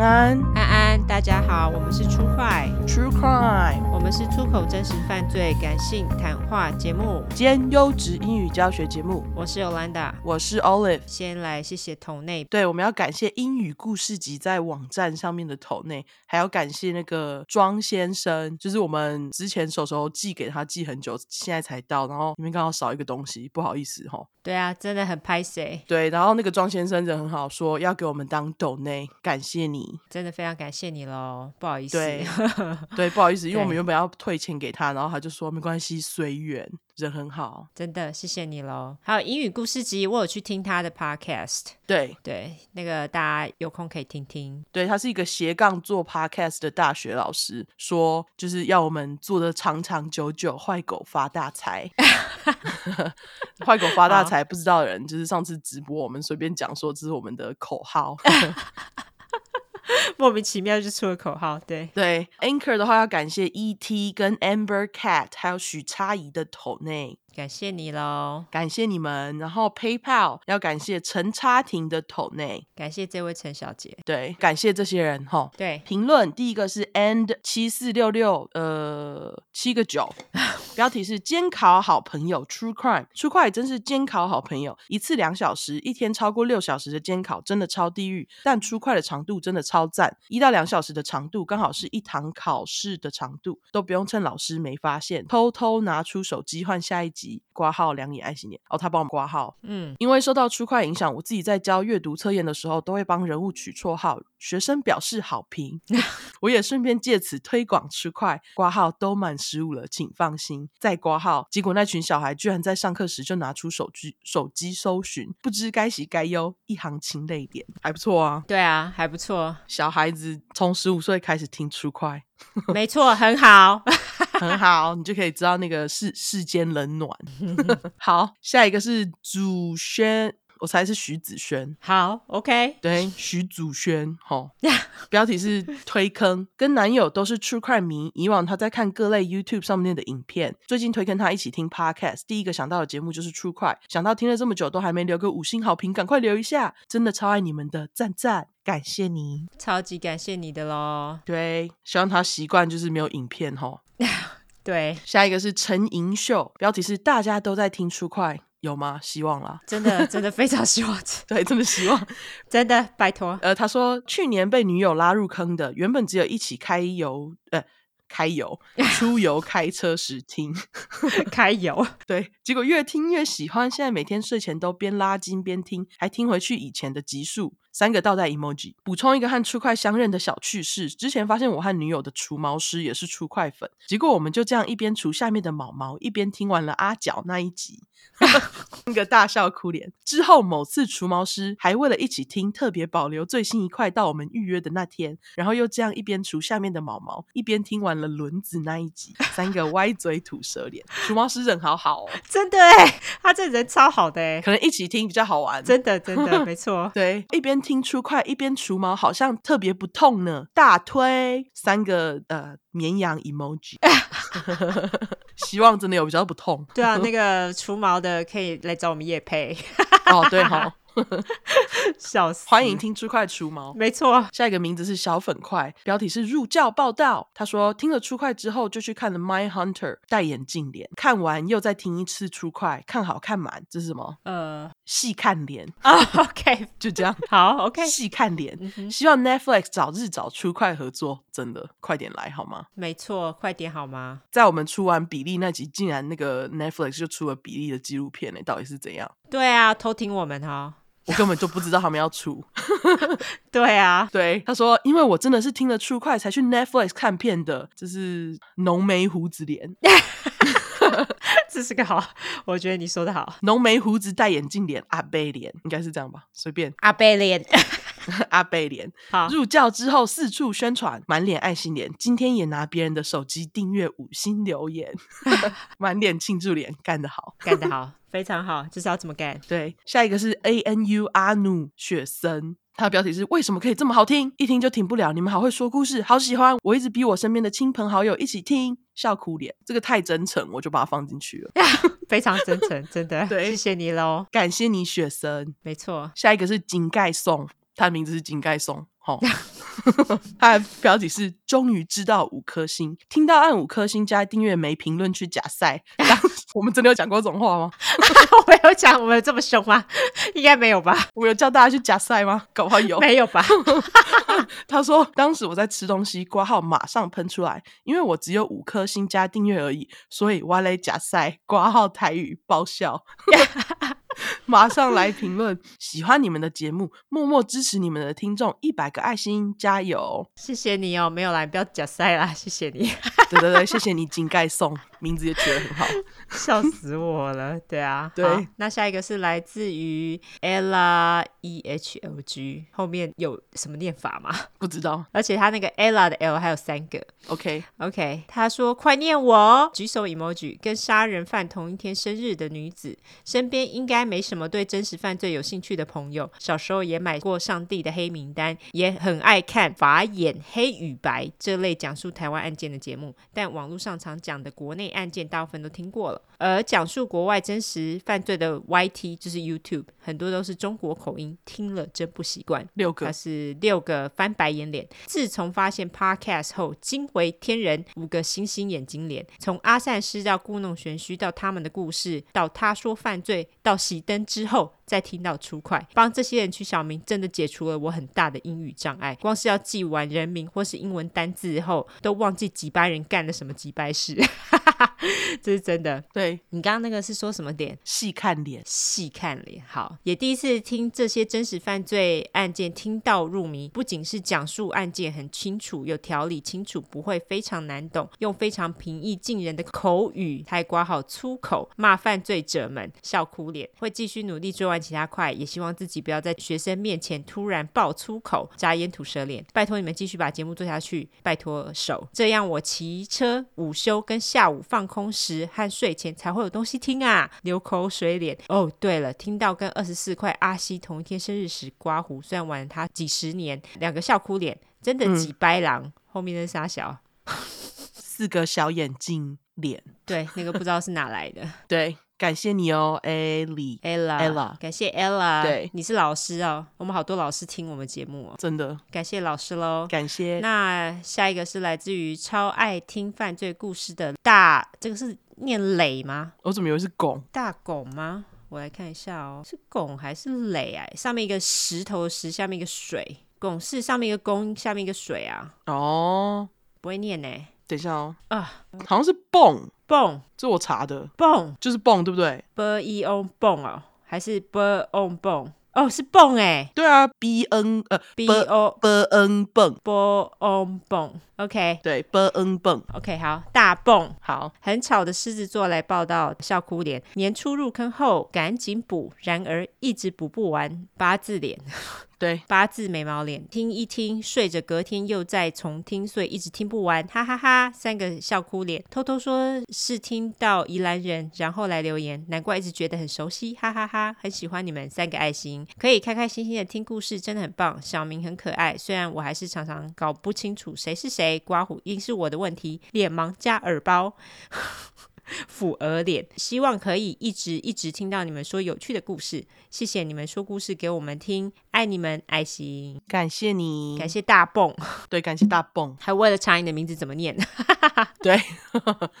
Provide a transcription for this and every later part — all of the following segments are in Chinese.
安。安，安安，大家好，我们是出坏 True Crime，我们是出口真实犯罪感性谈话节目兼优质英语教学节目。我是 Olanda，我是 Olive。先来谢谢头内，对，我们要感谢英语故事集在网站上面的头内，还要感谢那个庄先生，就是我们之前手手寄给他寄很久，现在才到，然后里面刚好少一个东西，不好意思哈。对啊，真的很拍谁。对，然后那个庄先生人很好，说要给我们当斗内，感谢你，真的非常感谢你喽，不好意思。对，对，不好意思，因为我们 原本要退钱给他，然后他就说没关系，随缘。人很好，真的谢谢你喽。还有英语故事集，我有去听他的 podcast。对对，那个大家有空可以听听。对，他是一个斜杠做 podcast 的大学老师，说就是要我们做的长长久久，坏狗发大财。坏狗发大财，不知道的人就是上次直播我们随便讲说这是我们的口号。莫名其妙就出了口号，对对。Anchor 的话要感谢 ET 跟 Amber Cat，还有许差仪的斗内。感谢你喽，感谢你们。然后 PayPal 要感谢陈差婷的斗内，感谢这位陈小姐。对，感谢这些人哈。对，评论第一个是 And 七四六六，呃，七个九，标题是监考好朋友 True Crime，True Crime 真是监考好朋友，一次两小时，一天超过六小时的监考真的超地狱，但 True Crime 的长度真的超赞，一到两小时的长度刚好是一堂考试的长度，都不用趁老师没发现，偷偷拿出手机换下一集。挂号两眼爱心脸哦，他帮我们挂号。嗯，因为受到出快影响，我自己在教阅读测验的时候，都会帮人物取绰号，学生表示好评。我也顺便借此推广出快挂号都满十五了，请放心再挂号。结果那群小孩居然在上课时就拿出手机手机搜寻，不知该喜该忧，一行清泪点，还不错啊。对啊，还不错。小孩子从十五岁开始听出快，没错，很好。很好，你就可以知道那个世世间冷暖。好，下一个是祖轩，我猜是徐子轩。好，OK，对，徐祖轩。好，标题是推坑，跟男友都是 True Crime 迷。以往他在看各类 YouTube 上面的影片，最近推坑他一起听 Podcast。第一个想到的节目就是 True Crime，想到听了这么久都还没留个五星好评，赶快留一下，真的超爱你们的，赞赞，感谢你，超级感谢你的喽。对，希望他习惯就是没有影片齁。对，下一个是陈盈秀，标题是大家都在听出快，有吗？希望啦，真的真的非常希望，对，真的希望，真的拜托。呃，他说去年被女友拉入坑的，原本只有一起开游，呃，开游 出游开车时听，开游，对，结果越听越喜欢，现在每天睡前都边拉筋边听，还听回去以前的集数。三个倒带 emoji，补充一个和出快相认的小趣事。之前发现我和女友的除毛师也是出快粉，结果我们就这样一边除下面的毛毛，一边听完了阿角那一集，那个大笑哭脸。之后某次除毛师还为了一起听，特别保留最新一块到我们预约的那天，然后又这样一边除下面的毛毛，一边听完了轮子那一集。三个歪嘴吐舌脸，除毛师人好好哦，真的哎，他这人超好的哎，可能一起听比较好玩，真的真的 没错，对，一边。听出快一边除毛，好像特别不痛呢。大推三个呃绵羊 emoji，希望真的有比较不痛。对啊，那个除毛的可以来找我们业配。哦，对好。笑死！欢迎听出快除毛，没错。下一个名字是小粉块，标题是入教报道。他说听了出快之后，就去看了 My Hunter，戴眼镜脸。看完又再听一次出快，看好看满。这是什么？呃，细看脸 啊。Oh, OK，就这样。好，OK，细看脸。嗯、希望 Netflix 早日找出快合作，真的快点来好吗？没错，快点好吗？在我们出完比利那集，竟然那个 Netflix 就出了比利的纪录片呢？到底是怎样？对啊，偷听我们哈。我根本就不知道他们要出，对啊，对，他说，因为我真的是听了 True 快才去 Netflix 看片的，就是浓眉胡子脸，这是个好，我觉得你说的好，浓眉胡子戴眼镜脸阿贝脸，应该是这样吧，随便。阿贝脸，阿贝脸，好，入教之后四处宣传，满脸爱心脸，今天也拿别人的手机订阅五星留言，满脸庆祝脸，干得好，干得好。非常好，就是要这么干。对，下一个是 A N U 阿努雪森，他的标题是为什么可以这么好听？一听就停不了。你们好会说故事，好喜欢。我一直逼我身边的亲朋好友一起听，笑哭脸。这个太真诚，我就把它放进去了。非常真诚，真的。对，谢谢你喽，感谢你雪神。没错，下一个是井盖松。他的名字是井盖松。好，他的标题是“终于知道五颗星”，听到按五颗星加订阅没评论去假赛。我们真的有讲过这种话吗？我有讲，我们有这么凶吗？应该没有吧？我有叫大家去假赛吗？搞不好有，没有吧？他说当时我在吃东西，挂号马上喷出来，因为我只有五颗星加订阅而已，所以我来假赛挂号台语爆笑。马上来评论，喜欢你们的节目，默默支持你们的听众，一百个爱心，加油！谢谢你哦，没有来，不要假塞啦，谢谢你。对对对，谢谢你，井盖送，名字也取得很好，笑死我了。对啊，对，那下一个是来自于 Ella E H L G，后面有什么念法吗？不知道，而且他那个 Ella 的 L 还有三个。OK OK，他说快念我，举手 emoji，跟杀人犯同一天生日的女子，身边应该没什么对真实犯罪有兴趣的朋友。小时候也买过上帝的黑名单，也很爱看法眼黑与白这类讲述台湾案件的节目。但网络上常讲的国内案件，大部分都听过了。而讲述国外真实犯罪的 YT 就是 YouTube，很多都是中国口音，听了真不习惯。六个，他是六个翻白眼脸。自从发现 Podcast 后，惊为天人，五个星星眼睛脸。从阿善师到故弄玄虚，到他们的故事，到他说犯罪，到熄灯之后。再听到出快，帮这些人取小名，真的解除了我很大的英语障碍。光是要记完人名或是英文单字后，都忘记几班人干了什么几班事。这是真的。对，你刚刚那个是说什么点？细看脸，细看脸。好，也第一次听这些真实犯罪案件，听到入迷。不仅是讲述案件很清楚、有条理、清楚，不会非常难懂，用非常平易近人的口语，还挂好粗口骂犯罪者们，笑哭脸。会继续努力追完。其他块，也希望自己不要在学生面前突然爆粗口、眨眼、吐舌脸。拜托你们继续把节目做下去，拜托手，这样我骑车、午休跟下午放空时和睡前才会有东西听啊！流口水脸。哦，对了，听到跟二十四块阿西同一天生日时刮胡，虽然晚了他几十年，两个笑哭脸，真的几白狼。嗯、后面那仨小？四个小眼镜脸。对，那个不知道是哪来的。对。感谢你哦，Ellie，Ella，Ella，感谢 Ella，对，你是老师哦，我们好多老师听我们节目哦，真的，感谢老师喽，感谢。那下一个是来自于超爱听犯罪故事的大，这个是念磊吗？我怎么以为是拱？大拱吗？我来看一下哦，是拱还是磊啊？上面一个石头石，下面一个水，拱是上面一个弓，下面一个水啊？哦，不会念呢。等一下哦，啊，好像是蹦蹦，这我查的，蹦就是蹦，对不对？b e o 蹦哦，还是 b o 蹦？哦，是蹦哎，对啊，b n 呃 b o b n 蹦，b o 蹦，OK，对，b n 蹦，OK，好，大蹦，好，很吵的狮子座来报道，笑哭脸，年初入坑后赶紧补，然而一直补不完，八字脸。对，八字眉毛脸，听一听，睡着隔天又再重听，所以一直听不完，哈哈哈，三个笑哭脸，偷偷说是听到宜兰人，然后来留言，难怪一直觉得很熟悉，哈哈哈，很喜欢你们三个爱心，可以开开心心的听故事，真的很棒。小明很可爱，虽然我还是常常搞不清楚谁是谁，刮胡音是我的问题，脸盲加耳包。俯耳脸，希望可以一直一直听到你们说有趣的故事。谢谢你们说故事给我们听，爱你们，爱心，感谢你，感谢大蹦，对，感谢大蹦，还为了查你的名字怎么念，对，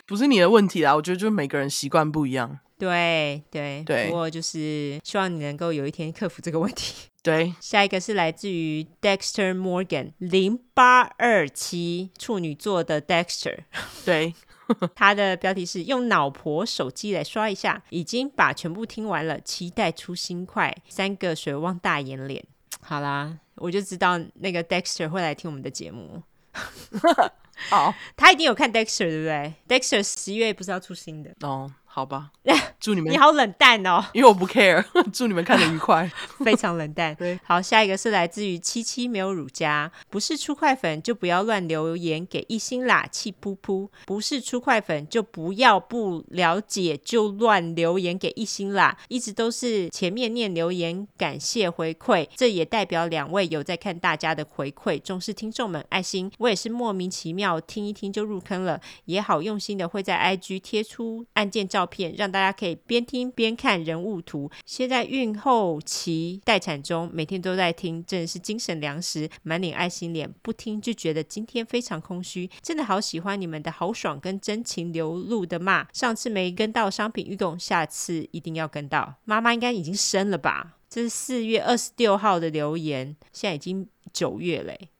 不是你的问题啦，我觉得就是每个人习惯不一样，对对对，不过就是希望你能够有一天克服这个问题。对，下一个是来自于 Dexter Morgan 零八二七处女座的 Dexter，对。他的标题是用脑婆手机来刷一下，已经把全部听完了，期待出新快。三个水汪大眼脸，好啦，我就知道那个 Dexter 会来听我们的节目。哦，他一定有看 Dexter 对不对？Dexter 十一月不是要出新的哦。好吧，祝你们。你好冷淡哦，因为我不 care。祝你们看得愉快，非常冷淡。对，好，下一个是来自于七七没有乳加，不是出快粉就不要乱留言给一星啦，气噗噗。不是出快粉就不要不了解就乱留言给一星啦，一直都是前面念留言感谢回馈，这也代表两位有在看大家的回馈，重视听众们爱心。我也是莫名其妙听一听就入坑了，也好用心的会在 IG 贴出案件照。照片让大家可以以边听边看人物图。现在孕后期待产中，每天都在听，真的是精神粮食，满脸爱心脸。不听就觉得今天非常空虚。真的好喜欢你们的豪爽跟真情流露的骂。上次没跟到商品预购，下次一定要跟到。妈妈应该已经生了吧？这是四月二十六号的留言，现在已经九月嘞，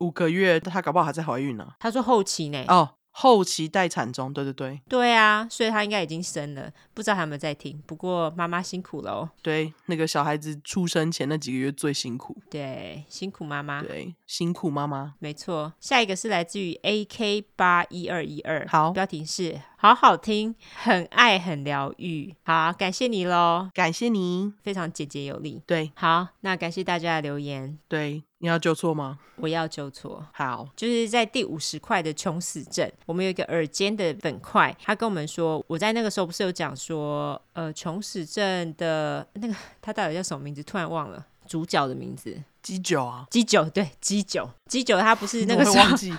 五个月，她搞不好还在怀孕呢。她说后期呢？哦。后期待产中，对对对，对啊，所以他应该已经生了，不知道他有没有在听。不过妈妈辛苦了哦。对，那个小孩子出生前那几个月最辛苦。对，辛苦妈妈。对，辛苦妈妈。没错，下一个是来自于 AK 八一二一二，好，标题是好好听，很爱，很疗愈。好，感谢你喽，感谢你，非常简洁有力。对，好，那感谢大家的留言。对。你要纠错吗？我要纠错。好，就是在第五十块的穷死症，我们有一个耳尖的粉块，他跟我们说，我在那个时候不是有讲说，呃，穷死症的那个他到底叫什么名字？突然忘了主角的名字。鸡酒啊，鸡酒对，鸡酒，鸡酒他不是那个时候忘记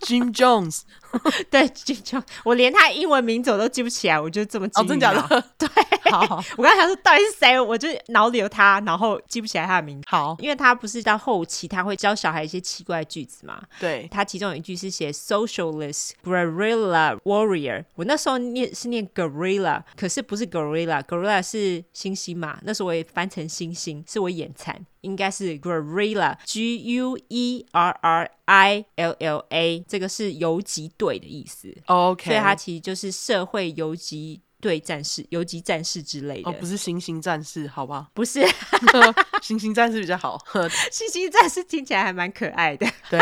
Jim Jones，对 Jones，我连他英文名字我都记不起来，我就这么记。哦，真假的？对，好，我刚才想说到底是谁，我就脑里有他，然后记不起来他的名字。好，因为他不是到后期他会教小孩一些奇怪的句子嘛。对，他其中有一句是写 Socialist Guerrilla Warrior，我那时候念是念 Guerilla，可是不是 Guerilla，Guerilla 是星星嘛，那时候我也翻成星星，是我眼馋。应该是 guerrilla，G U E R R I L L A，这个是游击队的意思。OK，所以它其实就是社会游击。对战士、游击战士之类的，哦，不是星星战士，好吧？不是，星星战士比较好。星星战士听起来还蛮可爱的。对，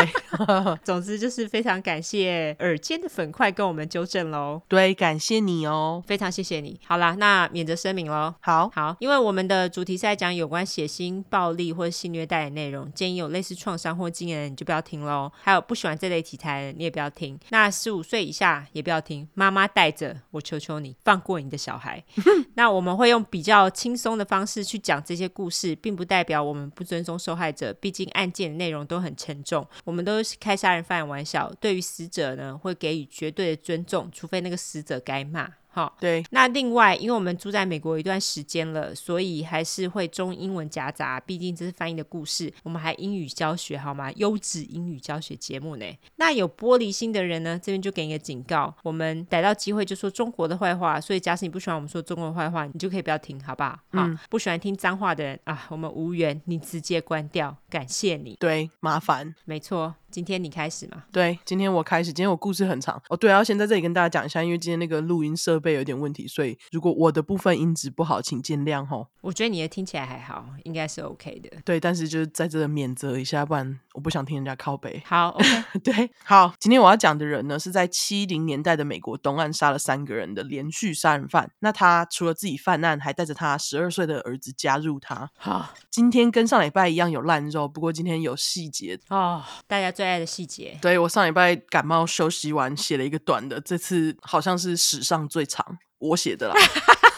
总之就是非常感谢耳尖的粉块跟我们纠正喽。对，感谢你哦，非常谢谢你。好啦，那免责声明喽。好好，因为我们的主题是在讲有关血腥、暴力或者性虐待的内容，建议有类似创伤或经验的人你就不要听喽。还有不喜欢这类题材的你也不要听。那十五岁以下也不要听，妈妈带着，我求求你放过。过你的小孩，那我们会用比较轻松的方式去讲这些故事，并不代表我们不尊重受害者。毕竟案件的内容都很沉重，我们都是开杀人犯玩笑。对于死者呢，会给予绝对的尊重，除非那个死者该骂。好，对。那另外，因为我们住在美国一段时间了，所以还是会中英文夹杂。毕竟这是翻译的故事，我们还英语教学，好吗？优质英语教学节目呢。那有玻璃心的人呢，这边就给你个警告：我们逮到机会就说中国的坏话。所以，假使你不喜欢我们说中国的坏话，你就可以不要听，好不好？好，嗯。不喜欢听脏话的人啊，我们无缘，你直接关掉。感谢你。对，麻烦。没错。今天你开始吗？对，今天我开始。今天我故事很长哦。对，要先在这里跟大家讲一下，因为今天那个录音设备有点问题，所以如果我的部分音质不好，请见谅吼。我觉得你的听起来还好，应该是 OK 的。对，但是就是在这里免责一下，不然我不想听人家靠背。好，OK。对，好。今天我要讲的人呢，是在七零年代的美国东岸杀了三个人的连续杀人犯。那他除了自己犯案，还带着他十二岁的儿子加入他。好，今天跟上礼拜一样有烂肉，不过今天有细节哦，大家最爱的细节。对，我上礼拜感冒休息完写了一个短的，这次好像是史上最长，我写的啦，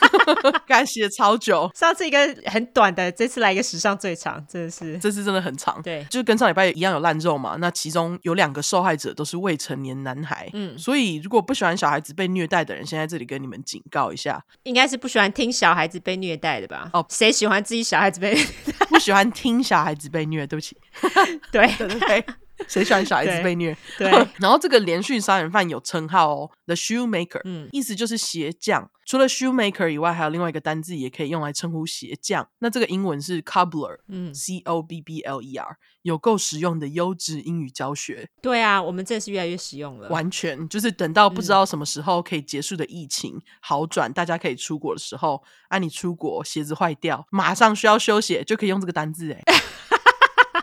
刚写超久。上次一个很短的，这次来一个史上最长，真的是，这次真的很长。对，就是跟上礼拜一样有烂肉嘛。那其中有两个受害者都是未成年男孩，嗯，所以如果不喜欢小孩子被虐待的人，先在这里跟你们警告一下，应该是不喜欢听小孩子被虐待的吧？哦，谁喜欢自己小孩子被虐待？不喜欢听小孩子被虐，对不起，对 对对对。谁喜欢小孩子被虐？对，对 然后这个连续杀人犯有称号哦，The Shoemaker，嗯，意思就是鞋匠。除了 Shoemaker 以外，还有另外一个单字也可以用来称呼鞋匠。那这个英文是 Cobbler，嗯，C O B B L E R，有够实用的优质英语教学。对啊，我们这是越来越实用了。完全就是等到不知道什么时候可以结束的疫情好转，嗯、大家可以出国的时候，啊，你出国鞋子坏掉，马上需要修鞋，就可以用这个单字哎。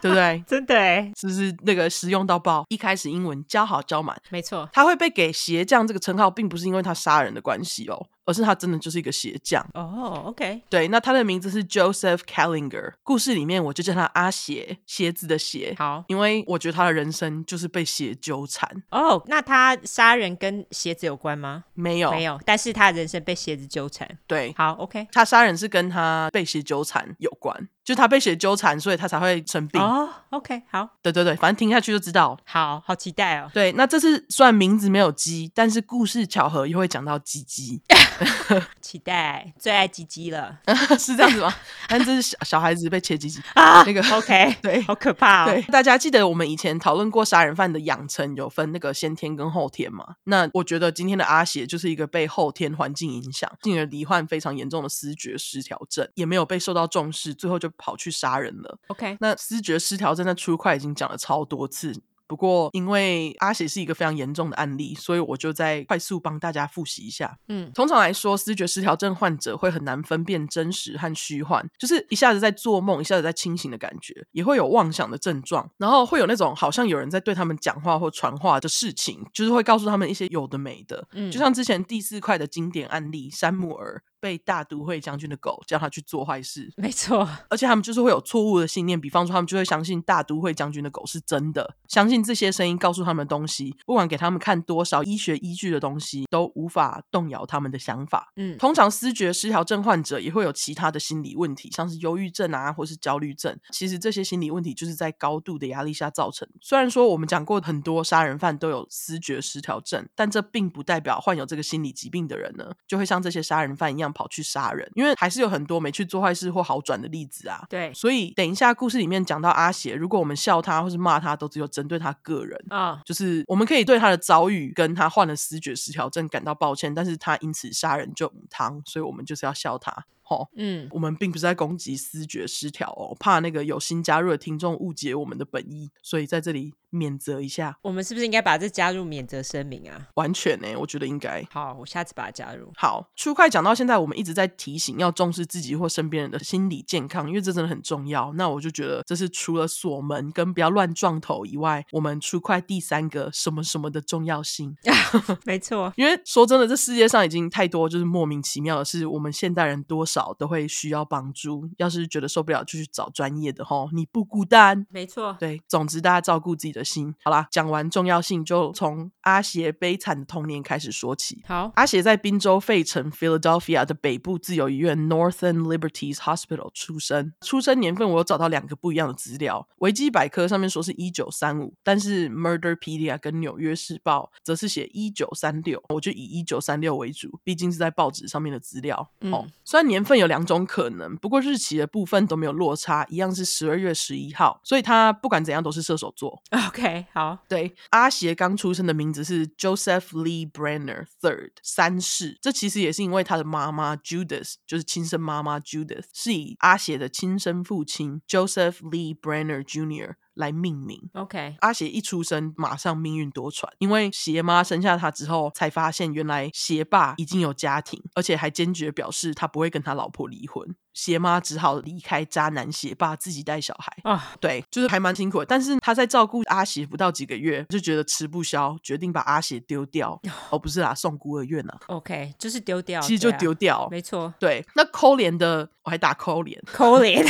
对不对？真的哎，是不是那个实用到爆？一开始英文教好教满，没错。他会被给鞋匠这个称号，并不是因为他杀人的关系哦，而是他真的就是一个鞋匠。哦、oh，OK。对，那他的名字是 Joseph Callinger，。故事里面我就叫他阿鞋，鞋子的鞋。好，因为我觉得他的人生就是被鞋纠缠。哦，oh, 那他杀人跟鞋子有关吗？没有，没有。但是他的人生被鞋子纠缠。对，好，OK。他杀人是跟他被鞋纠缠有关。就他被血纠缠，所以他才会生病。哦，OK，好，对对对，反正听下去就知道。好好期待哦。对，那这次虽然名字没有鸡，但是故事巧合又会讲到鸡鸡。期待，最爱鸡鸡了，是这样子吗？但这是小小孩子被切鸡鸡 啊，那个 OK，对，好可怕哦。对，大家记得我们以前讨论过杀人犯的养成有分那个先天跟后天嘛？那我觉得今天的阿邪就是一个被后天环境影响，进而罹患非常严重的思觉失调症，也没有被受到重视，最后就跑去杀人了。OK，那思觉失调症在 True Crime 已经讲了超多次。不过，因为阿喜是一个非常严重的案例，所以我就再快速帮大家复习一下。嗯，通常来说，思觉失调症患者会很难分辨真实和虚幻，就是一下子在做梦，一下子在清醒的感觉，也会有妄想的症状，然后会有那种好像有人在对他们讲话或传话的事情，就是会告诉他们一些有的没的。嗯，就像之前第四块的经典案例，山姆尔。被大都会将军的狗叫他去做坏事，没错，而且他们就是会有错误的信念，比方说他们就会相信大都会将军的狗是真的，相信这些声音告诉他们的东西，不管给他们看多少医学依据的东西，都无法动摇他们的想法。嗯，通常思觉失调症患者也会有其他的心理问题，像是忧郁症啊，或是焦虑症。其实这些心理问题就是在高度的压力下造成。虽然说我们讲过很多杀人犯都有思觉失调症，但这并不代表患有这个心理疾病的人呢，就会像这些杀人犯一样跑去杀人。因为还是有很多没去做坏事或好转的例子啊。对，所以等一下故事里面讲到阿邪，如果我们笑他或是骂他，都只有针对他个人啊。就是我们可以对他的遭遇跟他患了思觉失调症感到抱歉，但是他因此杀人就无汤，所以我们就是要笑他。哦，嗯，我们并不是在攻击思觉失调哦，怕那个有新加入的听众误解我们的本意，所以在这里。免责一下，我们是不是应该把这加入免责声明啊？完全呢、欸，我觉得应该。好，我下次把它加入。好，True Crime 讲到现在，我们一直在提醒要重视自己或身边人的心理健康，因为这真的很重要。那我就觉得这是除了锁门跟不要乱撞头以外，我们 True Crime 第三个什么什么的重要性。没错，因为说真的，这世界上已经太多就是莫名其妙的事，我们现代人多少都会需要帮助。要是觉得受不了，就去找专业的吼，你不孤单。没错，对，总之大家照顾自己的心。好啦，讲。完重要性，就从阿邪悲惨的童年开始说起。好，阿邪在宾州费城 （Philadelphia） 的北部自由医院 （Northern Liberties Hospital） 出生。出生年份我有找到两个不一样的资料，维基百科上面说是一九三五，但是 Murderpedia 跟纽约时报则是写一九三六。我就以一九三六为主，毕竟是在报纸上面的资料。嗯、哦，虽然年份有两种可能，不过日期的部分都没有落差，一样是十二月十一号，所以他不管怎样都是射手座。OK，好。对，阿邪刚出生的名字是 Joseph Lee Brenner Third 三世，这其实也是因为他的妈妈 Judith 就是亲生妈妈 Judith 是以阿邪的亲生父亲 Joseph Lee Brenner Junior 来命名。OK，阿邪一出生马上命运多舛，因为邪妈生下他之后，才发现原来邪爸已经有家庭，而且还坚决表示他不会跟他老婆离婚。邪妈只好离开渣男邪爸，自己带小孩。啊、oh.，对，就是还蛮辛苦的。但是他在照顾阿邪不到几个月，就觉得吃不消，决定把阿邪丢掉。哦，不是啦，送孤儿院啊。OK，就是丢掉，其实就丢掉，没错。对，那抠脸的，我还打抠脸，抠脸，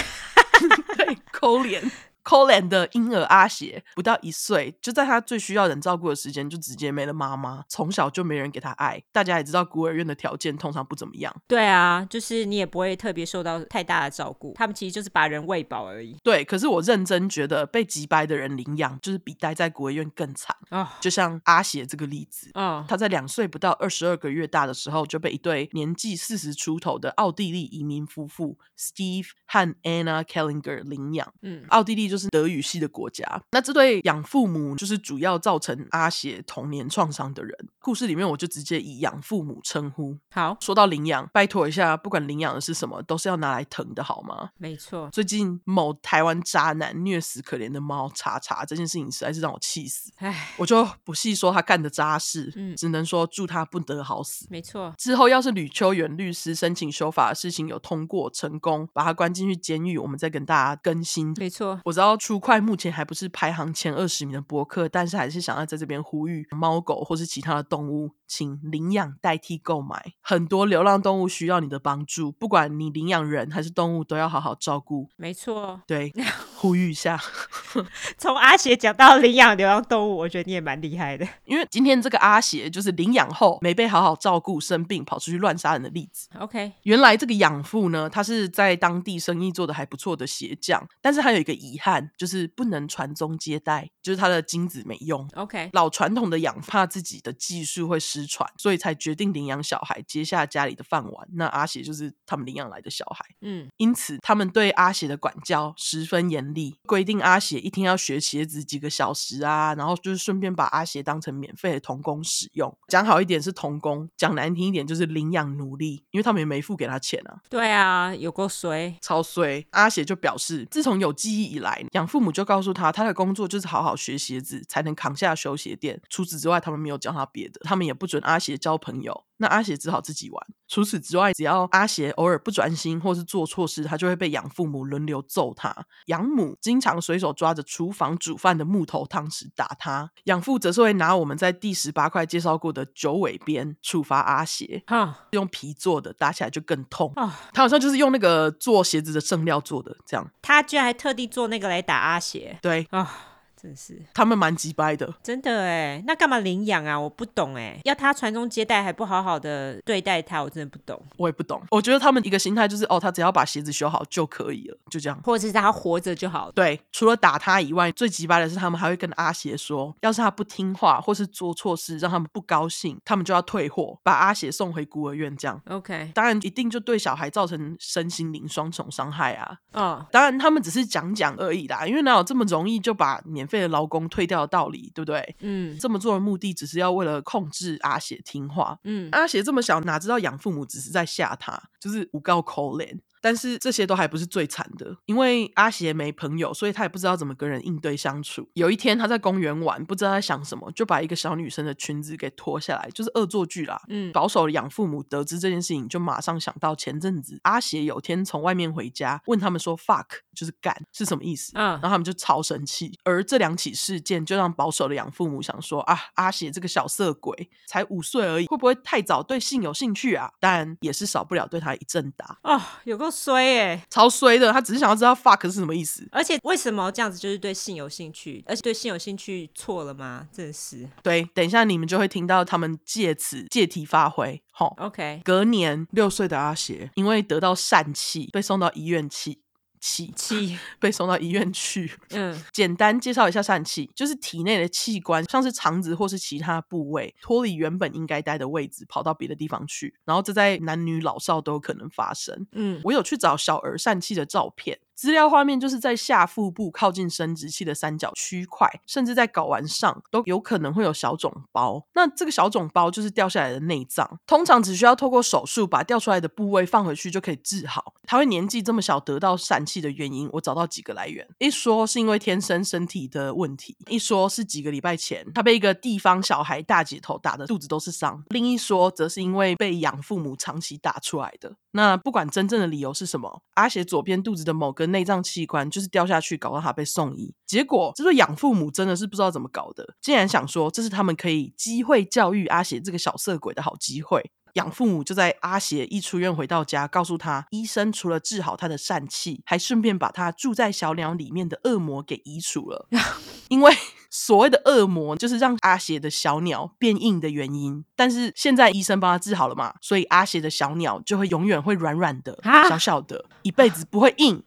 对，抠脸。Colin 的婴儿阿邪不到一岁，就在他最需要人照顾的时间，就直接没了妈妈。从小就没人给他爱。大家也知道，孤儿院的条件通常不怎么样。对啊，就是你也不会特别受到太大的照顾。他们其实就是把人喂饱而已。对，可是我认真觉得，被挤白的人领养，就是比待在孤儿院更惨啊。Oh. 就像阿邪这个例子啊，oh. 他在两岁不到二十二个月大的时候，就被一对年纪四十出头的奥地利移民夫妇 Steve 和 Anna Kellinger 领养。嗯，奥地利。就是德语系的国家，那这对养父母就是主要造成阿邪童年创伤的人。故事里面我就直接以养父母称呼。好，说到领养，拜托一下，不管领养的是什么，都是要拿来疼的好吗？没错。最近某台湾渣男虐死可怜的猫查查，这件事情实在是让我气死。唉，我就不细说他干的渣事，嗯，只能说祝他不得好死。没错。之后要是吕秋元律师申请修法的事情有通过成功，把他关进去监狱，我们再跟大家更新。没错，我知道。然后 True Crime 目前还不是排行前二十名的博客，但是还是想要在这边呼吁猫狗或是其他的动物。请领养代替购买。很多流浪动物需要你的帮助，不管你领养人还是动物，都要好好照顾。没错，对，呼吁一下。从阿邪讲到领养流浪动物，我觉得你也蛮厉害的。因为今天这个阿邪就是领养后没被好好照顾，生病跑出去乱杀人的例子。OK，原来这个养父呢，他是在当地生意做得还不错的鞋匠，但是他有一个遗憾，就是不能传宗接代，就是他的精子没用。OK，老传统的养怕自己的技术会失传，所以才决定领养小孩，接下家里的饭碗。那阿邪就是他们领养来的小孩。嗯，因此他们对阿邪的管教十分严厉，规定阿邪一天要学鞋子几个小时啊，然后就是顺便把阿邪当成免费的童工使用。讲好一点是童工，讲难听一点就是领养奴隶，因为他们也没付给他钱啊。对啊，有够衰，超衰。阿邪就表示，自从有记忆以来，养父母就告诉他，他的工作就是好好学鞋子，才能扛下修鞋店。除此之外，他们没有教他别的，他们也不准阿邪交朋友。那阿邪只好自己玩。除此之外，只要阿邪偶尔不专心或是做错事，他就会被养父母轮流揍他。养母经常随手抓着厨房煮饭的木头汤匙打他，养父则是会拿我们在第十八块介绍过的九尾鞭处罚阿邪。哈，用皮做的，打起来就更痛。啊，他好像就是用那个做鞋子的剩料做的，这样。他居然还特地做那个来打阿邪。对啊。哦真是，他们蛮急掰的，真的哎，那干嘛领养啊？我不懂哎，要他传宗接代还不好好的对待他，我真的不懂。我也不懂，我觉得他们一个心态就是，哦，他只要把鞋子修好就可以了，就这样，或者是他活着就好了。对，除了打他以外，最急掰的是他们还会跟阿邪说，要是他不听话或是做错事，让他们不高兴，他们就要退货，把阿邪送回孤儿院。这样，OK，当然一定就对小孩造成身心灵双重伤害啊。哦，当然他们只是讲讲而已啦，因为哪有这么容易就把免费的劳工退掉？的道理对不对？嗯，这么做的目的只是要为了控制阿雪听话。嗯，阿雪这么小，哪知道养父母只是在吓他，就是诬告可怜。但是这些都还不是最惨的，因为阿邪没朋友，所以他也不知道怎么跟人应对相处。有一天他在公园玩，不知道在想什么，就把一个小女生的裙子给脱下来，就是恶作剧啦。嗯，保守的养父母得知这件事情，就马上想到前阵子阿邪有天从外面回家，问他们说 “fuck” 就是干是什么意思？嗯，然后他们就超生气。而这两起事件就让保守的养父母想说啊，阿邪这个小色鬼才五岁而已，会不会太早对性有兴趣啊？但也是少不了对他一阵打。啊，有够衰耶！超衰的，他只是想要知道 fuck 是什么意思，而且为什么这样子就是对性有兴趣，而且对性有兴趣错了吗？真是。对，等一下你们就会听到他们借此借题发挥。吼，OK。隔年六岁的阿邪因为得到疝气，被送到医院气。气气 被送到医院去。嗯，简单介绍一下疝气，就是体内的器官，像是肠子或是其他部位脱离原本应该待的位置，跑到别的地方去。然后这在男女老少都有可能发生。嗯，我有去找小儿疝气的照片。资料画面就是在下腹部靠近生殖器的三角区块，甚至在睾丸上都有可能会有小肿包。那这个小肿包就是掉下来的内脏，通常只需要透过手术把掉出来的部位放回去就可以治好。他会年纪这么小得到疝气的原因，我找到几个来源。一说是因为天生身体的问题，一说是几个礼拜前他被一个地方小孩大姐头打得肚子都是伤，另一说则是因为被养父母长期打出来的。那不管真正的理由是什么，阿邪左边肚子的某个内脏器官就是掉下去，搞到他被送医。结果，这对养父母真的是不知道怎么搞的，竟然想说这是他们可以机会教育阿邪这个小色鬼的好机会。养父母就在阿邪一出院回到家，告诉他，医生除了治好他的疝气，还顺便把他住在小鸟里面的恶魔给移除了，因为。所谓的恶魔就是让阿邪的小鸟变硬的原因，但是现在医生帮他治好了嘛，所以阿邪的小鸟就会永远会软软的、小小的，一辈子不会硬。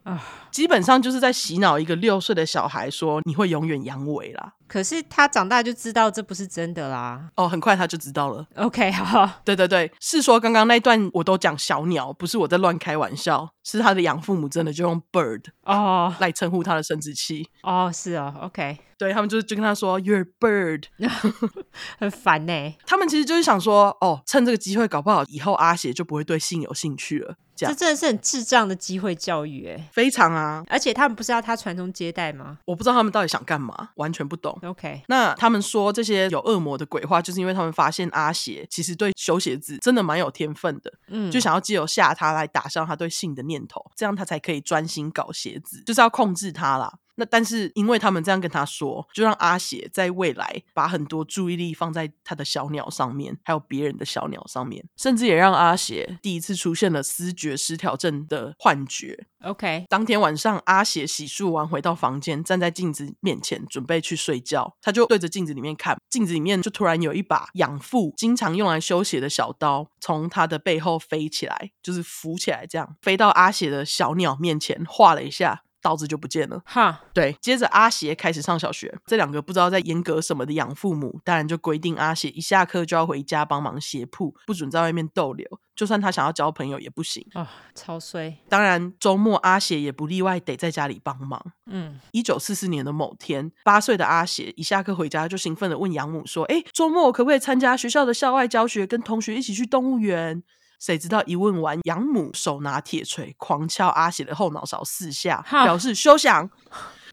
基本上就是在洗脑一个六岁的小孩，说你会永远阳痿啦。可是他长大就知道这不是真的啦。哦，很快他就知道了。OK，好。对对对，是说刚刚那段我都讲小鸟，不是我在乱开玩笑，是他的养父母真的就用 bird 哦来称呼他的生殖器。哦，是哦，OK。对，他们就就跟他说 You're bird，很烦呢、欸。他们其实就是想说，哦，趁这个机会，搞不好以后阿协就不会对性有兴趣了。这，真的是很智障的机会教育，哎，非常啊！而且他们不是要他传宗接代吗？我不知道他们到底想干嘛，完全不懂。OK，那他们说这些有恶魔的鬼话，就是因为他们发现阿邪其实对修鞋子真的蛮有天分的，嗯，就想要借由吓他来打消他对性的念头，这样他才可以专心搞鞋子，就是要控制他啦。那但是因为他们这样跟他说，就让阿血在未来把很多注意力放在他的小鸟上面，还有别人的小鸟上面，甚至也让阿血第一次出现了思觉失调症的幻觉。OK，当天晚上，阿血洗漱完回到房间，站在镜子面前准备去睡觉，他就对着镜子里面看，镜子里面就突然有一把养父经常用来修鞋的小刀从他的背后飞起来，就是浮起来，这样飞到阿血的小鸟面前，画了一下。刀子就不见了，哈，对。接着阿邪开始上小学，这两个不知道在严格什么的养父母，当然就规定阿邪一下课就要回家帮忙鞋铺，不准在外面逗留，就算他想要交朋友也不行啊，超衰。当然周末阿邪也不例外，得在家里帮忙。嗯，一九四四年的某天，八岁的阿邪一下课回家就兴奋的问养母说：“哎，周末我可不可以参加学校的校外教学，跟同学一起去动物园？”谁知道一问完，养母手拿铁锤狂敲阿喜的后脑勺四下，表示休想。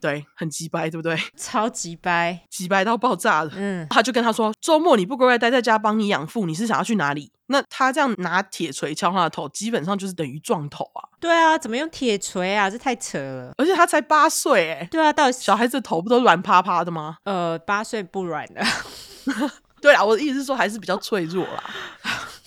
对，很急掰，对不对？超级掰，急掰到爆炸了。嗯，他就跟他说：“周末你不乖乖待在家帮你养父，你是想要去哪里？”那他这样拿铁锤敲他的头，基本上就是等于撞头啊。对啊，怎么用铁锤啊？这太扯了。而且他才八岁，哎。对啊，到底小孩子的头不都软趴趴的吗？呃，八岁不软的。对啊，我的意思是说还是比较脆弱啦。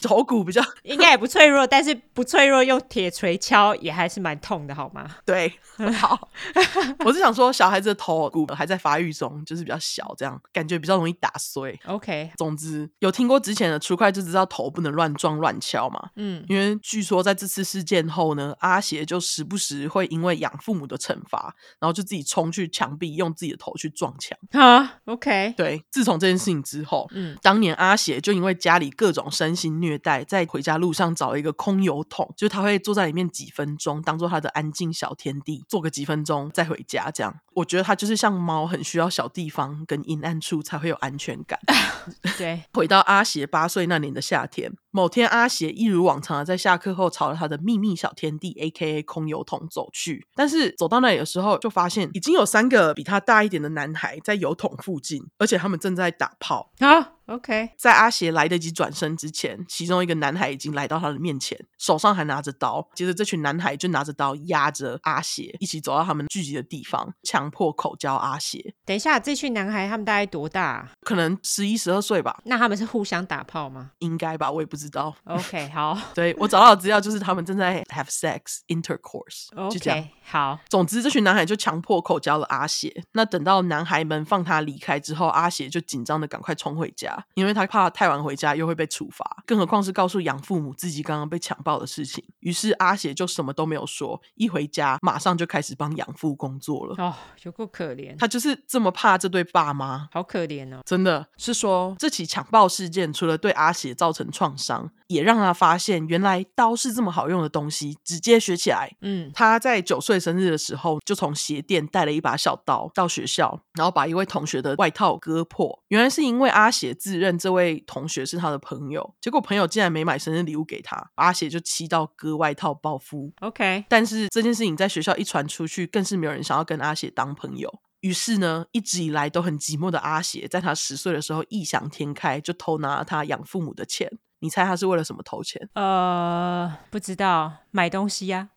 头骨比较 应该也不脆弱，但是不脆弱用铁锤敲也还是蛮痛的，好吗？对，好，我是想说小孩子的头骨还在发育中，就是比较小，这样感觉比较容易打碎。OK，总之有听过之前的初块就知道头不能乱撞乱敲嘛。嗯，因为据说在这次事件后呢，阿邪就时不时会因为养父母的惩罚，然后就自己冲去墙壁，用自己的头去撞墙。啊，OK，对，自从这件事情之后，嗯，当年阿邪就因为家里各种身心虐。带在回家路上找一个空油桶，就是他会坐在里面几分钟，当做他的安静小天地，坐个几分钟再回家。这样，我觉得他就是像猫，很需要小地方跟阴暗处才会有安全感。对，回到阿邪八岁那年的夏天，某天阿邪一如往常的在下课后朝着他的秘密小天地 （A.K.A. 空油桶）走去，但是走到那里的时候，就发现已经有三个比他大一点的男孩在油桶附近，而且他们正在打炮啊。OK，在阿邪来得及转身之前，其中一个男孩已经来到他的面前，手上还拿着刀。接着，这群男孩就拿着刀压着阿邪，一起走到他们聚集的地方，强迫口交阿邪。等一下，这群男孩他们大概多大？可能十一、十二岁吧。那他们是互相打炮吗？应该吧，我也不知道。OK，好。对，我找到的资料就是他们正在 have sex intercourse。OK，好。总之，这群男孩就强迫口交了阿邪。那等到男孩们放他离开之后，阿邪就紧张的赶快冲回家。因为他怕太晚回家又会被处罚，更何况是告诉养父母自己刚刚被强暴的事情。于是阿邪就什么都没有说，一回家马上就开始帮养父工作了。哦，有够可怜，他就是这么怕这对爸妈，好可怜哦。真的是说，这起强暴事件除了对阿邪造成创伤，也让他发现原来刀是这么好用的东西，直接学起来。嗯，他在九岁生日的时候就从鞋店带了一把小刀到学校，然后把一位同学的外套割破。原来是因为阿邪自认这位同学是他的朋友，结果朋友竟然没买生日礼物给他，阿邪就气到割外套报复。OK，但是这件事情在学校一传出去，更是没有人想要跟阿邪当朋友。于是呢，一直以来都很寂寞的阿邪，在他十岁的时候异想天开，就偷拿了他养父母的钱。你猜他是为了什么投钱？呃，不知道，买东西呀？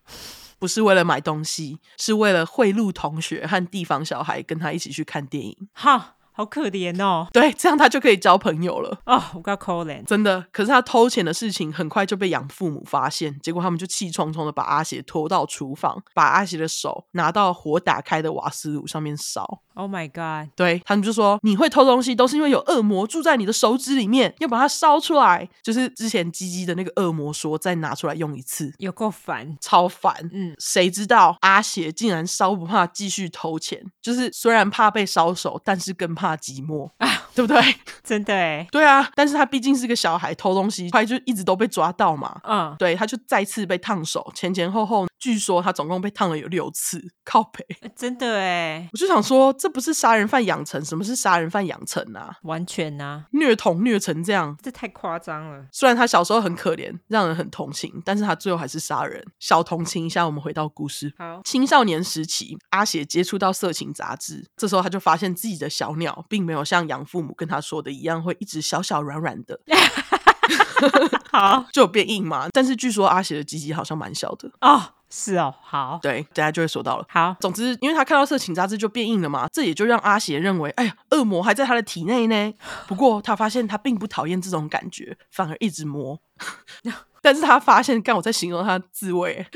不是为了买东西，是为了贿赂同学和地方小孩，跟他一起去看电影。哈。好可怜哦，对，这样他就可以交朋友了哦。我够可怜，真的。可是他偷钱的事情很快就被养父母发现，结果他们就气冲冲的把阿邪拖到厨房，把阿邪的手拿到火打开的瓦斯炉上面烧。Oh my god！对，他们就说，你会偷东西，都是因为有恶魔住在你的手指里面，要把它烧出来。就是之前鸡鸡的那个恶魔说，再拿出来用一次，有够烦，超烦。嗯，谁知道阿邪竟然烧不怕，继续偷钱。就是虽然怕被烧手，但是更怕。怕寂寞啊，对不对？真的哎，对啊，但是他毕竟是个小孩，偷东西，他就一直都被抓到嘛。嗯，对，他就再次被烫手，前前后后，据说他总共被烫了有六次，靠北，真的哎，我就想说，这不是杀人犯养成？什么是杀人犯养成啊？完全啊，虐童虐成这样，这太夸张了。虽然他小时候很可怜，让人很同情，但是他最后还是杀人。小同情一下，我们回到故事。好，青少年时期，阿写接触到色情杂志，这时候他就发现自己的小鸟。并没有像养父母跟他说的一样，会一直小小软软的。好，就有变硬嘛。但是据说阿邪的鸡鸡好像蛮小的哦。是哦，好，对，等下就会说到了。好，总之，因为他看到色情杂志就变硬了嘛，这也就让阿邪认为，哎呀，恶魔还在他的体内呢。不过他发现他并不讨厌这种感觉，反而一直摸。但是他发现，刚我在形容他的滋味，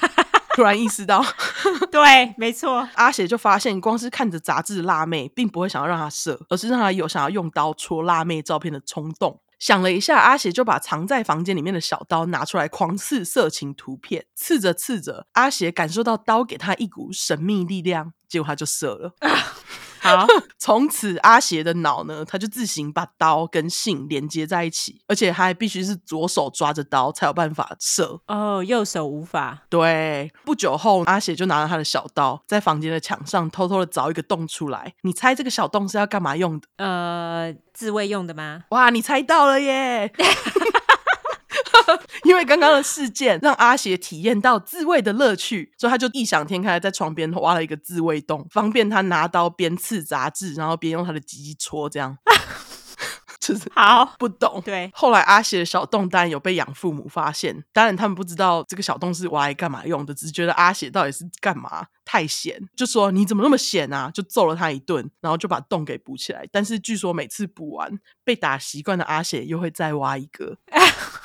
突然意识到，对，没错，阿邪就发现，光是看着杂志的辣妹，并不会想要让他射，而是让他有想要用刀戳辣妹照片的冲动。想了一下，阿邪就把藏在房间里面的小刀拿出来，狂刺色情图片。刺着刺着，阿邪感受到刀给他一股神秘力量，结果他就射了。好，从此阿邪的脑呢，他就自行把刀跟信连接在一起，而且他还必须是左手抓着刀才有办法射哦，右手无法。对，不久后阿邪就拿了他的小刀，在房间的墙上偷偷的凿一个洞出来。你猜这个小洞是要干嘛用的？呃，自慰用的吗？哇，你猜到了耶！因为刚刚的事件让阿邪体验到自慰的乐趣，所以他就异想天开，在床边挖了一个自慰洞，方便他拿刀边刺杂志，然后边用他的鸡鸡戳，这样。就是好不懂。对，后来阿邪的小洞当然有被养父母发现，当然他们不知道这个小洞是挖来干嘛用的，只是觉得阿邪到底是干嘛太闲，就说你怎么那么闲啊，就揍了他一顿，然后就把洞给补起来。但是据说每次补完，被打习惯的阿邪又会再挖一个。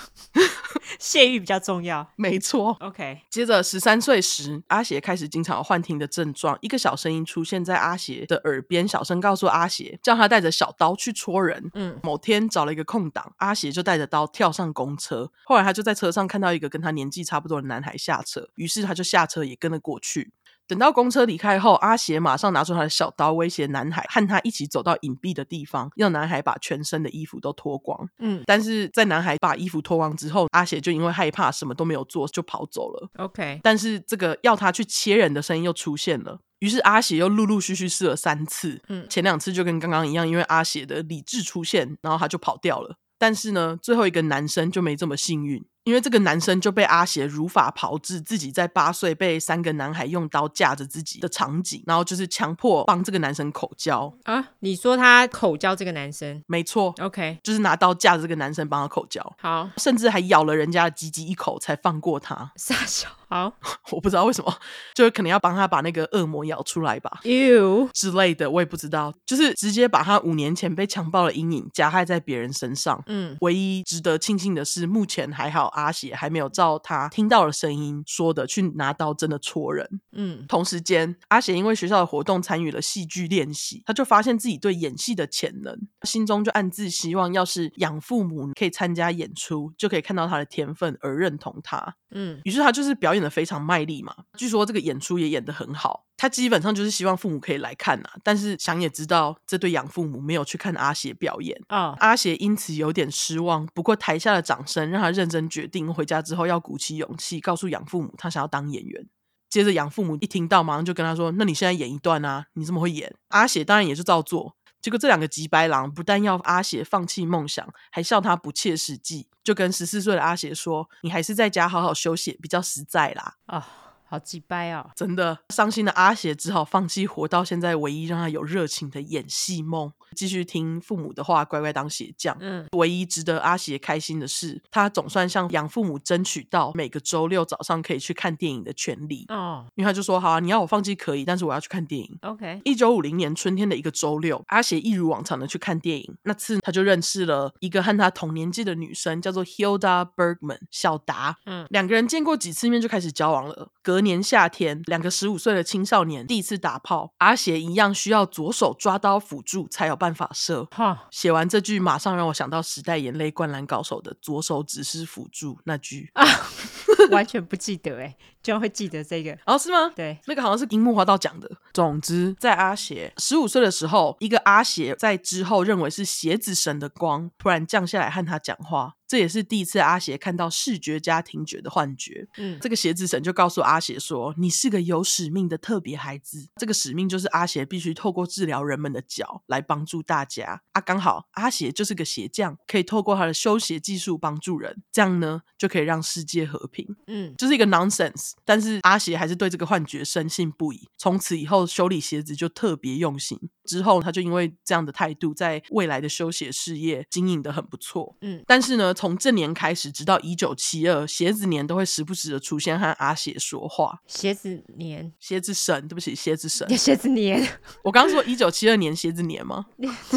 泄欲比较重要，没错。OK，接着十三岁时，阿邪开始经常有幻听的症状，一个小声音出现在阿邪的耳边，小声告诉阿邪，叫他带着小刀去戳人。嗯，某天找了一个空档，阿邪就带着刀跳上公车。后来他就在车上看到一个跟他年纪差不多的男孩下车，于是他就下车也跟了过去。等到公车离开后，阿邪马上拿出他的小刀威胁男孩，和他一起走到隐蔽的地方，让男孩把全身的衣服都脱光。嗯，但是在男孩把衣服脱光之后，阿邪就因为害怕，什么都没有做，就跑走了。OK，但是这个要他去切人的声音又出现了，于是阿邪又陆陆续续试了三次。嗯，前两次就跟刚刚一样，因为阿邪的理智出现，然后他就跑掉了。但是呢，最后一个男生就没这么幸运。因为这个男生就被阿邪如法炮制，自己在八岁被三个男孩用刀架着自己的场景，然后就是强迫帮这个男生口交啊！你说他口交这个男生？没错，OK，就是拿刀架着这个男生帮他口交，好，甚至还咬了人家的鸡鸡一口才放过他。傻笑，好，我不知道为什么，就是可能要帮他把那个恶魔咬出来吧，You 之类的，我也不知道，就是直接把他五年前被强暴的阴影加害在别人身上。嗯，唯一值得庆幸的是，目前还好。阿邪还没有照他听到的声音说的去拿刀真的戳人。嗯，同时间，阿邪因为学校的活动参与了戏剧练习，他就发现自己对演戏的潜能，心中就暗自希望，要是养父母可以参加演出，就可以看到他的天分而认同他。嗯，于是他就是表演得非常卖力嘛。据说这个演出也演得很好。他基本上就是希望父母可以来看呐，但是想也知道这对养父母没有去看阿邪表演啊。Oh. 阿邪因此有点失望。不过台下的掌声让他认真决定，回家之后要鼓起勇气告诉养父母他想要当演员。接着养父母一听到，马上就跟他说：“那你现在演一段啊，你这么会演。”阿邪当然也是照做。结果这两个急白狼不但要阿邪放弃梦想，还笑他不切实际，就跟十四岁的阿邪说：“你还是在家好好休息比较实在啦。”啊。Oh. 好几掰哦！真的伤心的阿邪只好放弃活到现在唯一让他有热情的演戏梦，继续听父母的话，乖乖当鞋匠。嗯，唯一值得阿邪开心的是，他总算向养父母争取到每个周六早上可以去看电影的权利。哦，因为他就说：“好啊，你要我放弃可以，但是我要去看电影。” OK。一九五零年春天的一个周六，阿邪一如往常的去看电影。那次他就认识了一个和他同年纪的女生，叫做 Hilda Bergman 小达。嗯，两个人见过几次面就开始交往了。隔年夏天，两个十五岁的青少年第一次打炮，阿邪一样需要左手抓刀辅助才有办法射。哈，写完这句，马上让我想到时代眼泪灌篮高手的左手只是辅助那句啊，完全不记得哎，居然会记得这个哦？是吗？对，那个好像是樱木花道讲的。总之，在阿邪十五岁的时候，一个阿邪在之后认为是鞋子神的光突然降下来和他讲话。这也是第一次阿邪看到视觉加听觉的幻觉。嗯，这个鞋子神就告诉阿邪说：“你是个有使命的特别孩子。这个使命就是阿邪必须透过治疗人们的脚来帮助大家。啊，刚好阿邪就是个鞋匠，可以透过他的修鞋技术帮助人，这样呢就可以让世界和平。嗯，就是一个 nonsense。但是阿邪还是对这个幻觉深信不疑。从此以后，修理鞋子就特别用心。之后，他就因为这样的态度，在未来的修鞋事业经营的很不错。嗯，但是呢。从这年开始，直到一九七二，鞋子年都会时不时的出现和阿邪说话。鞋子年，鞋子神，对不起，鞋子神，鞋子年。我刚刚说一九七二年鞋子年吗？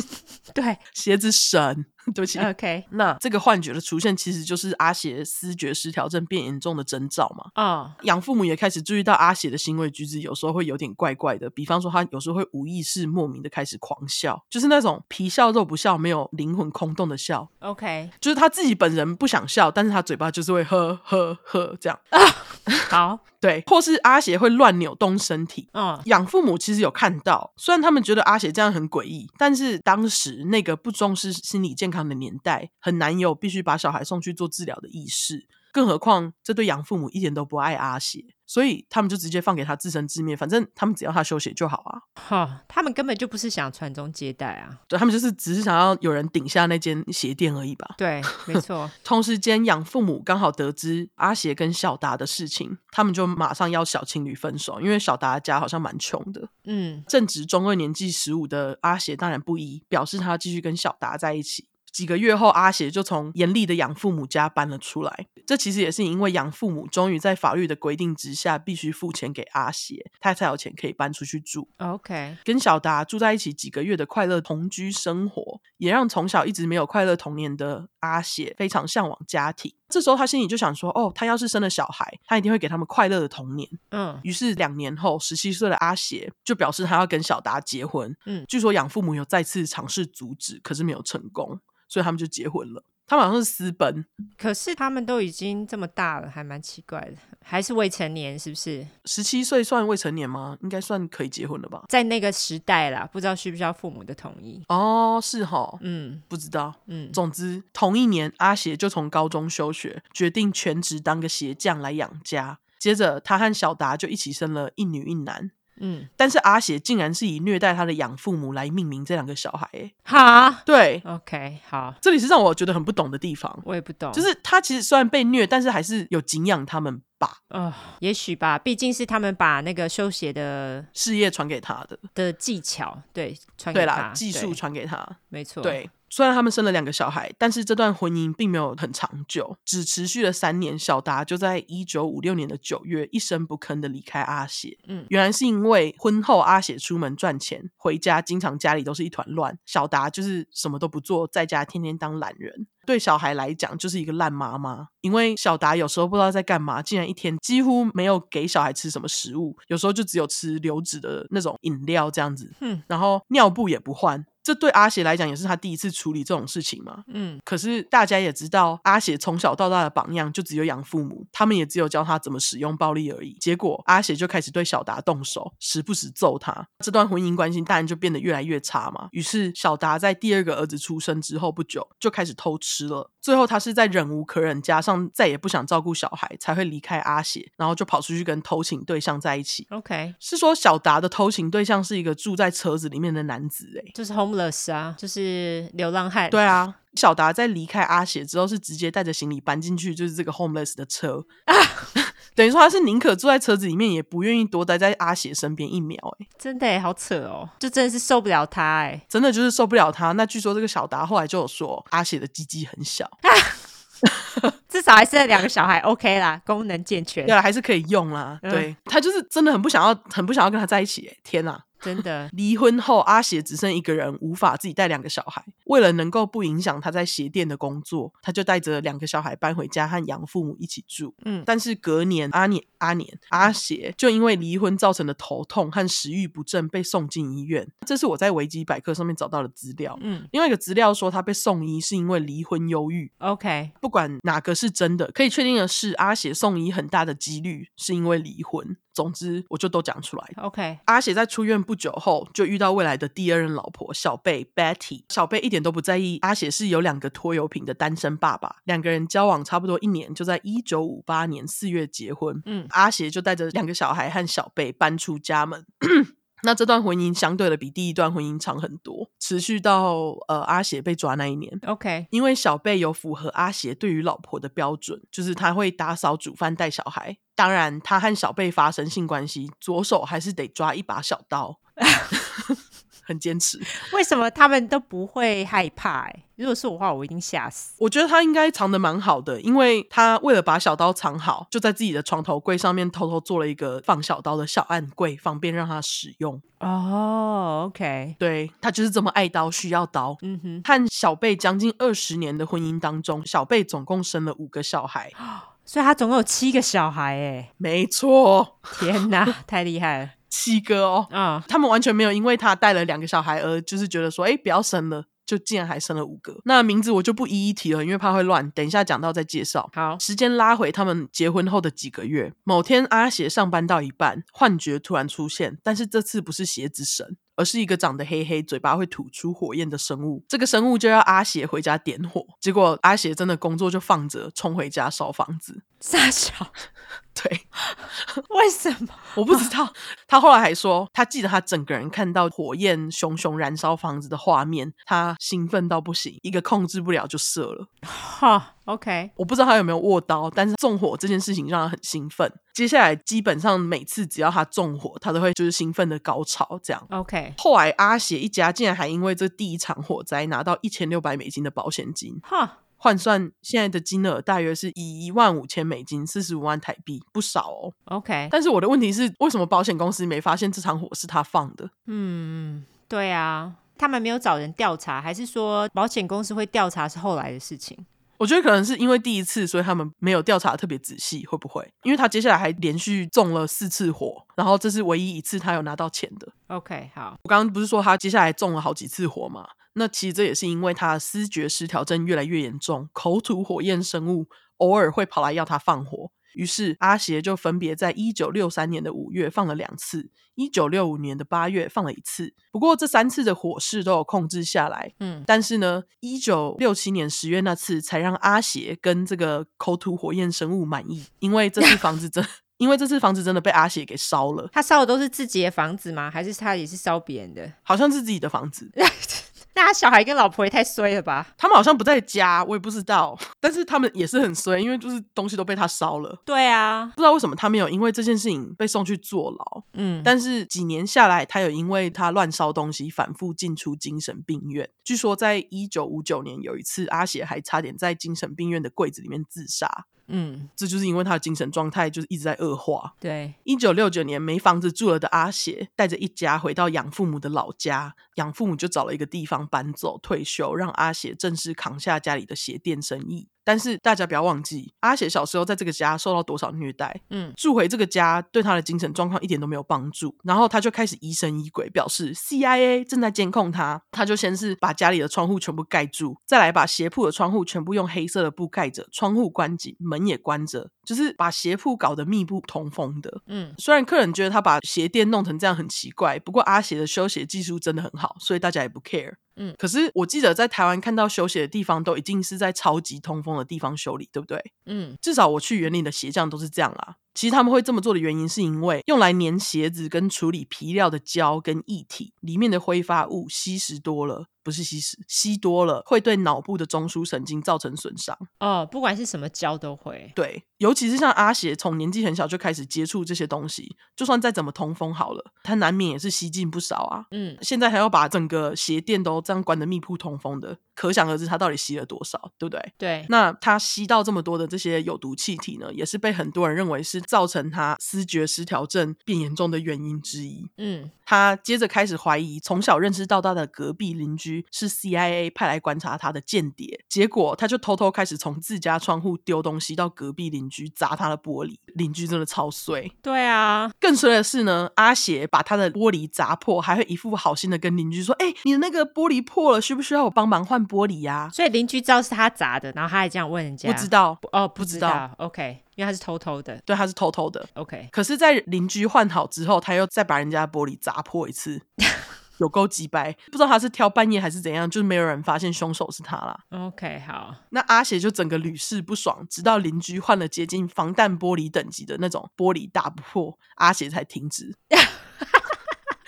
对，鞋子神。对不起，OK。那这个幻觉的出现，其实就是阿邪思觉失调症变严重的征兆嘛。啊、oh.，养父母也开始注意到阿邪的行为举止有时候会有点怪怪的，比方说他有时候会无意识、莫名的开始狂笑，就是那种皮笑肉不笑、没有灵魂、空洞的笑。OK，就是他自己本人不想笑，但是他嘴巴就是会呵呵呵这样。啊，好，对，或是阿邪会乱扭动身体。嗯、oh.，养父母其实有看到，虽然他们觉得阿邪这样很诡异，但是当时那个不重视心理健康的年代，很难有必须把小孩送去做治疗的意识。更何况，这对养父母一点都不爱阿邪，所以他们就直接放给他自生自灭，反正他们只要他休息就好啊。哈，他们根本就不是想传宗接代啊，对，他们就是只是想要有人顶下那间鞋店而已吧。对，没错。同时间，养父母刚好得知阿邪跟小达的事情，他们就马上要小情侣分手，因为小达家好像蛮穷的。嗯，正值中二年纪十五的阿邪当然不依，表示他要继续跟小达在一起。几个月后，阿邪就从严厉的养父母家搬了出来。这其实也是因为养父母终于在法律的规定之下，必须付钱给阿邪，他才有钱可以搬出去住。OK，跟小达住在一起几个月的快乐同居生活，也让从小一直没有快乐童年的阿邪非常向往家庭。这时候他心里就想说：“哦，他要是生了小孩，他一定会给他们快乐的童年。”嗯，于是两年后，十七岁的阿邪就表示他要跟小达结婚。嗯，据说养父母有再次尝试阻止，可是没有成功。所以他们就结婚了。他们好像是私奔，可是他们都已经这么大了，还蛮奇怪的，还是未成年，是不是？十七岁算未成年吗？应该算可以结婚了吧？在那个时代啦，不知道需不需要父母的同意。哦，是哈，嗯，不知道，嗯。总之，同一年，阿邪就从高中休学，决定全职当个鞋匠来养家。接着，他和小达就一起生了一女一男。嗯，但是阿协竟然是以虐待他的养父母来命名这两个小孩，哎，哈，对，OK，好，这里是让我觉得很不懂的地方，我也不懂，就是他其实虽然被虐，但是还是有敬仰他们吧，呃，也许吧，毕竟是他们把那个修鞋的事业传给他的。的技巧，对，传给他，对啦，技术传给他，没错，对。虽然他们生了两个小孩，但是这段婚姻并没有很长久，只持续了三年。小达就在一九五六年的九月一声不吭的离开阿协。嗯，原来是因为婚后阿协出门赚钱，回家经常家里都是一团乱。小达就是什么都不做，在家天天当懒人。对小孩来讲就是一个烂妈妈，因为小达有时候不知道在干嘛，竟然一天几乎没有给小孩吃什么食物，有时候就只有吃流质的那种饮料这样子。嗯，然后尿布也不换。这对阿雪来讲也是他第一次处理这种事情嘛。嗯，可是大家也知道，阿雪从小到大的榜样就只有养父母，他们也只有教他怎么使用暴力而已。结果阿雪就开始对小达动手，时不时揍他。这段婚姻关系当然就变得越来越差嘛。于是小达在第二个儿子出生之后不久就开始偷吃了。最后他是在忍无可忍，加上再也不想照顾小孩，才会离开阿雪，然后就跑出去跟偷情对象在一起。OK，是说小达的偷情对象是一个住在车子里面的男子，欸，哎，就是 homeless 啊，就是流浪汉。对啊，小达在离开阿雪之后，是直接带着行李搬进去，就是这个 homeless 的车。啊 等于说他是宁可坐在车子里面，也不愿意多待在阿协身边一秒。哎，真的哎，好扯哦，就真的是受不了他哎，真的就是受不了他。那据说这个小达后来就有说，阿协的鸡鸡很小，至少还是两个小孩 OK 啦，功能健全，对，还是可以用啦。嗯、对，他就是真的很不想要，很不想要跟他在一起。哎，天哪！真的，离婚后，阿邪只剩一个人，无法自己带两个小孩。为了能够不影响他在鞋店的工作，他就带着两个小孩搬回家和养父母一起住。嗯，但是隔年，阿年、阿年、阿邪就因为离婚造成的头痛和食欲不振被送进医院。这是我在维基百科上面找到的资料。嗯，另外一个资料说他被送医是因为离婚忧郁。OK，不管哪个是真的，可以确定的是，阿邪送医很大的几率是因为离婚。总之，我就都讲出来。OK，阿邪在出院不久后就遇到未来的第二任老婆小贝 Betty。小贝一点都不在意阿邪是有两个拖油瓶的单身爸爸。两个人交往差不多一年，就在一九五八年四月结婚。嗯，阿邪就带着两个小孩和小贝搬出家门。那这段婚姻相对的比第一段婚姻长很多，持续到呃阿邪被抓那一年。OK，因为小贝有符合阿邪对于老婆的标准，就是他会打扫、煮饭、带小孩。当然，他和小贝发生性关系，左手还是得抓一把小刀，很坚持。为什么他们都不会害怕？哎，如果是我的话，我一定吓死。我觉得他应该藏的蛮好的，因为他为了把小刀藏好，就在自己的床头柜上面偷偷做了一个放小刀的小暗柜，方便让他使用。哦、oh，OK，对，他就是这么爱刀，需要刀。嗯哼，和小贝将近二十年的婚姻当中，小贝总共生了五个小孩，所以他总共有七个小孩，哎，没错。天哪，太厉害了，七个哦。嗯，他们完全没有因为他带了两个小孩而就是觉得说，哎，不要生了。就竟然还生了五个，那名字我就不一一提了，因为怕会乱。等一下讲到再介绍。好，时间拉回他们结婚后的几个月，某天阿邪上班到一半，幻觉突然出现，但是这次不是鞋子神，而是一个长得黑黑、嘴巴会吐出火焰的生物。这个生物就要阿邪回家点火，结果阿邪真的工作就放着，冲回家烧房子。傻笑。对，为什么？我不知道。他后来还说，他记得他整个人看到火焰熊熊燃烧房子的画面，他兴奋到不行，一个控制不了就射了。哈，OK，我不知道他有没有握刀，但是纵火这件事情让他很兴奋。接下来基本上每次只要他纵火，他都会就是兴奋的高潮。这样，OK。后来阿协一家竟然还因为这第一场火灾拿到一千六百美金的保险金。哈。换算现在的金额大约是一万五千美金，四十五万台币，不少哦。OK，但是我的问题是，为什么保险公司没发现这场火是他放的？嗯，对啊，他们没有找人调查，还是说保险公司会调查是后来的事情？我觉得可能是因为第一次，所以他们没有调查特别仔细，会不会？因为他接下来还连续中了四次火，然后这是唯一一次他有拿到钱的。OK，好，我刚刚不是说他接下来中了好几次火吗？那其实这也是因为他的思觉失调症越来越严重，口吐火焰生物，偶尔会跑来要他放火。于是阿邪就分别在一九六三年的五月放了两次，一九六五年的八月放了一次。不过这三次的火势都有控制下来。嗯，但是呢，一九六七年十月那次才让阿邪跟这个口吐火焰生物满意，因为这次房子真，因为这次房子真的被阿邪给烧了。他烧的都是自己的房子吗？还是他也是烧别人的？好像是自己的房子。那他小孩跟老婆也太衰了吧？他们好像不在家，我也不知道。但是他们也是很衰，因为就是东西都被他烧了。对啊，不知道为什么他没有因为这件事情被送去坐牢。嗯，但是几年下来，他有因为他乱烧东西，反复进出精神病院。据说在一九五九年有一次，阿邪还差点在精神病院的柜子里面自杀。嗯，这就是因为他的精神状态就是一直在恶化。对，一九六九年没房子住了的阿邪带着一家回到养父母的老家，养父母就找了一个地方搬走退休，让阿邪正式扛下家里的鞋店生意。但是大家不要忘记，阿写小时候在这个家受到多少虐待。嗯，住回这个家对他的精神状况一点都没有帮助。然后他就开始疑神疑鬼，表示 CIA 正在监控他。他就先是把家里的窗户全部盖住，再来把鞋铺的窗户全部用黑色的布盖着，窗户关紧，门也关着，就是把鞋铺搞得密不通风的。嗯，虽然客人觉得他把鞋垫弄成这样很奇怪，不过阿写的修鞋技术真的很好，所以大家也不 care。嗯，可是我记得在台湾看到修鞋的地方，都一定是在超级通风的地方修理，对不对？嗯，至少我去园林的鞋匠都是这样啦。其实他们会这么做的原因，是因为用来粘鞋子跟处理皮料的胶跟液体里面的挥发物吸食多了。不是吸食，吸多了会对脑部的中枢神经造成损伤。哦，不管是什么胶都会。对，尤其是像阿邪从年纪很小就开始接触这些东西，就算再怎么通风好了，他难免也是吸进不少啊。嗯，现在还要把整个鞋店都这样关的密不通风的，可想而知他到底吸了多少，对不对？对。那他吸到这么多的这些有毒气体呢，也是被很多人认为是造成他思觉失调症变严重的原因之一。嗯，他接着开始怀疑从小认识到大的隔壁邻居是 CIA 派来观察他的间谍，结果他就偷偷开始从自家窗户丢东西到隔壁邻居砸他的玻璃，邻居真的超衰。对啊，更衰的是呢，阿协把他的玻璃砸破，还会一副好心的跟邻居说：“哎、欸，你的那个玻璃破了，需不需要我帮忙换玻璃呀、啊？”所以邻居知道是他砸的，然后他还这样问人家，不知道哦，不知道。OK，因为他是偷偷的，对，他是偷偷的。OK，可是，在邻居换好之后，他又再把人家的玻璃砸破一次。有够鸡掰，不知道他是挑半夜还是怎样，就是没有人发现凶手是他啦。OK，好，那阿邪就整个屡试不爽，直到邻居换了接近防弹玻璃等级的那种玻璃打不破，阿邪才停止。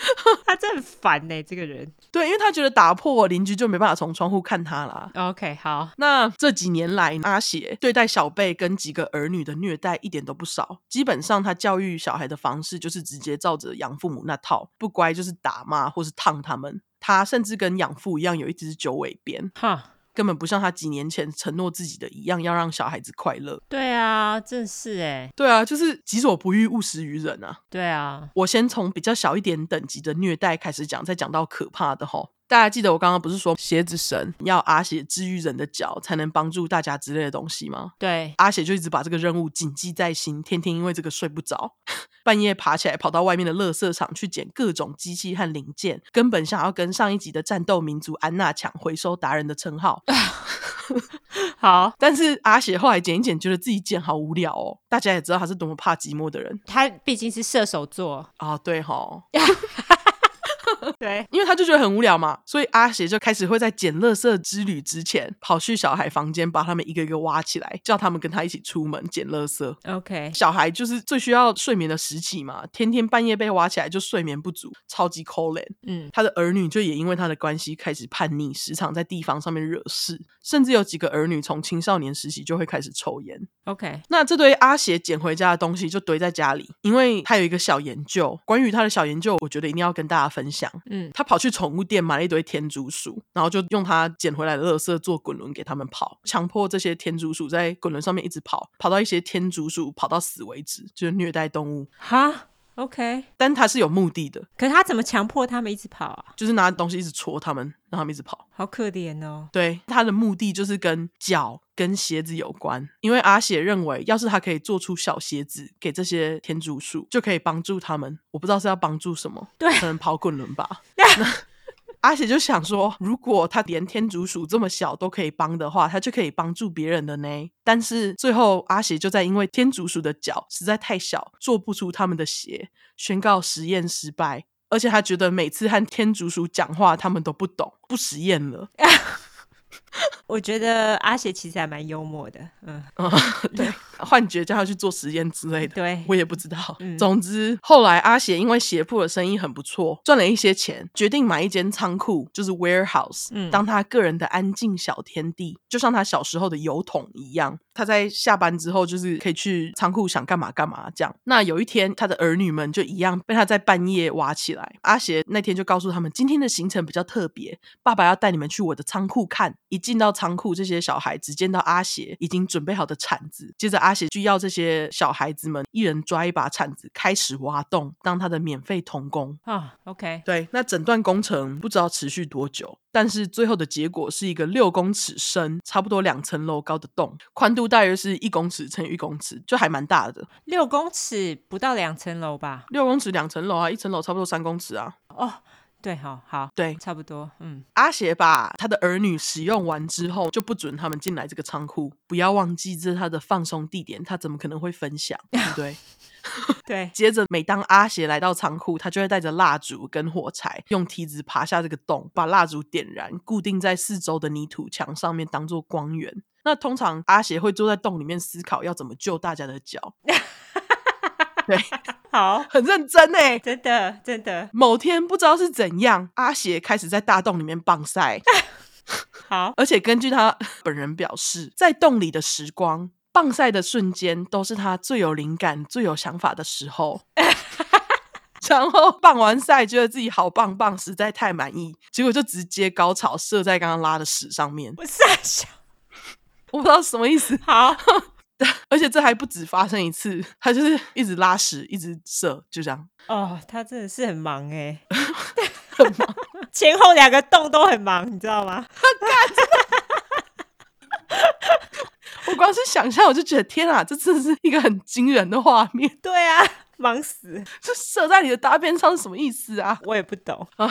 他真的很烦呢、欸，这个人。对，因为他觉得打破邻居就没办法从窗户看他啦。OK，好。那这几年来，阿协对待小贝跟几个儿女的虐待一点都不少。基本上，他教育小孩的方式就是直接照着养父母那套，不乖就是打骂或是烫他们。他甚至跟养父一样有一只九尾鞭。哈。根本不像他几年前承诺自己的一样，要让小孩子快乐。对啊，正是哎。对啊，就是己所不欲，勿施于人啊。对啊，我先从比较小一点等级的虐待开始讲，再讲到可怕的齁。大家记得我刚刚不是说鞋子神要阿血治愈人的脚，才能帮助大家之类的东西吗？对，阿血就一直把这个任务谨记在心，天天因为这个睡不着，半夜爬起来跑到外面的垃圾场去捡各种机器和零件，根本想要跟上一集的战斗民族安娜抢回收达人的称号。好，但是阿血后来捡一捡，觉得自己捡好无聊哦。大家也知道他是多么怕寂寞的人，他毕竟是射手座哦，对齁。对，因为他就觉得很无聊嘛，所以阿邪就开始会在捡垃圾之旅之前跑去小孩房间，把他们一个一个挖起来，叫他们跟他一起出门捡垃圾。OK，小孩就是最需要睡眠的时期嘛，天天半夜被挖起来就睡眠不足，超级可怜。嗯，他的儿女就也因为他的关系开始叛逆，时常在地方上面惹事，甚至有几个儿女从青少年时期就会开始抽烟。OK，那这堆阿邪捡回家的东西就堆在家里，因为他有一个小研究，关于他的小研究，我觉得一定要跟大家分享。嗯，他跑去宠物店买了一堆天竺鼠，然后就用他捡回来的垃圾做滚轮给他们跑，强迫这些天竺鼠在滚轮上面一直跑，跑到一些天竺鼠跑到死为止，就是虐待动物。哈，OK，但他是有目的的。可是他怎么强迫他们一直跑啊？就是拿东西一直戳他们，让他们一直跑。好可怜哦。对，他的目的就是跟脚跟鞋子有关，因为阿血认为，要是他可以做出小鞋子给这些天竺鼠，就可以帮助他们。我不知道是要帮助什么，对，可能跑滚轮吧。阿喜就想说，如果他连天竺鼠这么小都可以帮的话，他就可以帮助别人了呢。但是最后，阿喜就在因为天竺鼠的脚实在太小，做不出他们的鞋，宣告实验失败。而且他觉得每次和天竺鼠讲话，他们都不懂，不实验了。我觉得阿邪其实还蛮幽默的，嗯，嗯，对，幻觉叫他去做实验之类的，对，我也不知道。嗯，总之，后来阿邪因为鞋铺的生意很不错，赚了一些钱，决定买一间仓库，就是 warehouse，嗯，当他个人的安静小天地，就像他小时候的油桶一样。他在下班之后，就是可以去仓库想干嘛干嘛这样。那有一天，他的儿女们就一样被他在半夜挖起来。阿邪那天就告诉他们，今天的行程比较特别，爸爸要带你们去我的仓库看。一进到仓库，这些小孩只见到阿邪已经准备好的铲子。接着，阿邪就要这些小孩子们一人抓一把铲子，开始挖洞，当他的免费童工啊。Oh, OK，对，那整段工程不知道持续多久，但是最后的结果是一个六公尺深、差不多两层楼高的洞，宽度。大约是一公尺乘以一公尺，就还蛮大的。六公尺不到两层楼吧？六公尺两层楼啊，一层楼差不多三公尺啊。哦，对，好好，对，差不多。嗯，阿邪把他的儿女使用完之后，就不准他们进来这个仓库。不要忘记这是他的放松地点，他怎么可能会分享？对不对？对，接着每当阿邪来到仓库，他就会带着蜡烛跟火柴，用梯子爬下这个洞，把蜡烛点燃，固定在四周的泥土墙上面，当做光源。那通常阿邪会坐在洞里面思考要怎么救大家的脚。对，好，很认真哎，真的真的。某天不知道是怎样，阿邪开始在大洞里面棒晒。好，而且根据他本人表示，在洞里的时光，棒晒的瞬间都是他最有灵感、最有想法的时候。然后棒完赛，觉得自己好棒棒，实在太满意，结果就直接高潮射在刚刚拉的屎上面。我傻笑。我不知道什么意思。好，而且这还不止发生一次，他就是一直拉屎，一直射，就这样。哦，他真的是很忙哎，很忙，前后两个洞都很忙，你知道吗？我光是想象，我就觉得天啊，这真的是一个很惊人的画面。对啊，忙死！这射在你的大便上是什么意思啊？我也不懂啊。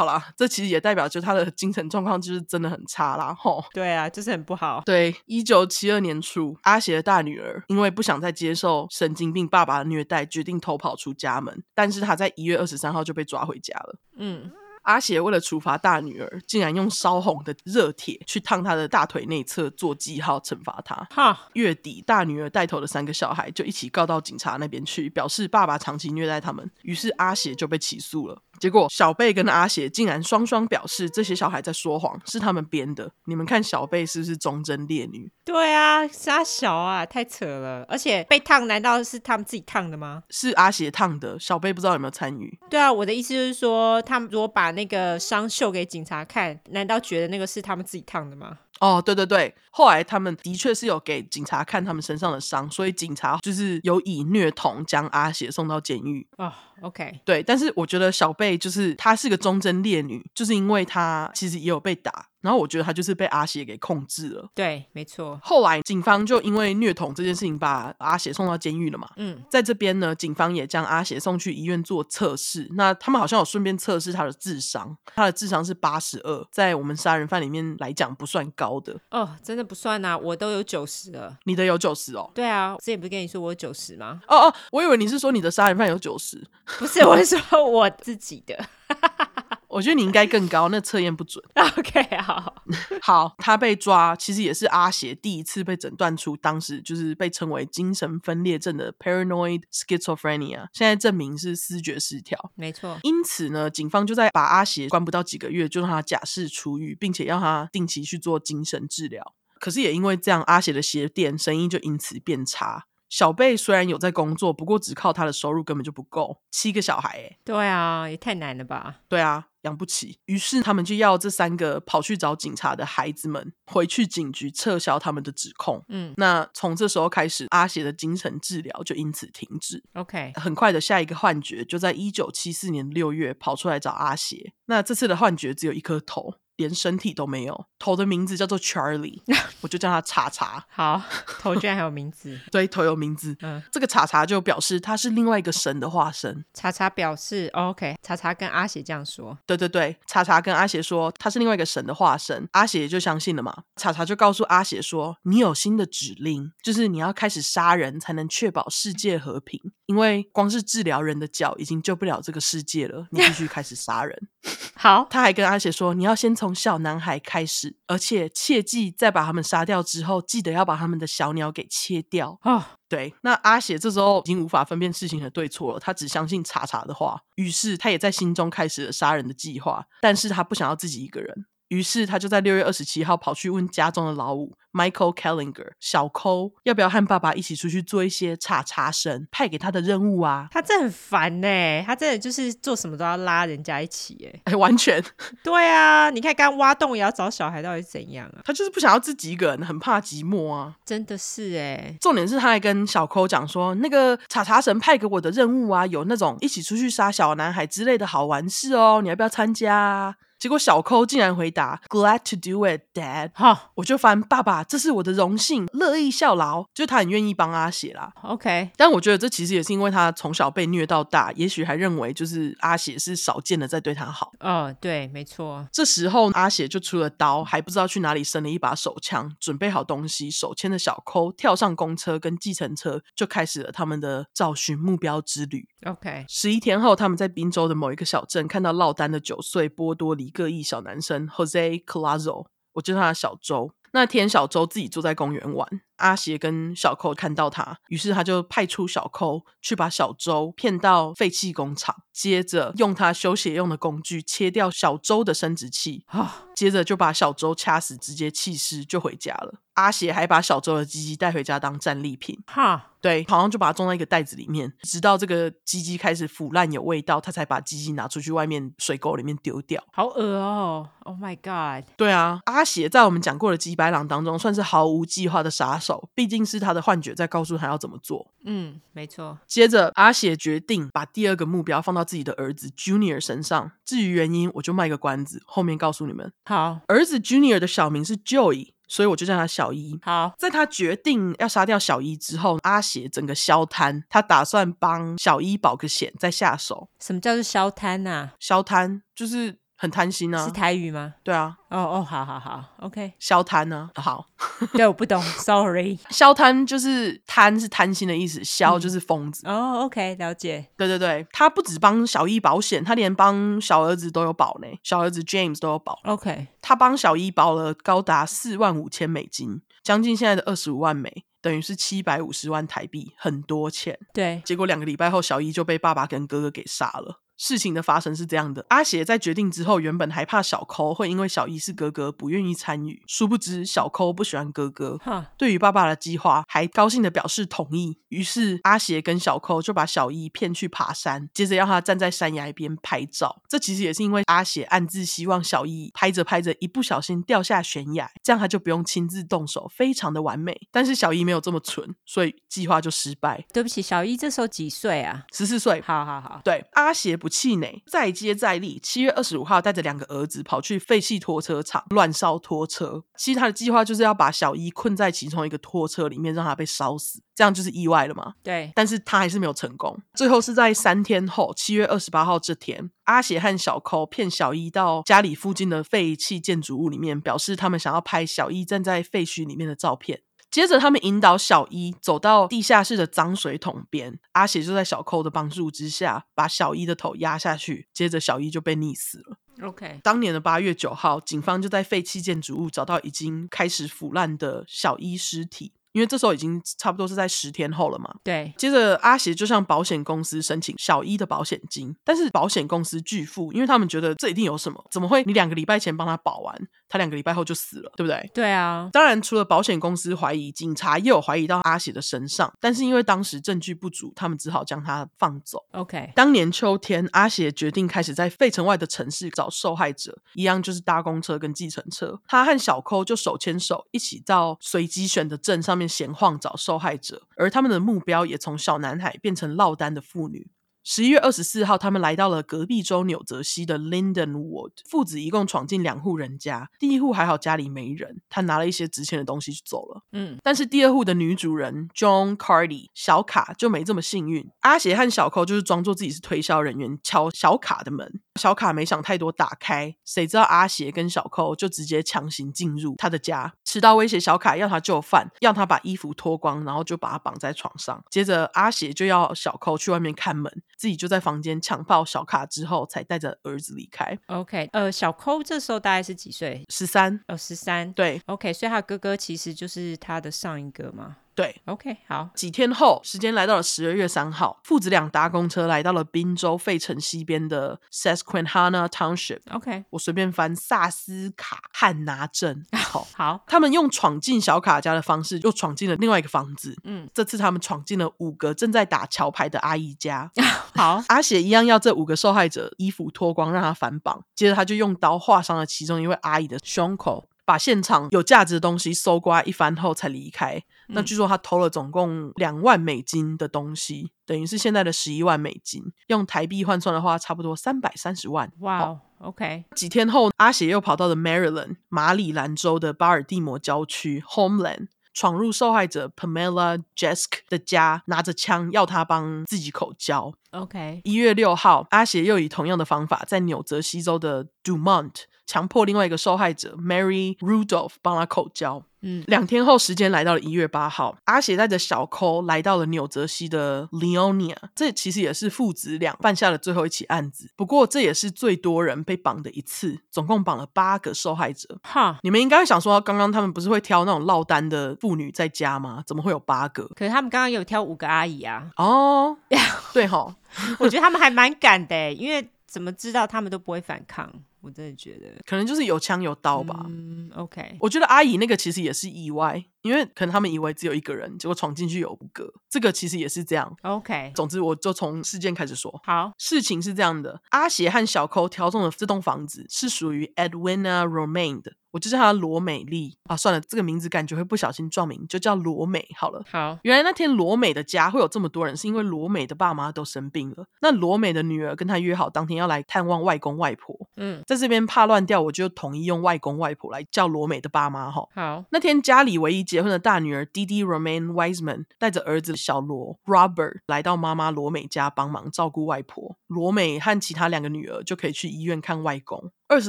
好啦，这其实也代表就他的精神状况就是真的很差啦，吼。对啊，就是很不好。对，一九七二年初，阿邪的大女儿因为不想再接受神经病爸爸的虐待，决定偷跑出家门。但是她在一月二十三号就被抓回家了。嗯。阿邪为了处罚大女儿，竟然用烧红的热铁去烫她的大腿内侧做记号，惩罚她。哈，月底大女儿带头的三个小孩就一起告到警察那边去，表示爸爸长期虐待他们。于是阿邪就被起诉了。结果小贝跟阿邪竟然双双表示这些小孩在说谎，是他们编的。你们看小贝是不是忠贞烈女？对啊，杀小啊，太扯了。而且被烫，难道是他们自己烫的吗？是阿邪烫的，小贝不知道有没有参与。对啊，我的意思就是说，他们如果把那个伤秀给警察看，难道觉得那个是他们自己烫的吗？哦，对对对，后来他们的确是有给警察看他们身上的伤，所以警察就是有以虐童将阿邪送到监狱。哦，OK，对，但是我觉得小贝就是她是个忠贞烈女，就是因为她其实也有被打。然后我觉得她就是被阿邪给控制了。对，没错。后来警方就因为虐童这件事情把阿邪送到监狱了嘛。嗯，在这边呢，警方也将阿邪送去医院做测试。那他们好像有顺便测试他的智商，他的智商是八十二，在我们杀人犯里面来讲不算高的。哦，真的不算啊，我都有九十了。你的有九十哦？对啊，之前不是跟你说我有九十吗？哦哦，我以为你是说你的杀人犯有九十，不是，我是说我自己的。我觉得你应该更高，那测验不准。OK，好，好，他被抓，其实也是阿邪第一次被诊断出当时就是被称为精神分裂症的 paranoid schizophrenia，现在证明是思觉失调。没错。因此呢，警方就在把阿邪关不到几个月，就让他假释出狱，并且让他定期去做精神治疗。可是也因为这样，阿邪的鞋店生意就因此变差。小贝虽然有在工作，不过只靠他的收入根本就不够，七个小孩哎。对啊，也太难了吧？对啊。养不起，于是他们就要这三个跑去找警察的孩子们回去警局撤销他们的指控。嗯，那从这时候开始，阿邪的精神治疗就因此停止。OK，很快的下一个幻觉就在一九七四年六月跑出来找阿邪。那这次的幻觉只有一颗头。连身体都没有，头的名字叫做 Charlie，我就叫他查查。好，头居然还有名字，对，头有名字。嗯，这个查查就表示他是另外一个神的化身。查查表示、哦、OK，查查跟阿邪这样说。对对对，查查跟阿邪说他是另外一个神的化身，阿邪就相信了嘛。查查就告诉阿邪说：“你有新的指令，就是你要开始杀人才能确保世界和平，因为光是治疗人的脚已经救不了这个世界了，你必须开始杀人。” 好，他还跟阿雪说：“你要先从小男孩开始，而且切记在把他们杀掉之后，记得要把他们的小鸟给切掉。”啊，对，那阿雪这时候已经无法分辨事情的对错了，他只相信查查的话，于是他也在心中开始了杀人的计划，但是他不想要自己一个人。于是他就在六月二十七号跑去问家中的老五 Michael Kellinger 小抠要不要和爸爸一起出去做一些查查神派给他的任务啊？他真的很烦呢，他真的就是做什么都要拉人家一起哎，哎，完全 对啊！你看刚挖洞也要找小孩，到底怎样啊？他就是不想要自己一个人，很怕寂寞啊！真的是哎，重点是他还跟小抠讲说，那个查查神派给我的任务啊，有那种一起出去杀小男孩之类的好玩事哦，你要不要参加啊？结果小抠竟然回答：“Glad to do it, Dad。”哈，我就翻爸爸，这是我的荣幸，乐意效劳。就他很愿意帮阿写啦。OK，但我觉得这其实也是因为他从小被虐到大，也许还认为就是阿写是少见的在对他好。哦，对，没错。这时候阿写就出了刀，还不知道去哪里生了一把手枪，准备好东西，手牵着小抠跳上公车跟计程车，就开始了他们的找寻目标之旅。OK，十一天后，他们在宾州的某一个小镇看到落单的九岁波多黎各裔小男生 Jose Collazo，我叫他的小周。那天小周自己坐在公园玩，阿邪跟小寇看到他，于是他就派出小寇去把小周骗到废弃工厂，接着用他修鞋用的工具切掉小周的生殖器，啊 接着就把小周掐死，直接弃尸就回家了。阿邪还把小周的鸡鸡带回家当战利品，哈，对，好像就把它装在一个袋子里面，直到这个鸡鸡开始腐烂有味道，他才把鸡鸡拿出去外面水沟里面丢掉。好恶哦！Oh my god！对啊，阿邪在我们讲过的鸡白狼当中算是毫无计划的杀手，毕竟是他的幻觉在告诉他要怎么做。嗯，没错。接着，阿邪决定把第二个目标放到自己的儿子 Junior 身上。至于原因，我就卖个关子，后面告诉你们。好，儿子 Junior 的小名是 Joey。所以我就叫他小一。好，在他决定要杀掉小一之后，阿邪整个消摊，他打算帮小一保个险再下手。什么叫做消摊啊？消摊就是。很贪心啊，是台语吗？对啊，哦哦，好好好，OK，消贪呢？好，对，我不懂，Sorry，消贪就是贪是贪心的意思，消就是疯子。哦、嗯，OK，了解。对对对，他不止帮小一保险，他连帮小儿子都有保呢，小儿子 James 都有保。OK，他帮小一保了高达四万五千美金，将近现在的二十五万美，等于是七百五十万台币，很多钱。对，结果两个礼拜后，小一就被爸爸跟哥哥给杀了。事情的发生是这样的：阿邪在决定之后，原本还怕小抠会因为小一是哥哥不愿意参与，殊不知小抠不喜欢哥哥，哈对于爸爸的计划还高兴的表示同意。于是阿邪跟小抠就把小一骗去爬山，接着让他站在山崖边拍照。这其实也是因为阿邪暗自希望小一拍着拍着一不小心掉下悬崖，这样他就不用亲自动手，非常的完美。但是小一没有这么蠢，所以计划就失败。对不起，小一这时候几岁啊？十四岁。好好好，对，阿邪不气馁，再接再厉。七月二十五号，带着两个儿子跑去废弃拖车厂乱烧拖车。其实他的计划就是要把小一困在其中一个拖车里面，让他被烧死，这样就是意外了嘛？对。但是他还是没有成功。最后是在三天后，七月二十八号这天，阿协和小抠骗小一到家里附近的废弃建筑物里面，表示他们想要拍小一站在废墟里面的照片。接着，他们引导小一走到地下室的脏水桶边，阿协就在小扣的帮助之下，把小一的头压下去，接着小一就被溺死了。OK，当年的八月九号，警方就在废弃建筑物找到已经开始腐烂的小一尸体。因为这时候已经差不多是在十天后了嘛。对。接着阿邪就向保险公司申请小一的保险金，但是保险公司拒付，因为他们觉得这一定有什么，怎么会你两个礼拜前帮他保完，他两个礼拜后就死了，对不对？对啊。当然，除了保险公司怀疑，警察也有怀疑到阿喜的身上，但是因为当时证据不足，他们只好将他放走。OK。当年秋天，阿喜决定开始在费城外的城市找受害者，一样就是搭公车跟计程车。他和小抠就手牵手一起到随机选的镇上面闲晃找受害者，而他们的目标也从小男孩变成落单的妇女。十一月二十四号，他们来到了隔壁州纽泽西的 Lindenwood。父子一共闯进两户人家，第一户还好家里没人，他拿了一些值钱的东西就走了。嗯，但是第二户的女主人 John Cardy 小卡就没这么幸运。阿邪和小寇就是装作自己是推销人员，敲小卡的门。小卡没想太多，打开，谁知道阿邪跟小寇就直接强行进入他的家，持刀威胁小卡要他就范，要他把衣服脱光，然后就把他绑在床上。接着阿邪就要小寇去外面看门。自己就在房间强暴小卡之后，才带着儿子离开。OK，呃，小抠这时候大概是几岁？十三。哦，十三。对。OK，所以他哥哥其实就是他的上一个吗？对，OK，好。几天后，时间来到了十二月三号，父子俩搭公车来到了宾州费城西边的 Susquehanna Township。OK，我随便翻萨斯卡汉拿镇。好，好，他们用闯进小卡家的方式，又闯进了另外一个房子。嗯，这次他们闯进了五个正在打桥牌的阿姨家。好，阿雪一样要这五个受害者衣服脱光，让他反绑。接着他就用刀划伤了其中一位阿姨的胸口。把现场有价值的东西搜刮一番后才离开。嗯、那据说他偷了总共两万美金的东西，等于是现在的十一万美金，用台币换算的话，差不多三百三十万。哇、wow, OK。几天后，阿协又跑到了 Maryland 马里兰州的巴尔的摩郊区 Homeland，闯入受害者 Pamela Jesk 的家，拿着枪要他帮自己口交。OK。一月六号，阿邪又以同样的方法，在纽泽西州的 Dumont。强迫另外一个受害者 Mary Rudolph 帮他口交。嗯，两天后，时间来到了一月八号，阿协带着小抠来到了纽泽西的 Leonia。这其实也是父子俩犯下的最后一起案子。不过，这也是最多人被绑的一次，总共绑了八个受害者。哈，你们应该会想说，刚刚他们不是会挑那种落单的妇女在家吗？怎么会有八个？可是他们刚刚有挑五个阿姨啊。哦，对哈，我觉得他们还蛮敢的，因为怎么知道他们都不会反抗？我真的觉得，可能就是有枪有刀吧。嗯，OK。我觉得阿姨那个其实也是意外，因为可能他们以为只有一个人，结果闯进去有五个。这个其实也是这样。OK。总之，我就从事件开始说。好，事情是这样的：阿邪和小抠挑中的这栋房子是属于 Edwina Romaine 的。我就叫她罗美丽啊，算了，这个名字感觉会不小心撞名，就叫罗美好了。好，原来那天罗美的家会有这么多人，是因为罗美的爸妈都生病了。那罗美的女儿跟她约好当天要来探望外公外婆。嗯，在这边怕乱掉，我就统一用外公外婆来叫罗美的爸妈哈。好，那天家里唯一结婚的大女儿 Didi Romaine Wiseman 带着儿子小罗 Robert 来到妈妈罗美家帮忙照顾外婆。罗美和其他两个女儿就可以去医院看外公。二十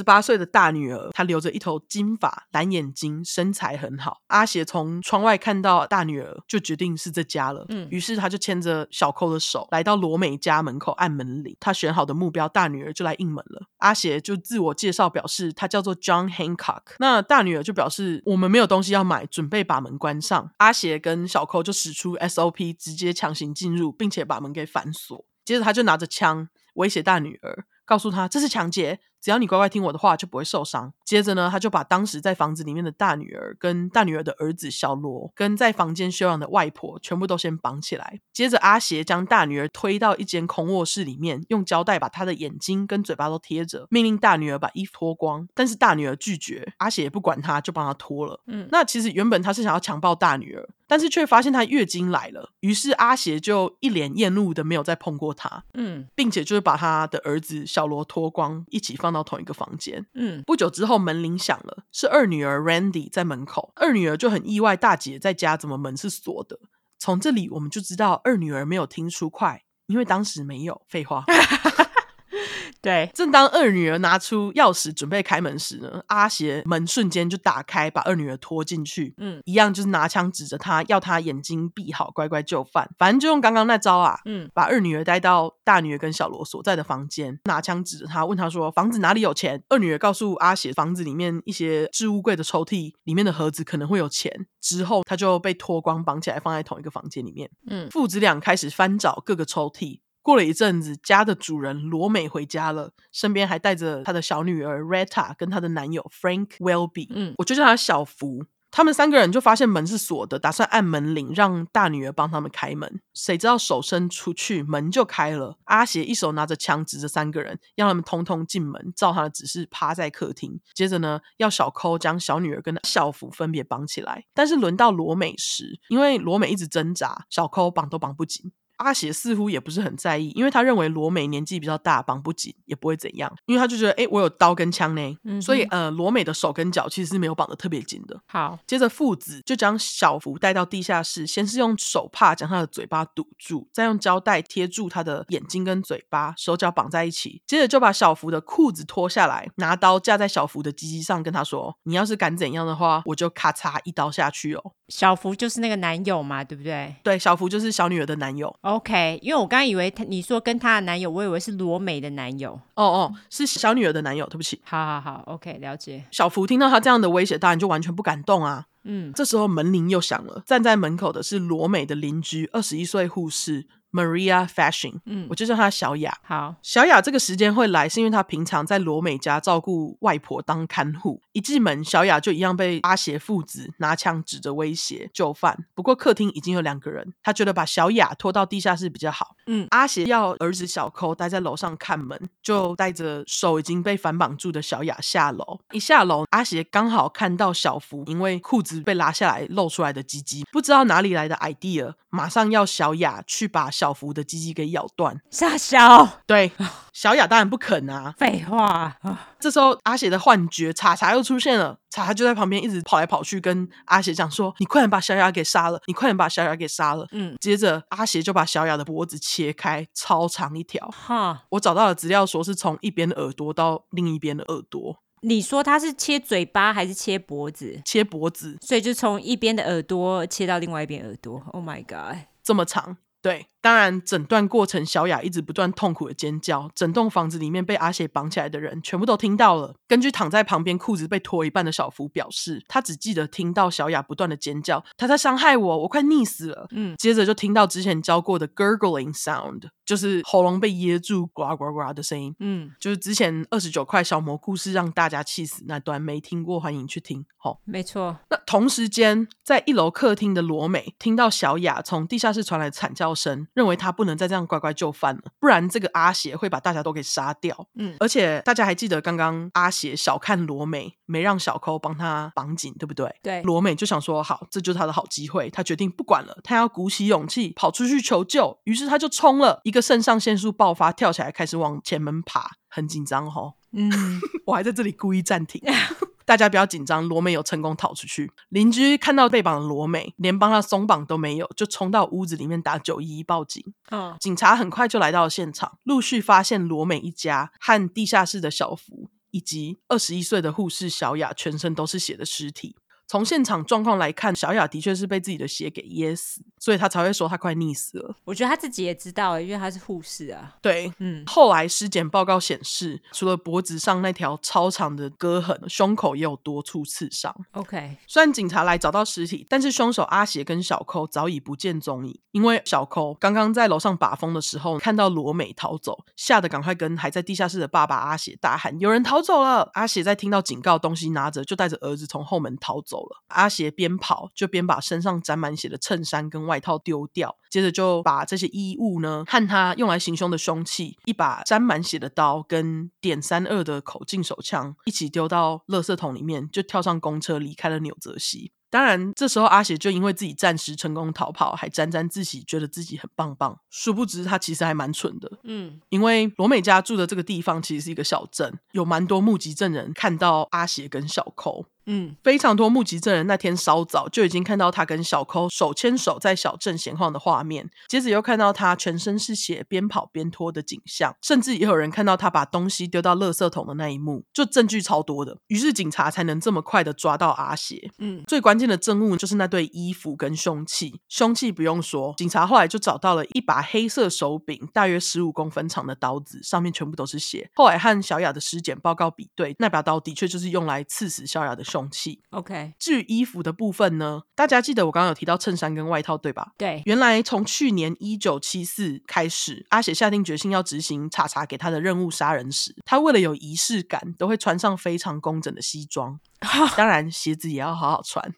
八岁的大女儿，她留着一头金发，蓝眼睛，身材很好。阿邪从窗外看到大女儿，就决定是这家了。嗯，于是他就牵着小寇的手，来到罗美家门口按门铃。他选好的目标，大女儿就来应门了。阿邪就自我介绍，表示他叫做 John Hancock。那大女儿就表示我们没有东西要买，准备把门关上。阿邪跟小寇就使出 SOP，直接强行进入，并且把门给反锁。接着他就拿着枪。威胁大女儿，告诉她这是抢劫。只要你乖乖听我的话，就不会受伤。接着呢，他就把当时在房子里面的大女儿、跟大女儿的儿子小罗、跟在房间休养的外婆，全部都先绑起来。接着，阿邪将大女儿推到一间空卧室里面，用胶带把她的眼睛跟嘴巴都贴着，命令大女儿把衣服脱光。但是大女儿拒绝，阿邪也不管她，就帮她脱了。嗯，那其实原本他是想要强暴大女儿，但是却发现她月经来了，于是阿邪就一脸厌恶的没有再碰过她。嗯，并且就是把他的儿子小罗脱光，一起放到同一个房间。嗯，不久之后门铃响了，是二女儿 Randy 在门口。二女儿就很意外，大姐在家怎么门是锁的？从这里我们就知道二女儿没有听出快，因为当时没有。废话。对，正当二女儿拿出钥匙准备开门时呢，阿邪门瞬间就打开，把二女儿拖进去。嗯，一样就是拿枪指着她，要她眼睛闭好，乖乖就范。反正就用刚刚那招啊。嗯，把二女儿带到大女儿跟小罗所在的房间，拿枪指着她，问她说：“房子哪里有钱？”二女儿告诉阿邪，房子里面一些置物柜的抽屉里面的盒子可能会有钱。之后，她就被脱光，绑起来放在同一个房间里面。嗯，父子俩开始翻找各个抽屉。过了一阵子，家的主人罗美回家了，身边还带着她的小女儿 Retta 跟她的男友 Frank Welby，嗯，我就叫他小福。他们三个人就发现门是锁的，打算按门铃让大女儿帮他们开门。谁知道手伸出去，门就开了。阿邪一手拿着枪指着三个人，让他们通通进门，照他的指示趴在客厅。接着呢，要小抠将小女儿跟小福分别绑起来。但是轮到罗美时，因为罗美一直挣扎，小抠绑都绑不紧。阿协似乎也不是很在意，因为他认为罗美年纪比较大，绑不紧也不会怎样。因为他就觉得，哎，我有刀跟枪呢，嗯、所以呃，罗美的手跟脚其实是没有绑的特别紧的。好，接着父子就将小福带到地下室，先是用手帕将他的嘴巴堵住，再用胶带贴住他的眼睛跟嘴巴，手脚绑在一起。接着就把小福的裤子脱下来，拿刀架在小福的鸡鸡上，跟他说：“你要是敢怎样的话，我就咔嚓一刀下去哦。”小福就是那个男友嘛，对不对？对，小福就是小女儿的男友。OK，因为我刚刚以为他你说跟他的男友，我以为是罗美的男友。哦哦，是小女儿的男友。对不起。好好好，OK，了解。小福听到他这样的威胁，当然就完全不敢动啊。嗯，这时候门铃又响了，站在门口的是罗美的邻居，二十一岁护士。Maria Fashing，嗯，我就叫她小雅。好，小雅这个时间会来，是因为她平常在罗美家照顾外婆当看护。一进门，小雅就一样被阿邪父子拿枪指着威胁就范。不过客厅已经有两个人，他觉得把小雅拖到地下室比较好。嗯，阿邪要儿子小抠待在楼上看门，就带着手已经被反绑住的小雅下楼。一下楼，阿邪刚好看到小福因为裤子被拉下来露出来的鸡鸡，不知道哪里来的 idea，马上要小雅去把。小福的鸡鸡给咬断，傻小，对，小雅当然不肯啊，废话。这时候阿协的幻觉，查查又出现了，查查就在旁边一直跑来跑去，跟阿协讲说：“你快点把小雅给杀了，你快点把小雅给杀了。”嗯，接着阿协就把小雅的脖子切开，超长一条。哈，我找到了资料，说是从一边的耳朵到另一边的耳朵。你说他是切嘴巴还是切脖子？切脖子，所以就从一边的耳朵切到另外一边耳朵。Oh my god，这么长。对，当然，整段过程小雅一直不断痛苦的尖叫，整栋房子里面被阿邪绑起来的人全部都听到了。根据躺在旁边裤子被脱一半的小福表示，他只记得听到小雅不断的尖叫，他在伤害我，我快溺死了。嗯，接着就听到之前教过的 gurgling sound，就是喉咙被噎住呱呱呱的声音。嗯，就是之前二十九块小蘑菇是让大家气死那段，没听过欢迎去听。好，没错。那同时间，在一楼客厅的罗美听到小雅从地下室传来惨叫。神认为他不能再这样乖乖就范了，不然这个阿邪会把大家都给杀掉。嗯，而且大家还记得刚刚阿邪小看罗美，没让小抠帮他绑紧，对不对？对，罗美就想说好，这就是他的好机会，他决定不管了，他要鼓起勇气跑出去求救。于是他就冲了，一个肾上腺素爆发，跳起来开始往前门爬，很紧张哦。嗯，我还在这里故意暂停。大家不要紧张，罗美有成功逃出去。邻居看到被绑的罗美，连帮她松绑都没有，就冲到屋子里面打九一一报警。嗯，警察很快就来到了现场，陆续发现罗美一家和地下室的小福，以及二十一岁的护士小雅全身都是血的尸体。从现场状况来看，小雅的确是被自己的血给噎死，所以她才会说她快溺死了。我觉得她自己也知道，因为她是护士啊。对，嗯，后来尸检报告显示，除了脖子上那条超长的割痕，胸口也有多处刺伤。OK，虽然警察来找到尸体，但是凶手阿邪跟小寇早已不见踪影。因为小寇刚刚在楼上把风的时候，看到罗美逃走，吓得赶快跟还在地下室的爸爸阿邪大喊：“有人逃走了！”阿邪在听到警告，东西拿着，就带着儿子从后门逃走了。阿邪边跑就边把身上沾满血的衬衫跟外套丢掉，接着就把这些衣物呢和他用来行凶的凶器，一把沾满血的刀跟点三二的口径手枪一起丢到垃圾桶里面，就跳上公车离开了纽泽西。当然，这时候阿邪就因为自己暂时成功逃跑，还沾沾自喜，觉得自己很棒棒。殊不知他其实还蛮蠢的。嗯，因为罗美家住的这个地方其实是一个小镇，有蛮多目击证人看到阿邪跟小寇。嗯，非常多目击证人那天稍早就已经看到他跟小寇手牵手在小镇闲晃的画面，接着又看到他全身是血边跑边拖的景象，甚至也有人看到他把东西丢到垃圾桶的那一幕，就证据超多的。于是警察才能这么快的抓到阿邪。嗯，最关键的证物就是那对衣服跟凶器。凶器不用说，警察后来就找到了一把黑色手柄，大约十五公分长的刀子，上面全部都是血。后来和小雅的尸检报告比对，那把刀的确就是用来刺死小雅的。凶器，OK。至于衣服的部分呢？大家记得我刚刚有提到衬衫跟外套，对吧？对。原来从去年一九七四开始，阿协下定决心要执行查查给他的任务杀人时，他为了有仪式感，都会穿上非常工整的西装。当然，鞋子也要好好穿。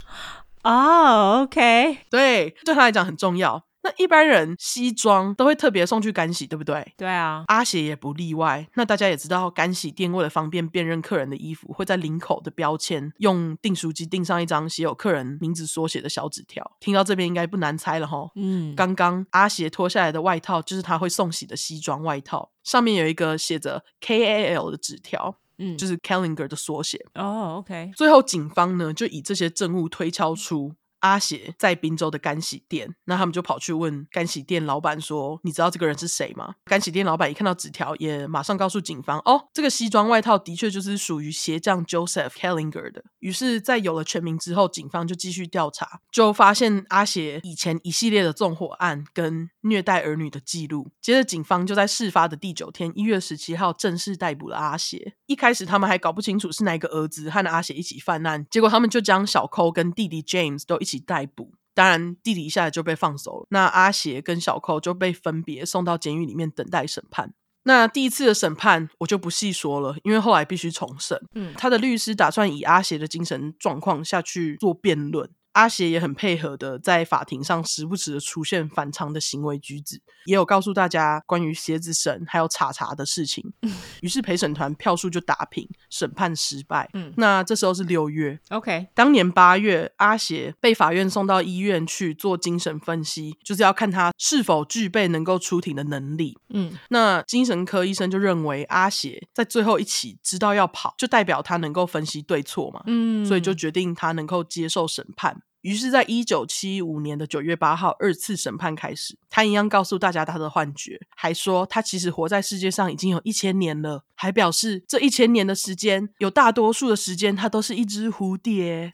哦、oh，OK。对，对他来讲很重要。那一般人西装都会特别送去干洗，对不对？对啊，阿协也不例外。那大家也知道，干洗店为了方便辨认客人的衣服，会在领口的标签用订书机订上一张写有客人名字缩写的小纸条。听到这边应该不难猜了哈。嗯，刚刚阿协脱下来的外套就是他会送洗的西装外套，上面有一个写着 K A L 的纸条，嗯，就是 Kellinger 的缩写。哦，OK。最后警方呢就以这些证物推敲出。阿邪在宾州的干洗店，那他们就跑去问干洗店老板说：“你知道这个人是谁吗？”干洗店老板一看到纸条，也马上告诉警方：“哦，这个西装外套的确就是属于鞋匠 Joseph Kellinger 的。”于是，在有了全名之后，警方就继续调查，就发现阿邪以前一系列的纵火案跟虐待儿女的记录。接着，警方就在事发的第九天，一月十七号正式逮捕了阿邪。一开始，他们还搞不清楚是哪个儿子和阿协一起犯案，结果他们就将小寇跟弟弟 James 都一起。逮捕，当然弟弟一下子就被放走了。那阿邪跟小寇就被分别送到监狱里面等待审判。那第一次的审判我就不细说了，因为后来必须重审。嗯，他的律师打算以阿邪的精神状况下去做辩论。阿邪也很配合的，在法庭上时不时的出现反常的行为举止，也有告诉大家关于鞋子神还有查查的事情。于是陪审团票数就打平，审判失败。嗯，那这时候是六月，OK。当年八月，阿邪被法院送到医院去做精神分析，就是要看他是否具备能够出庭的能力。嗯，那精神科医生就认为阿邪在最后一起知道要跑，就代表他能够分析对错嘛。嗯，所以就决定他能够接受审判。于是，在一九七五年的九月八号，二次审判开始。他一样告诉大家他的幻觉，还说他其实活在世界上已经有一千年了，还表示这一千年的时间，有大多数的时间他都是一只蝴蝶。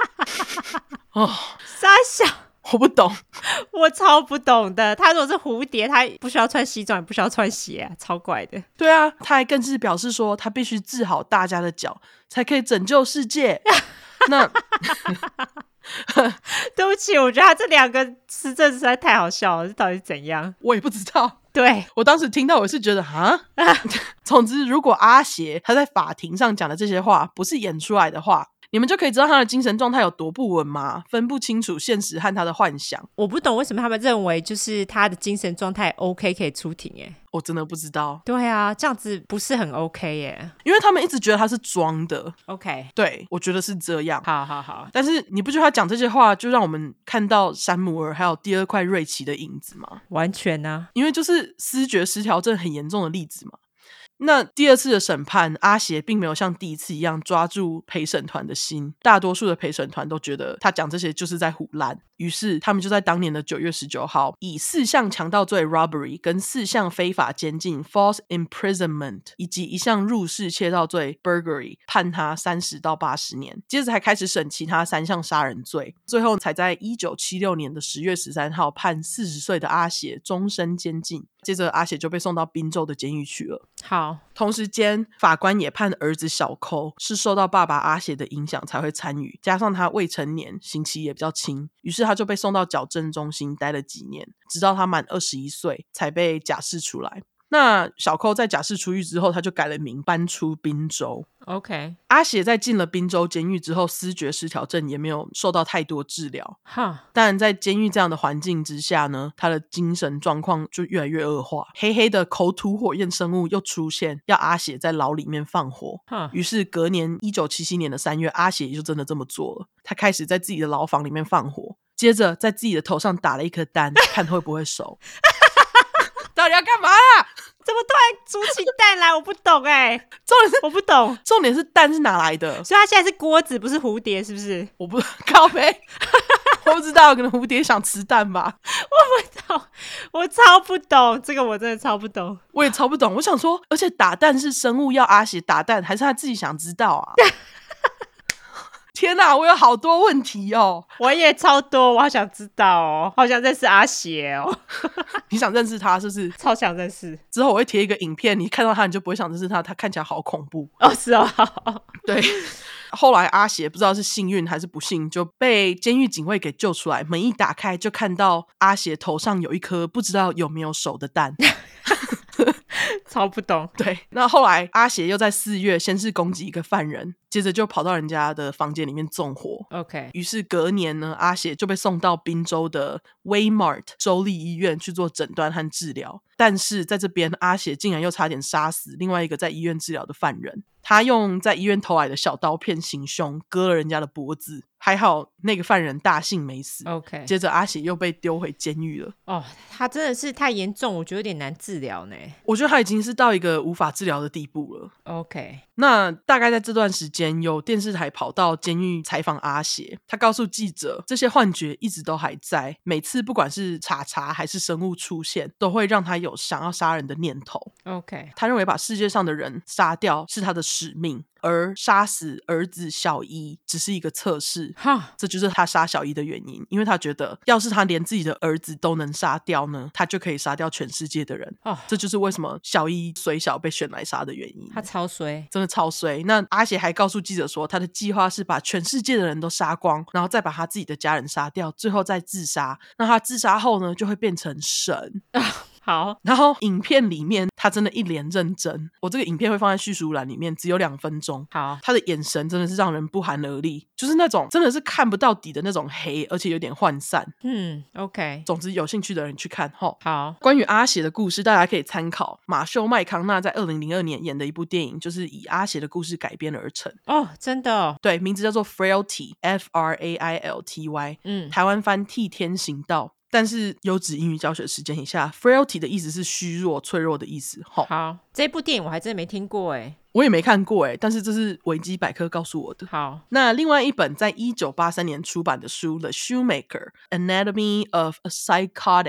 哦，傻笑，我不懂，我超不懂的。他如果是蝴蝶，他不需要穿西装，也不需要穿鞋啊，超怪的。对啊，他还更是表示说，他必须治好大家的脚，才可以拯救世界。那，对不起，我觉得他这两个词真实在太好笑了，这到底怎样？我也不知道。对，我当时听到，我是觉得哈。总之，如果阿邪他在法庭上讲的这些话不是演出来的话。你们就可以知道他的精神状态有多不稳吗？分不清楚现实和他的幻想。我不懂为什么他们认为就是他的精神状态 OK 可以出庭耶，我真的不知道。对啊，这样子不是很 OK 耶？因为他们一直觉得他是装的。OK，对，我觉得是这样。好好好，但是你不觉得他讲这些话就让我们看到山姆尔还有第二块瑞奇的影子吗？完全啊，因为就是思觉失调症很严重的例子嘛。那第二次的审判，阿协并没有像第一次一样抓住陪审团的心，大多数的陪审团都觉得他讲这些就是在胡烂，于是他们就在当年的九月十九号，以四项强盗罪 （robbery） 跟四项非法监禁 （false imprisonment） 以及一项入室窃盗罪 （burglary） 判他三十到八十年，接着才开始审其他三项杀人罪，最后才在一九七六年的十月十三号判四十岁的阿协终身监禁。接着，阿协就被送到宾州的监狱去了。好，同时间，法官也判儿子小寇是受到爸爸阿协的影响才会参与，加上他未成年，刑期也比较轻，于是他就被送到矫正中心待了几年，直到他满二十一岁才被假释出来。那小寇在假释出狱之后，他就改了名，搬出滨州。OK，阿写在进了滨州监狱之后，思觉失调症也没有受到太多治疗。哈，但在监狱这样的环境之下呢，他的精神状况就越来越恶化。黑黑的口吐火焰生物又出现，要阿写在牢里面放火。哈，于是隔年一九七七年的三月，阿写也就真的这么做了。他开始在自己的牢房里面放火，接着在自己的头上打了一颗蛋，看会不会熟。到底要干嘛啊？怎么突然煮起蛋来？我不懂哎、欸。重点是我不懂，重点是蛋是哪来的？所以它现在是锅子，不是蝴蝶，是不是？我不 靠背，我不知道，可能蝴蝶想吃蛋吧。我不懂，我超不懂这个，我真的超不懂。我也超不懂。我想说，而且打蛋是生物要阿喜打蛋，还是他自己想知道啊？天哪，我有好多问题哦！我也超多，我好想知道哦，好想认识阿邪哦。你想认识他是不是？超想认识。之后我会贴一个影片，你看到他你就不会想认识他，他看起来好恐怖哦。是哦，对。后来阿邪不知道是幸运还是不幸，就被监狱警卫给救出来。门一打开，就看到阿邪头上有一颗不知道有没有手的蛋。超不懂，对。那后来阿邪又在四月先是攻击一个犯人，接着就跑到人家的房间里面纵火。OK，于是隔年呢，阿邪就被送到宾州的 Waymart 州立医院去做诊断和治疗。但是在这边，阿邪竟然又差点杀死另外一个在医院治疗的犯人。他用在医院偷来的小刀片行凶，割了人家的脖子。还好那个犯人大幸没死。OK，接着阿喜又被丢回监狱了。哦，他真的是太严重，我觉得有点难治疗呢。我觉得他已经是到一个无法治疗的地步了。OK，那大概在这段时间，有电视台跑到监狱采访阿喜，他告诉记者，这些幻觉一直都还在，每次不管是查查还是生物出现，都会让他有想要杀人的念头。OK，他认为把世界上的人杀掉是他的使命。而杀死儿子小一只是一个测试，哈，这就是他杀小一的原因，因为他觉得，要是他连自己的儿子都能杀掉呢，他就可以杀掉全世界的人。哦，这就是为什么小一随小被选来杀的原因。他超衰，真的超衰。那阿邪还告诉记者说，他的计划是把全世界的人都杀光，然后再把他自己的家人杀掉，最后再自杀。那他自杀后呢，就会变成神。好，然后影片里面他真的一脸认真，我这个影片会放在叙述栏里面，只有两分钟。好，他的眼神真的是让人不寒而栗，就是那种真的是看不到底的那种黑，而且有点涣散。嗯，OK。总之，有兴趣的人去看哈。好，关于阿邪的故事，大家可以参考马修麦康纳在二零零二年演的一部电影，就是以阿邪的故事改编而成。哦，真的哦？对，名字叫做 Frailty，F R A I L T Y。嗯，台湾翻替天行道。但是优质英语教学时间以下，frailty 的意思是虚弱、脆弱的意思。好，这部电影我还真的没听过诶，我也没看过诶，但是这是维基百科告诉我的。好，那另外一本在一九八三年出版的书《The Shoemaker: Anatomy of a Psychotic》，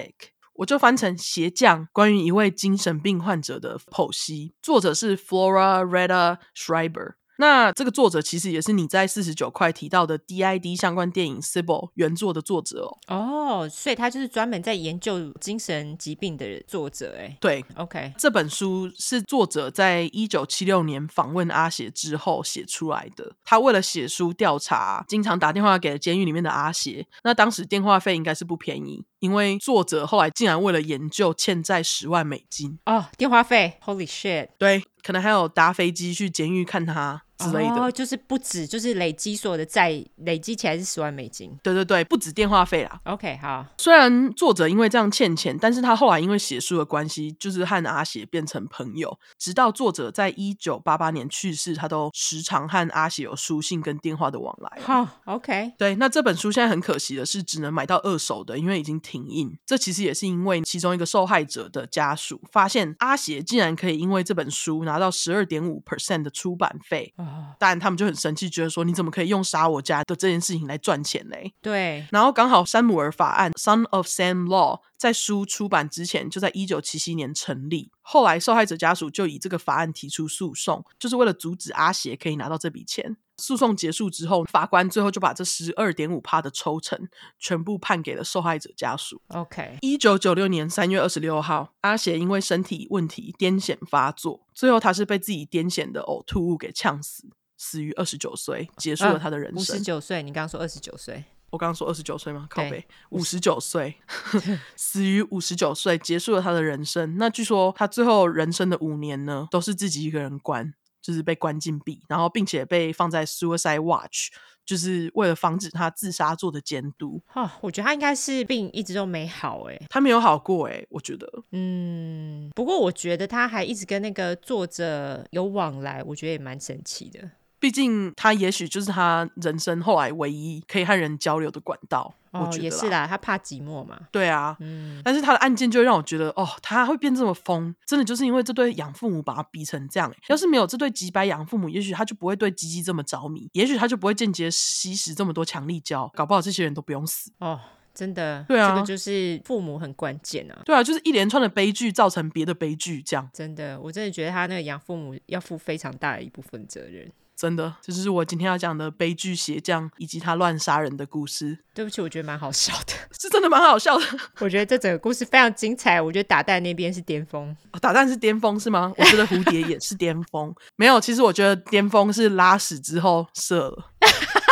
我就翻成鞋匠，关于一位精神病患者的剖析，作者是 Flora Retta Schreiber。那这个作者其实也是你在四十九块提到的 DID 相关电影《Sybil》原作的作者哦。哦，所以他就是专门在研究精神疾病的作者哎。对，OK，这本书是作者在一九七六年访问阿邪之后写出来的。他为了写书调查，经常打电话给监狱里面的阿邪。那当时电话费应该是不便宜，因为作者后来竟然为了研究欠债十万美金。哦，电话费，Holy shit！对，可能还有搭飞机去监狱看他。之类的，哦、就是不止，就是累积所有的债累积起来是十万美金。对对对，不止电话费啦。OK，好。虽然作者因为这样欠钱，但是他后来因为写书的关系，就是和阿写变成朋友，直到作者在一九八八年去世，他都时常和阿写有书信跟电话的往来。好、oh，OK。对，那这本书现在很可惜的是，只能买到二手的，因为已经停印。这其实也是因为其中一个受害者的家属发现阿写竟然可以因为这本书拿到十二点五 percent 的出版费，当然他们就很生气，觉得说你怎么可以用杀我家的这件事情来赚钱嘞？对。然后刚好山姆尔法案 （Son of Sam Law） 在书出版之前就在一九七七年成立，后来受害者家属就以这个法案提出诉讼，就是为了阻止阿邪可以拿到这笔钱。诉讼结束之后，法官最后就把这十二点五帕的抽成全部判给了受害者家属。OK，一九九六年三月二十六号，阿写因为身体问题癫痫发作，最后他是被自己癫痫的呕吐物给呛死，死于二十九岁，结束了他的人生。五十九岁，你刚刚说二十九岁，我刚刚说二十九岁吗？靠背，五十九岁，死于五十九岁，结束了他的人生。那据说他最后人生的五年呢，都是自己一个人关。就是被关禁闭，然后并且被放在 Suicide Watch，就是为了防止他自杀做的监督。哈、哦，我觉得他应该是病一直都没好，哎，他没有好过，哎，我觉得。嗯，不过我觉得他还一直跟那个作者有往来，我觉得也蛮神奇的。毕竟他也许就是他人生后来唯一可以和人交流的管道。哦，我觉得也是啦，他怕寂寞嘛。对啊，嗯。但是他的案件就会让我觉得，哦，他会变这么疯，真的就是因为这对养父母把他逼成这样。要是没有这对几百养父母，也许他就不会对鸡鸡这么着迷，也许他就不会间接吸食这么多强力胶，搞不好这些人都不用死。哦，真的。对啊，这个就是父母很关键啊。对啊，就是一连串的悲剧造成别的悲剧，这样。真的，我真的觉得他那个养父母要负非常大的一部分责任。真的，这就是我今天要讲的悲剧鞋匠以及他乱杀人的故事。对不起，我觉得蛮好笑的，是真的蛮好笑的。我觉得这整个故事非常精彩。我觉得打蛋那边是巅峰，哦，打蛋是巅峰是吗？我觉得蝴蝶也是巅峰。没有，其实我觉得巅峰是拉屎之后射了，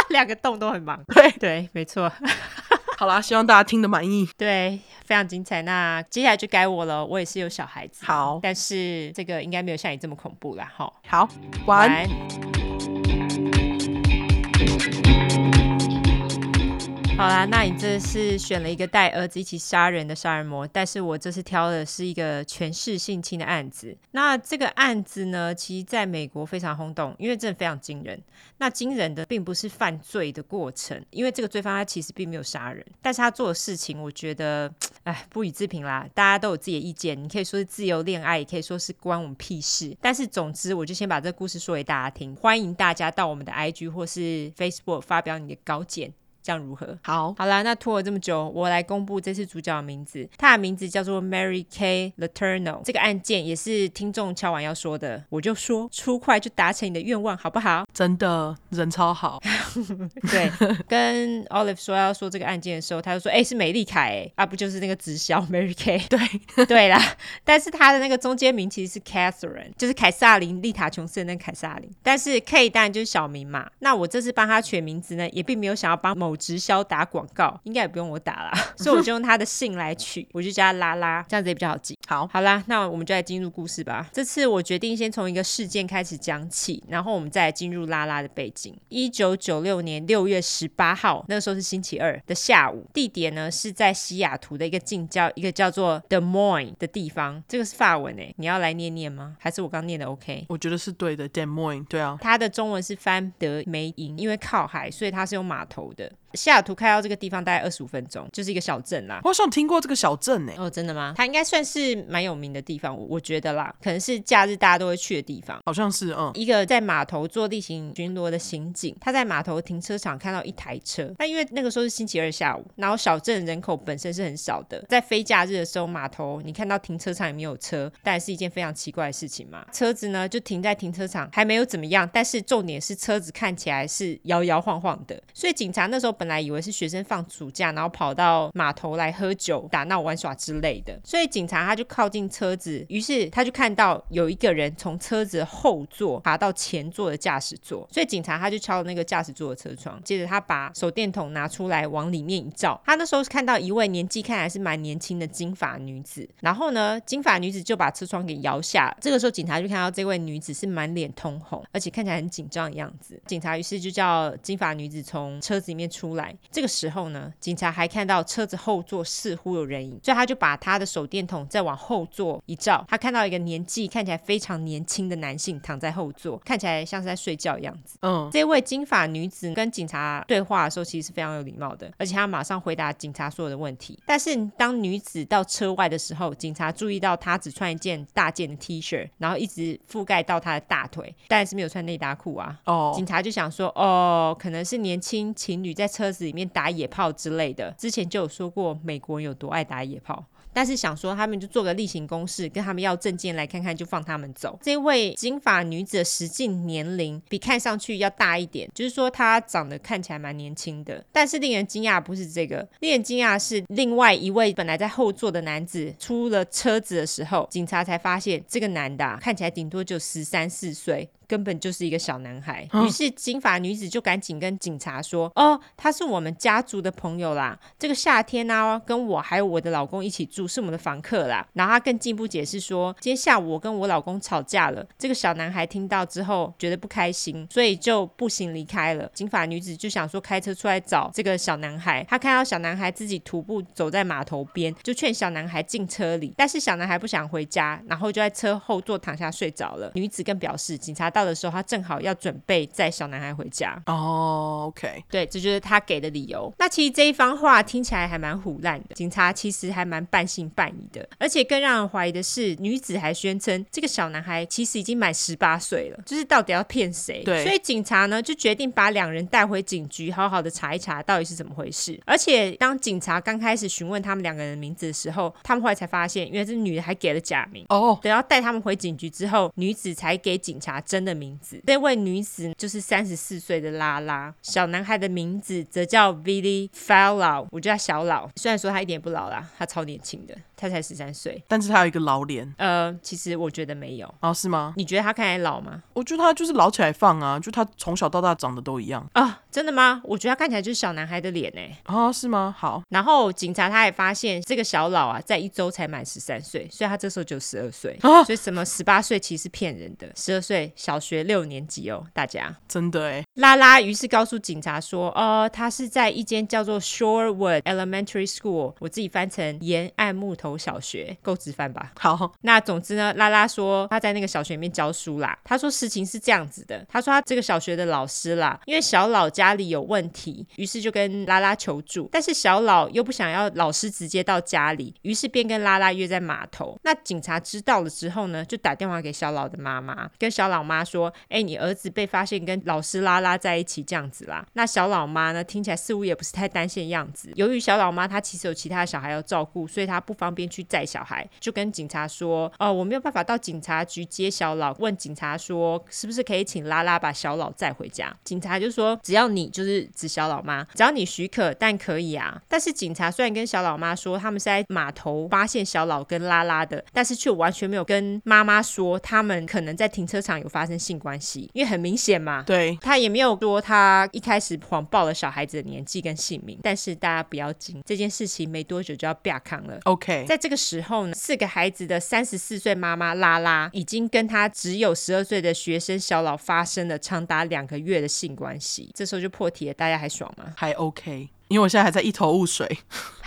两个洞都很忙。对对，没错。好啦，希望大家听得满意。对，非常精彩。那接下来就该我了，我也是有小孩子。好，但是这个应该没有像你这么恐怖啦。哈，好，晚安。好啦，那你这是选了一个带儿子一起杀人的杀人魔，但是我这次挑的是一个权势性侵的案子。那这个案子呢，其实在美国非常轰动，因为真的非常惊人。那惊人的并不是犯罪的过程，因为这个罪犯他其实并没有杀人，但是他做的事情，我觉得，哎，不予置评啦。大家都有自己的意见，你可以说是自由恋爱，也可以说是关我们屁事。但是总之，我就先把这个故事说给大家听。欢迎大家到我们的 IG 或是 Facebook 发表你的高见。这样如何？好，好啦，那拖了这么久，我来公布这次主角的名字。他的名字叫做 Mary Kay Letourneau。这个案件也是听众敲完要说的，我就说出快就达成你的愿望，好不好？真的人超好。对，跟 Olive 说要说这个案件的时候，他就说：“哎、欸，是美丽凯，哎，啊，不就是那个直销 Mary Kay？” 对，对啦。但是他的那个中间名其实是 Catherine，就是凯撒琳·丽塔·琼斯的那个凯撒琳。但是 K 当然就是小名嘛。那我这次帮他取名字呢，也并没有想要帮某直销打广告，应该也不用我打啦，所以我就用他的姓来取，我就叫他拉拉，这样子也比较好记。好，好啦，那我们就来进入故事吧。这次我决定先从一个事件开始讲起，然后我们再来进入拉拉的背景。一九九六年六月十八号，那个时候是星期二的下午，地点呢是在西雅图的一个近郊，一个叫做 Des Moines 的地方。这个是法文诶，你要来念念吗？还是我刚念的 OK？我觉得是对的，Des Moines，对啊。它的中文是翻德梅营，因为靠海，所以它是有码头的。西雅图开到这个地方大概二十五分钟，就是一个小镇啦。我好像听过这个小镇呢。哦，真的吗？它应该算是蛮有名的地方，我我觉得啦，可能是假日大家都会去的地方。好像是，嗯。一个在码头做例行巡逻的刑警，他在码头停车场看到一台车。那因为那个时候是星期二下午，然后小镇人口本身是很少的，在非假日的时候，码头你看到停车场里面有车，当然是一件非常奇怪的事情嘛。车子呢就停在停车场，还没有怎么样，但是重点是车子看起来是摇摇晃晃的，所以警察那时候本本来以为是学生放暑假，然后跑到码头来喝酒、打闹、玩耍之类的，所以警察他就靠近车子，于是他就看到有一个人从车子后座爬到前座的驾驶座，所以警察他就敲了那个驾驶座的车窗，接着他把手电筒拿出来往里面一照，他那时候是看到一位年纪看来是蛮年轻的金发女子，然后呢，金发女子就把车窗给摇下，这个时候警察就看到这位女子是满脸通红，而且看起来很紧张的样子，警察于是就叫金发女子从车子里面出来，这个时候呢，警察还看到车子后座似乎有人影，所以他就把他的手电筒再往后座一照，他看到一个年纪看起来非常年轻的男性躺在后座，看起来像是在睡觉的样子。嗯，这位金发女子跟警察对话的时候，其实是非常有礼貌的，而且她马上回答警察所有的问题。但是当女子到车外的时候，警察注意到她只穿一件大件的 T 恤，然后一直覆盖到她的大腿，但是没有穿内搭裤啊。哦，警察就想说，哦，可能是年轻情侣在车子里面打野炮之类的。之前就有说过，美国人有多爱打野炮。但是想说，他们就做个例行公事，跟他们要证件来看看，就放他们走。这位金发女子的实际年龄比看上去要大一点，就是说她长得看起来蛮年轻的。但是令人惊讶不是这个，令人惊讶是另外一位本来在后座的男子出了车子的时候，警察才发现这个男的啊，看起来顶多就十三四岁。根本就是一个小男孩，于是金发女子就赶紧跟警察说：“哦，他是我们家族的朋友啦，这个夏天呢、啊，跟我还有我的老公一起住，是我们的房客啦。”然后他更进一步解释说：“今天下午我跟我老公吵架了。”这个小男孩听到之后觉得不开心，所以就步行离开了。金发女子就想说开车出来找这个小男孩，她看到小男孩自己徒步走在码头边，就劝小男孩进车里，但是小男孩不想回家，然后就在车后座躺下睡着了。女子更表示，警察。到的时候，他正好要准备载小男孩回家。哦、oh，OK，对，这就是他给的理由。那其实这一番话听起来还蛮唬烂的，警察其实还蛮半信半疑的。而且更让人怀疑的是，女子还宣称这个小男孩其实已经满十八岁了，就是到底要骗谁？对，所以警察呢就决定把两人带回警局，好好的查一查到底是怎么回事。而且当警察刚开始询问他们两个人的名字的时候，他们后来才发现，因为这女的还给了假名。哦、oh，等到带他们回警局之后，女子才给警察真的名字，这位女子就是三十四岁的拉拉，小男孩的名字则叫 Vili f a l l o w 我叫小老。虽然说他一点也不老啦，他超年轻的。他才十三岁，但是他有一个老脸。呃，其实我觉得没有。哦，是吗？你觉得他看起来老吗？我觉得他就是老起来放啊，就他从小到大长得都一样。啊、哦，真的吗？我觉得他看起来就是小男孩的脸哎。哦，是吗？好。然后警察他也发现这个小老啊，在一周才满十三岁，所以他这时候就十二岁。啊，所以什么十八岁其实是骗人的，十二岁小学六年级哦，大家。真的哎。拉拉于是告诉警察说，哦，他是在一间叫做 Shorewood Elementary School，我自己翻成沿岸木头小学。够直翻吧？好，那总之呢，拉拉说他在那个小学里面教书啦。他说事情是这样子的，他说他这个小学的老师啦，因为小老家里有问题，于是就跟拉拉求助。但是小老又不想要老师直接到家里，于是便跟拉拉约在码头。那警察知道了之后呢，就打电话给小老的妈妈，跟小老妈说：“哎，你儿子被发现跟老师拉拉在一起这样子啦。”那小老妈呢，听起来似乎也不是太担心的样子。由于小老妈她其实有其他小孩要照顾，所以她不方便去载小孩。就跟警察说，哦，我没有办法到警察局接小老。问警察说，是不是可以请拉拉把小老载回家？警察就说，只要你就是指小老妈，只要你许可，但可以啊。但是警察虽然跟小老妈说他们是在码头发现小老跟拉拉的，但是却完全没有跟妈妈说他们可能在停车场有发生性关系，因为很明显嘛。对，他也没有说他一开始谎报了小孩子的年纪跟姓名。但是大家不要紧，这件事情没多久就要变康了。OK，在这个时候呢。四个孩子的三十四岁妈妈拉拉，已经跟她只有十二岁的学生小老发生了长达两个月的性关系。这时候就破题了，大家还爽吗？还 OK。因为我现在还在一头雾水。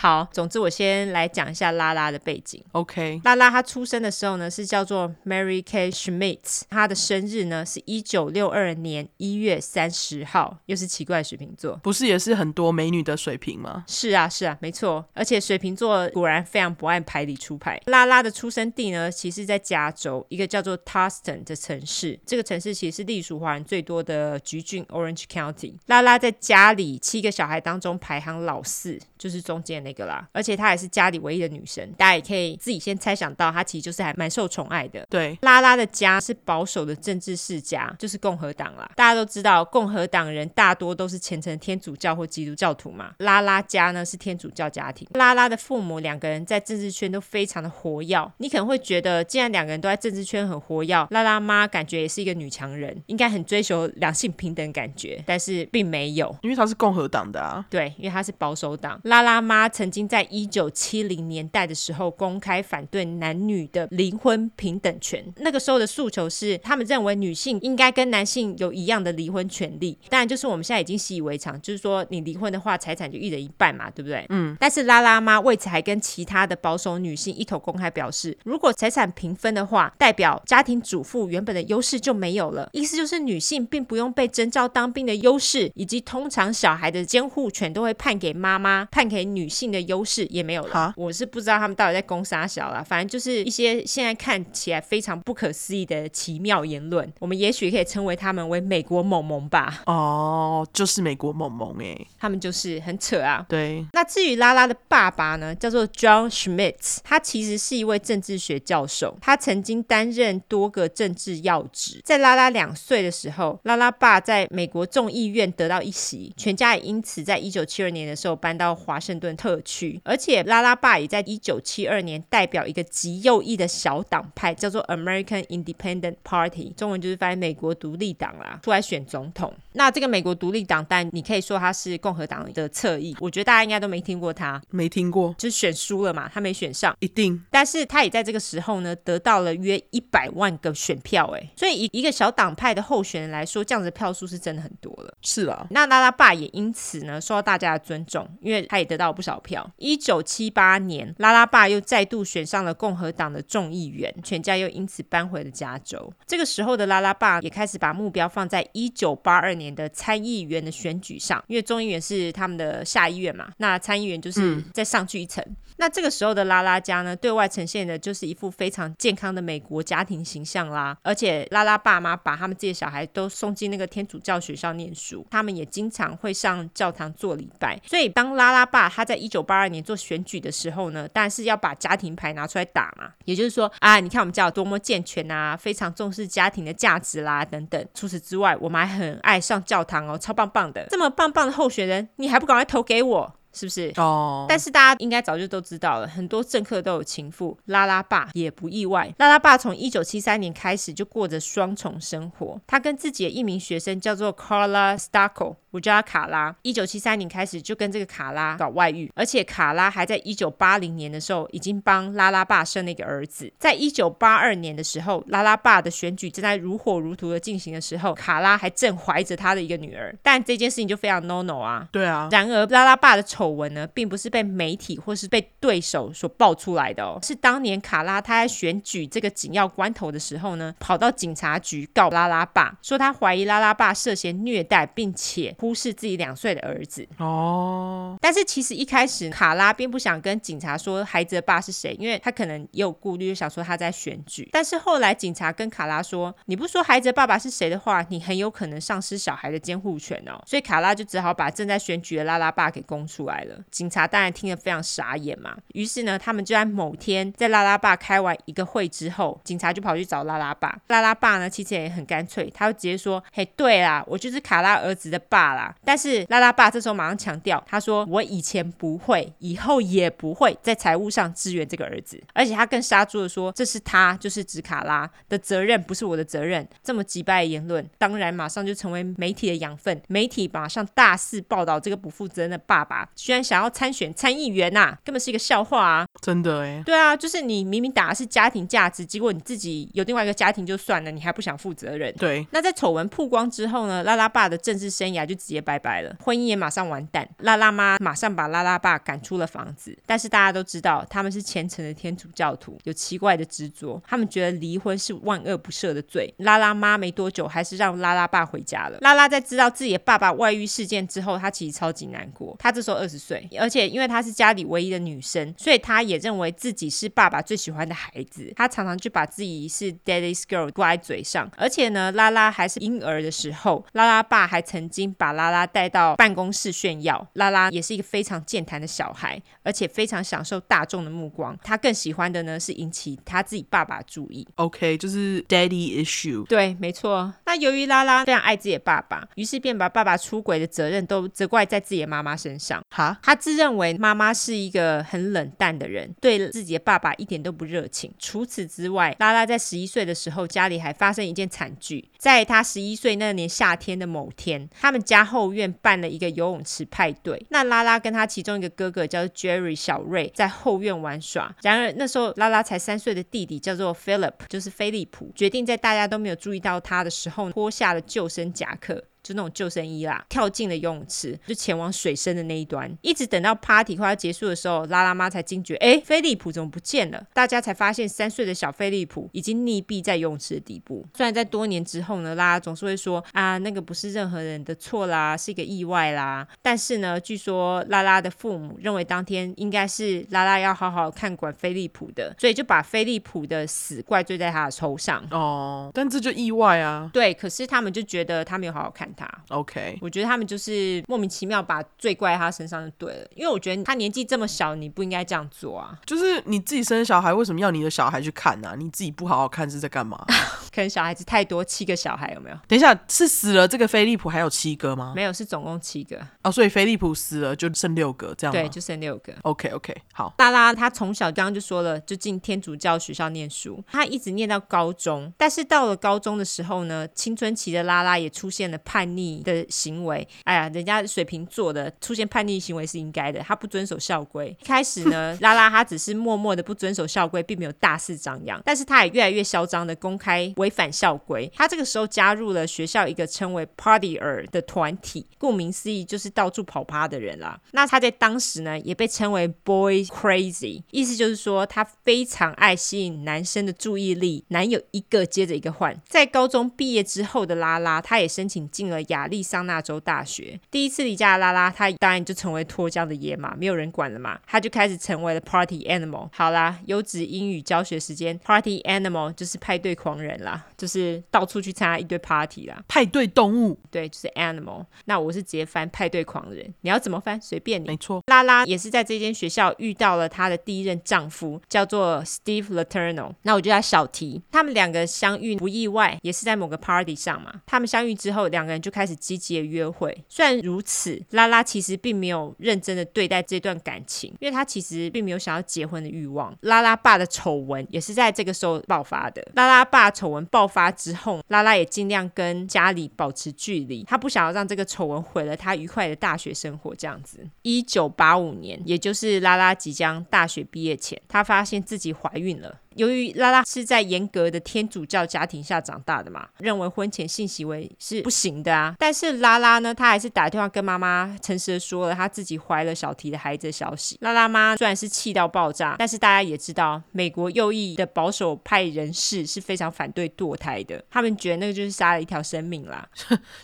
好，总之我先来讲一下拉拉的背景。OK，拉拉她出生的时候呢是叫做 Mary Kay Schmitz，她的生日呢是一九六二年一月三十号，又是奇怪的水瓶座。不是也是很多美女的水瓶吗？是啊，是啊，没错。而且水瓶座果然非常不按牌理出牌。拉拉的出生地呢，其实在加州一个叫做 Tustin 的城市。这个城市其实是隶属华人最多的橘郡 Orange County。拉拉在家里七个小孩当中。排行老四，就是中间那那个啦，而且她也是家里唯一的女生，大家也可以自己先猜想到，她其实就是还蛮受宠爱的。对，拉拉的家是保守的政治世家，就是共和党啦。大家都知道，共和党人大多都是虔诚天主教或基督教徒嘛。拉拉家呢是天主教家庭，拉拉的父母两个人在政治圈都非常的活跃。你可能会觉得，既然两个人都在政治圈很活跃，拉拉妈感觉也是一个女强人，应该很追求两性平等感觉，但是并没有，因为她是共和党的啊。对，因为她是保守党。拉拉妈曾经在一九七零年代的时候公开反对男女的离婚平等权，那个时候的诉求是，他们认为女性应该跟男性有一样的离婚权利。当然，就是我们现在已经习以为常，就是说你离婚的话，财产就一人一半嘛，对不对？嗯。但是拉拉妈为此还跟其他的保守女性一头公开表示，如果财产平分的话，代表家庭主妇原本的优势就没有了，意思就是女性并不用被征召当兵的优势，以及通常小孩的监护权都会判给妈妈，判给女性的优势也没有了。哈我是不知道他们到底在攻杀小了，反正就是一些现在看起来非常不可思议的奇妙言论，我们也许可以称为他们为美国萌萌吧。哦，就是美国萌萌哎，他们就是很扯啊。对，那至于拉拉的爸爸呢，叫做 John Schmitz，他其实是一位政治学教授，他曾经担任多个政治要职。在拉拉两岁的时候，拉拉爸在美国众议院得到一席，全家也因此在一九七二年的时候搬到华盛顿特区，而且拉拉爸也在一九七二年代表一个极右翼的小党派，叫做 American Independent Party，中文就是翻译美国独立党啦，出来选总统。那这个美国独立党，但你可以说他是共和党的侧翼，我觉得大家应该都没听过他，没听过，就是选输了嘛，他没选上，一定。但是他也在这个时候呢，得到了约一百万个选票，哎，所以以一个小党派的候选人来说，这样子的票数是真的很多了。是啊，那拉拉爸也因此呢受到大家的尊重，因为他也得到了不少票。一九七八年，拉拉爸又再度选上了共和党的众议员，全家又因此搬回了加州。这个时候的拉拉爸也开始把目标放在一九八二年的参议员的选举上，因为众议员是他们的下议院嘛，那参议员就是再上去一层。嗯、那这个时候的拉拉家呢，对外呈现的就是一副非常健康的美国家庭形象啦。而且拉拉爸妈把他们这些小孩都送进那个天主教学校念书，他们也经常会上教堂做礼拜。所以当拉拉爸他在一九八二年做选举的时候呢，当然是要把家庭牌拿出来打嘛。也就是说啊，你看我们家有多么健全啊，非常重视家庭的价值啦等等。除此之外，我们还很爱上教堂哦，超棒棒的，这么棒棒的候选人，你还不赶快投给我？是不是？哦，但是大家应该早就都知道了，很多政客都有情妇，拉拉爸也不意外。拉拉爸从一九七三年开始就过着双重生活，他跟自己的一名学生叫做 Carla Stacco。我叫他卡拉。一九七三年开始就跟这个卡拉搞外遇，而且卡拉还在一九八零年的时候已经帮拉拉爸生了一个儿子。在一九八二年的时候，拉拉爸的选举正在如火如荼的进行的时候，卡拉还正怀着他的一个女儿。但这件事情就非常 no no 啊。对啊。然而拉拉爸的丑闻呢，并不是被媒体或是被对手所爆出来的哦，是当年卡拉他在选举这个紧要关头的时候呢，跑到警察局告拉拉爸，说他怀疑拉拉爸涉嫌虐待，并且。忽视自己两岁的儿子哦，但是其实一开始卡拉并不想跟警察说孩子的爸是谁，因为他可能也有顾虑，就想说他在选举。但是后来警察跟卡拉说：“你不说孩子的爸爸是谁的话，你很有可能丧失小孩的监护权哦。”所以卡拉就只好把正在选举的拉拉爸给供出来了。警察当然听得非常傻眼嘛。于是呢，他们就在某天在拉拉爸开完一个会之后，警察就跑去找拉拉爸。拉拉爸呢，其实也很干脆，他就直接说：“嘿，对啦，我就是卡拉儿子的爸。”啦，但是拉拉爸这时候马上强调，他说：“我以前不会，以后也不会在财务上支援这个儿子。”而且他更杀猪的说：“这是他，就是指卡拉的责任，不是我的责任。”这么击败的言论，当然马上就成为媒体的养分。媒体马上大肆报道这个不负责任的爸爸，居然想要参选参议员呐、啊，根本是一个笑话啊！真的哎，对啊，就是你明明打的是家庭价值，结果你自己有另外一个家庭就算了，你还不想负责任。对，那在丑闻曝光之后呢，拉拉爸的政治生涯就。直接拜拜了，婚姻也马上完蛋。拉拉妈马上把拉拉爸赶出了房子。但是大家都知道，他们是虔诚的天主教徒，有奇怪的执着。他们觉得离婚是万恶不赦的罪。拉拉妈没多久还是让拉拉爸回家了。拉拉在知道自己的爸爸外遇事件之后，他其实超级难过。他这时候二十岁，而且因为她是家里唯一的女生，所以她也认为自己是爸爸最喜欢的孩子。她常常就把自己是 Daddy's girl 挂在嘴上。而且呢，拉拉还是婴儿的时候，拉拉爸还曾经把把拉拉带到办公室炫耀。拉拉也是一个非常健谈的小孩，而且非常享受大众的目光。他更喜欢的呢是引起他自己爸爸注意。OK，就是 Daddy issue。对，没错。那由于拉拉非常爱自己的爸爸，于是便把爸爸出轨的责任都责怪在自己的妈妈身上。哈，他自认为妈妈是一个很冷淡的人，对自己的爸爸一点都不热情。除此之外，拉拉在十一岁的时候，家里还发生一件惨剧。在他十一岁那年夏天的某天，他们家后院办了一个游泳池派对。那拉拉跟他其中一个哥哥叫 Jerry 小瑞在后院玩耍。然而那时候拉拉才三岁的弟弟叫做 Philip，就是菲利普，决定在大家都没有注意到他的时候脱下了救生夹克。就那种救生衣啦，跳进了游泳池，就前往水深的那一端。一直等到 party 快要结束的时候，拉拉妈才惊觉，哎，菲利普怎么不见了？大家才发现三岁的小菲利普已经溺毙在游泳池的底部。虽然在多年之后呢，拉拉总是会说啊，那个不是任何人的错啦，是一个意外啦。但是呢，据说拉拉的父母认为当天应该是拉拉要好好看管菲利普的，所以就把菲利普的死怪罪在他的头上。哦，但这就意外啊。对，可是他们就觉得他没有好好看。OK，我觉得他们就是莫名其妙把罪怪在他身上就对了，因为我觉得他年纪这么小，你不应该这样做啊。就是你自己生小孩，为什么要你的小孩去看呢、啊？你自己不好好看是在干嘛？可能小孩子太多，七个小孩有没有？等一下，是死了这个菲利普还有七个吗？没有，是总共七个。哦，所以菲利普死了就剩六个，这样？对，就剩六个。OK OK，好。拉拉他从小刚刚就说了，就进天主教学校念书，他一直念到高中，但是到了高中的时候呢，青春期的拉拉也出现了叛逆的行为。哎呀，人家水瓶座的出现叛逆行为是应该的，他不遵守校规。一开始呢，拉拉他只是默默的不遵守校规，并没有大肆张扬，但是他也越来越嚣张的公开违反校规。他这个时候加入了学校一个称为 Partyer 的团体，顾名思义就是到处跑趴的人啦。那他在当时呢，也被称为 Boy Crazy，意思就是说他非常爱吸引男生的注意力，男友一个接着一个换。在高中毕业之后的拉拉，他也申请进了亚利桑那州大学。第一次离家的拉拉，他当然就成为脱缰的野马，没有人管了嘛，他就开始成为了 Party Animal。好啦，优质英语教学时间，Party Animal 就是派对狂人啦，就是到处去参加一堆 party 啦。派对动物，对，就是 Animal。那我是直接翻派对狂人，你要怎么翻随便你。没错，拉拉也是在这间学校遇到了她的第一任丈夫，叫做 Steve Letourneau。那我就叫小提。他们两个相遇不意外，也是在某个 party 上嘛。他们相遇之后，两个人就开始积极的约会。虽然如此，拉拉其实并没有认真的对待这段感情，因为她其实并没有想要结婚的欲望。拉拉爸的丑闻也是在这个时候爆发的。拉拉爸丑闻爆发之后，拉拉也尽量跟家里保持距离，她不想要让这个丑闻毁了她愉快的大学生活。这样子，一九八五年，也就是拉拉即将大学毕业前，她发现自己怀孕了。由于拉拉是在严格的天主教家庭下长大的嘛，认为婚前性行为是不行的啊。但是拉拉呢，她还是打电话跟妈妈诚实的说了她自己怀了小提的孩子的消息。拉拉妈虽然是气到爆炸，但是大家也知道，美国右翼的保守派人士是非常反对堕胎的，他们觉得那个就是杀了一条生命啦。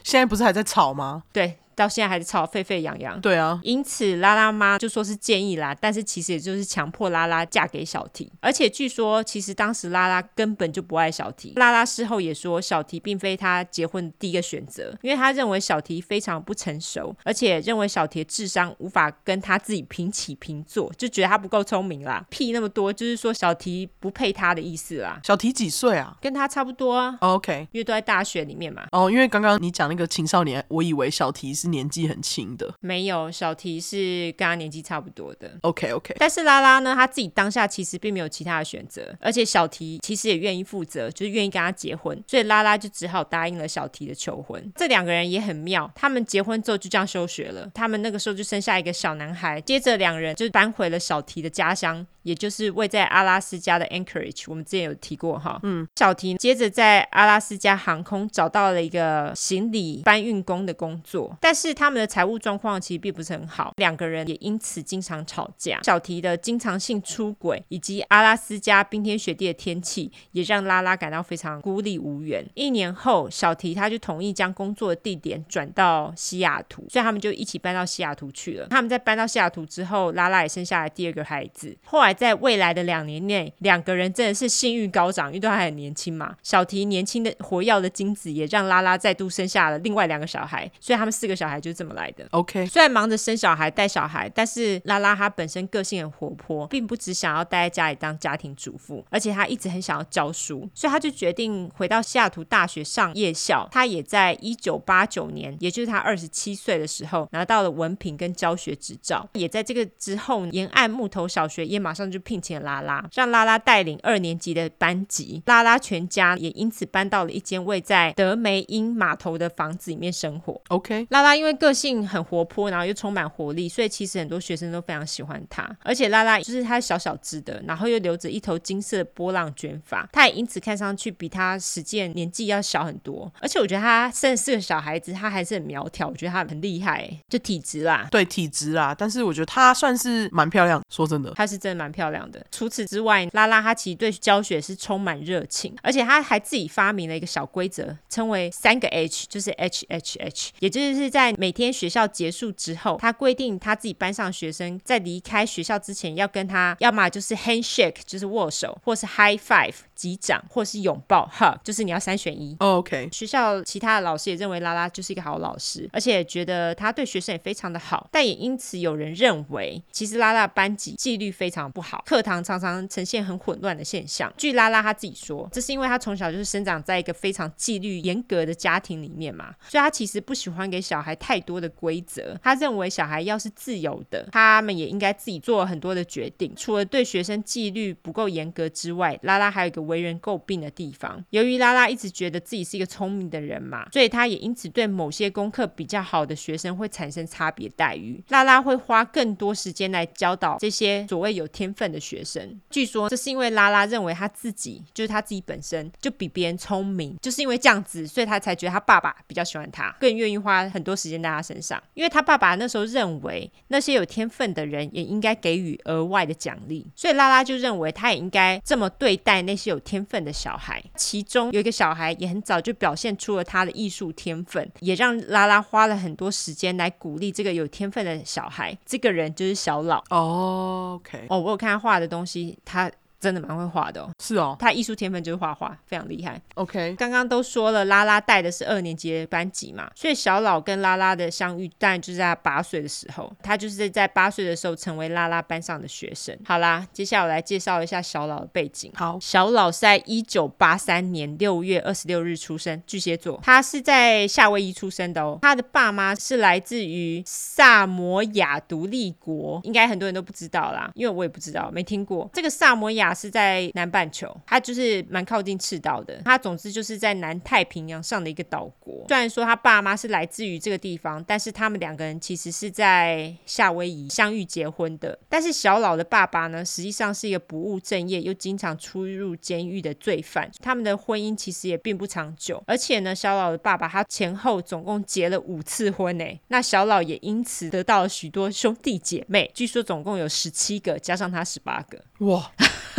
现在不是还在吵吗？对。到现在还是吵沸沸扬扬。对啊，因此拉拉妈就说是建议啦，但是其实也就是强迫拉拉嫁给小提。而且据说，其实当时拉拉根本就不爱小提。拉拉事后也说，小提并非他结婚第一个选择，因为他认为小提非常不成熟，而且认为小提智商无法跟他自己平起平坐，就觉得他不够聪明啦。屁那么多，就是说小提不配他的意思啦。小提几岁啊？跟他差不多啊。Oh, OK，因为都在大学里面嘛。哦，因为刚刚你讲那个青少年，我以为小提是。年纪很轻的，没有，小提是跟他年纪差不多的。OK OK，但是拉拉呢，他自己当下其实并没有其他的选择，而且小提其实也愿意负责，就是愿意跟他结婚，所以拉拉就只好答应了小提的求婚。这两个人也很妙，他们结婚之后就这样休学了，他们那个时候就生下一个小男孩，接着两人就搬回了小提的家乡。也就是位在阿拉斯加的 Anchorage，我们之前有提过哈。嗯，小提接着在阿拉斯加航空找到了一个行李搬运工的工作，但是他们的财务状况其实并不是很好，两个人也因此经常吵架。小提的经常性出轨以及阿拉斯加冰天雪地的天气，也让拉拉感到非常孤立无援。一年后，小提他就同意将工作的地点转到西雅图，所以他们就一起搬到西雅图去了。他们在搬到西雅图之后，拉拉也生下了第二个孩子。后来。在未来的两年内，两个人真的是性欲高涨，因为都还很年轻嘛。小提年轻的活跃的精子也让拉拉再度生下了另外两个小孩，所以他们四个小孩就是这么来的。OK，虽然忙着生小孩带小孩，但是拉拉她本身个性很活泼，并不只想要待在家里当家庭主妇，而且她一直很想要教书，所以她就决定回到西雅图大学上夜校。她也在一九八九年，也就是她二十七岁的时候，拿到了文凭跟教学执照。也在这个之后，沿岸木头小学也马上就聘请了拉拉，让拉拉带领二年级的班级。拉拉全家也因此搬到了一间位在德梅因码头的房子里面生活。OK，拉拉因为个性很活泼，然后又充满活力，所以其实很多学生都非常喜欢她。而且拉拉就是她小小只的，然后又留着一头金色的波浪卷发，她也因此看上去比她实际年纪要小很多。而且我觉得她甚至是个小孩子，她还是很苗条，我觉得她很厉害，就体质啦。对，体质啦，但是我觉得她算是蛮漂亮，说真的，她是真的蛮漂亮的。除此之外，拉拉她其实对教学是充满热情，而且她还自己发明了一个小规则，称为三个 H，就是 H H H，也就是在每天学校结束之后，她规定她自己班上学生在离开学校之前要跟她，要么就是 handshake，就是握手，或是 high five。击掌或是拥抱，hug，就是你要三选一。Oh, OK，学校其他的老师也认为拉拉就是一个好老师，而且觉得他对学生也非常的好。但也因此有人认为，其实拉拉班级纪律非常不好，课堂常常呈现很混乱的现象。据拉拉他自己说，这是因为他从小就是生长在一个非常纪律严格的家庭里面嘛，所以他其实不喜欢给小孩太多的规则。他认为小孩要是自由的，他们也应该自己做很多的决定。除了对学生纪律不够严格之外，拉拉还有一个。为人诟病的地方，由于拉拉一直觉得自己是一个聪明的人嘛，所以他也因此对某些功课比较好的学生会产生差别待遇。拉拉会花更多时间来教导这些所谓有天分的学生。据说这是因为拉拉认为他自己就是他自己本身就比别人聪明，就是因为这样子，所以他才觉得他爸爸比较喜欢他，更愿意花很多时间在他身上。因为他爸爸那时候认为那些有天分的人也应该给予额外的奖励，所以拉拉就认为他也应该这么对待那些有天分的小孩，其中有一个小孩也很早就表现出了他的艺术天分，也让拉拉花了很多时间来鼓励这个有天分的小孩。这个人就是小老。Oh, OK，哦，我看他画的东西，他。真的蛮会画的哦，是哦，他艺术天分就是画画，非常厉害。OK，刚刚都说了，拉拉带的是二年级的班级嘛，所以小老跟拉拉的相遇，当然就是在他八岁的时候，他就是在八岁的时候成为拉拉班上的学生。好啦，接下来我来介绍一下小老的背景。好，小老是在一九八三年六月二十六日出生，巨蟹座，他是在夏威夷出生的哦。他的爸妈是来自于萨摩亚独立国，应该很多人都不知道啦，因为我也不知道，没听过这个萨摩亚。是在南半球，它就是蛮靠近赤道的。它总之就是在南太平洋上的一个岛国。虽然说他爸妈是来自于这个地方，但是他们两个人其实是在夏威夷相遇结婚的。但是小老的爸爸呢，实际上是一个不务正业又经常出入监狱的罪犯。他们的婚姻其实也并不长久，而且呢，小老的爸爸他前后总共结了五次婚诶。那小老也因此得到了许多兄弟姐妹，据说总共有十七个，加上他十八个。哇！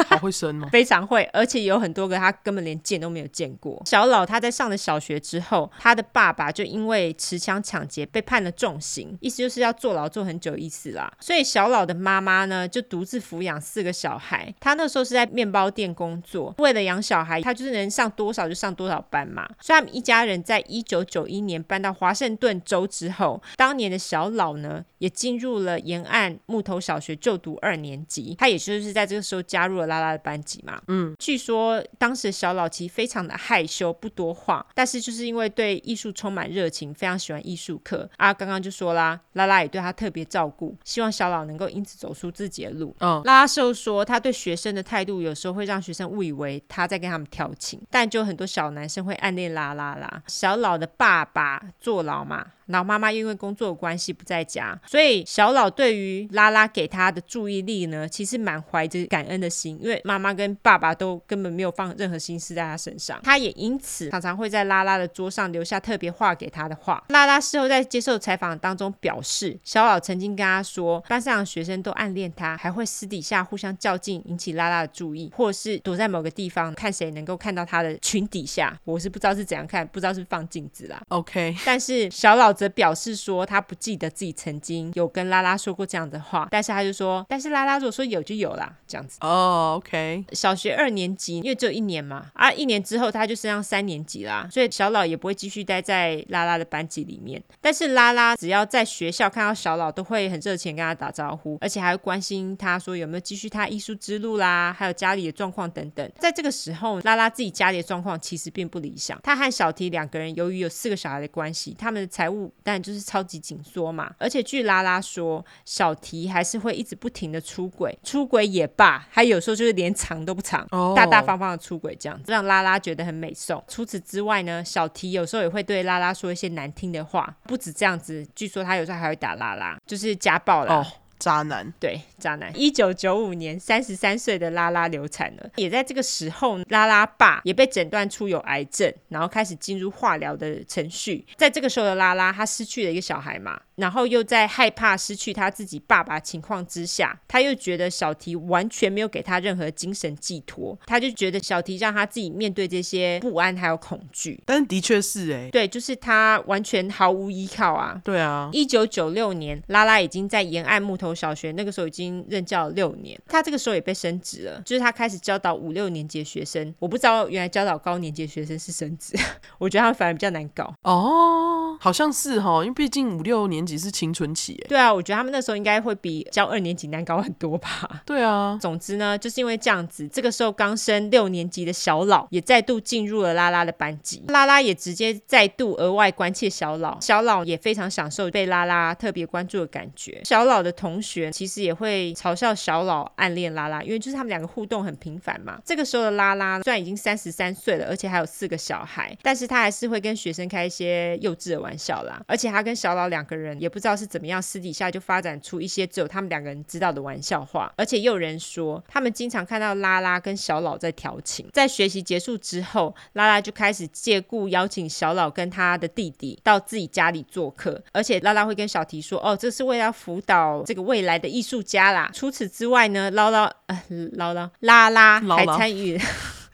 好会生哦，非常会，而且有很多个他根本连见都没有见过。小老他在上了小学之后，他的爸爸就因为持枪抢劫被判了重刑，意思就是要坐牢坐很久意思啦。所以小老的妈妈呢，就独自抚养四个小孩。他那时候是在面包店工作，为了养小孩，他就是能上多少就上多少班嘛。所以他们一家人在一九九一年搬到华盛顿州之后，当年的小老呢，也进入了沿岸木头小学就读二年级。他也就是在这个时候加入了拉拉的班级嘛，嗯，据说当时小老其实非常的害羞，不多话，但是就是因为对艺术充满热情，非常喜欢艺术课啊。刚刚就说啦，拉拉也对他特别照顾，希望小老能够因此走出自己的路。嗯，拉拉就说他对学生的态度有时候会让学生误以为他在跟他们调情，但就很多小男生会暗恋拉拉啦。小老的爸爸坐牢嘛。然后妈妈因为工作的关系不在家，所以小老对于拉拉给他的注意力呢，其实满怀着感恩的心，因为妈妈跟爸爸都根本没有放任何心思在他身上。他也因此常常会在拉拉的桌上留下特别画给他的画。拉拉事后在接受采访当中表示，小老曾经跟他说，班上的学生都暗恋他，还会私底下互相较劲，引起拉拉的注意，或是躲在某个地方看谁能够看到他的裙底下。我是不知道是怎样看，不知道是放镜子啦。OK，但是小老。则表示说他不记得自己曾经有跟拉拉说过这样的话，但是他就说，但是拉拉如果说有就有啦，这样子。哦、oh,，OK。小学二年级，因为只有一年嘛，啊，一年之后他就升上三年级啦，所以小老也不会继续待在拉拉的班级里面。但是拉拉只要在学校看到小老，都会很热情跟他打招呼，而且还会关心他说有没有继续他艺术之路啦，还有家里的状况等等。在这个时候，拉拉自己家里的状况其实并不理想。他和小提两个人由于有四个小孩的关系，他们的财务当然就是超级紧缩嘛。而且据拉拉说，小提还是会一直不停的出轨，出轨也罢，还有时候就是连藏都不藏，oh. 大大方方的出轨，这样子让拉拉觉得很美颂。除此之外呢，小提有时候也会对拉拉说一些难听的话，不止这样子，据说他有时候还会打拉拉，就是家暴了。Oh. 渣男，对，渣男。一九九五年，三十三岁的拉拉流产了，也在这个时候，拉拉爸也被诊断出有癌症，然后开始进入化疗的程序。在这个时候的拉拉，她失去了一个小孩嘛，然后又在害怕失去他自己爸爸情况之下，他又觉得小提完全没有给他任何精神寄托，他就觉得小提让他自己面对这些不安还有恐惧。但的确是哎，对，就是他完全毫无依靠啊。对啊，一九九六年，拉拉已经在沿岸木头。小学那个时候已经任教了六年，他这个时候也被升职了，就是他开始教导五六年级的学生。我不知道原来教导高年级的学生是升职，我觉得他们反而比较难搞哦，好像是哈，因为毕竟五六年级是青春期，对啊，我觉得他们那时候应该会比教二年级难搞很多吧。对啊，总之呢，就是因为这样子，这个时候刚升六年级的小老也再度进入了拉拉的班级，拉拉也直接再度额外关切小老，小老也非常享受被拉拉特别关注的感觉。小老的同学。学其实也会嘲笑小老暗恋拉拉，因为就是他们两个互动很频繁嘛。这个时候的拉拉虽然已经三十三岁了，而且还有四个小孩，但是他还是会跟学生开一些幼稚的玩笑啦。而且他跟小老两个人也不知道是怎么样，私底下就发展出一些只有他们两个人知道的玩笑话。而且也有人说，他们经常看到拉拉跟小老在调情。在学习结束之后，拉拉就开始借故邀请小老跟他的弟弟到自己家里做客，而且拉拉会跟小提说：“哦，这是为了辅导这个未。”未来的艺术家啦。除此之外呢，唠唠呃唠唠拉拉还参与。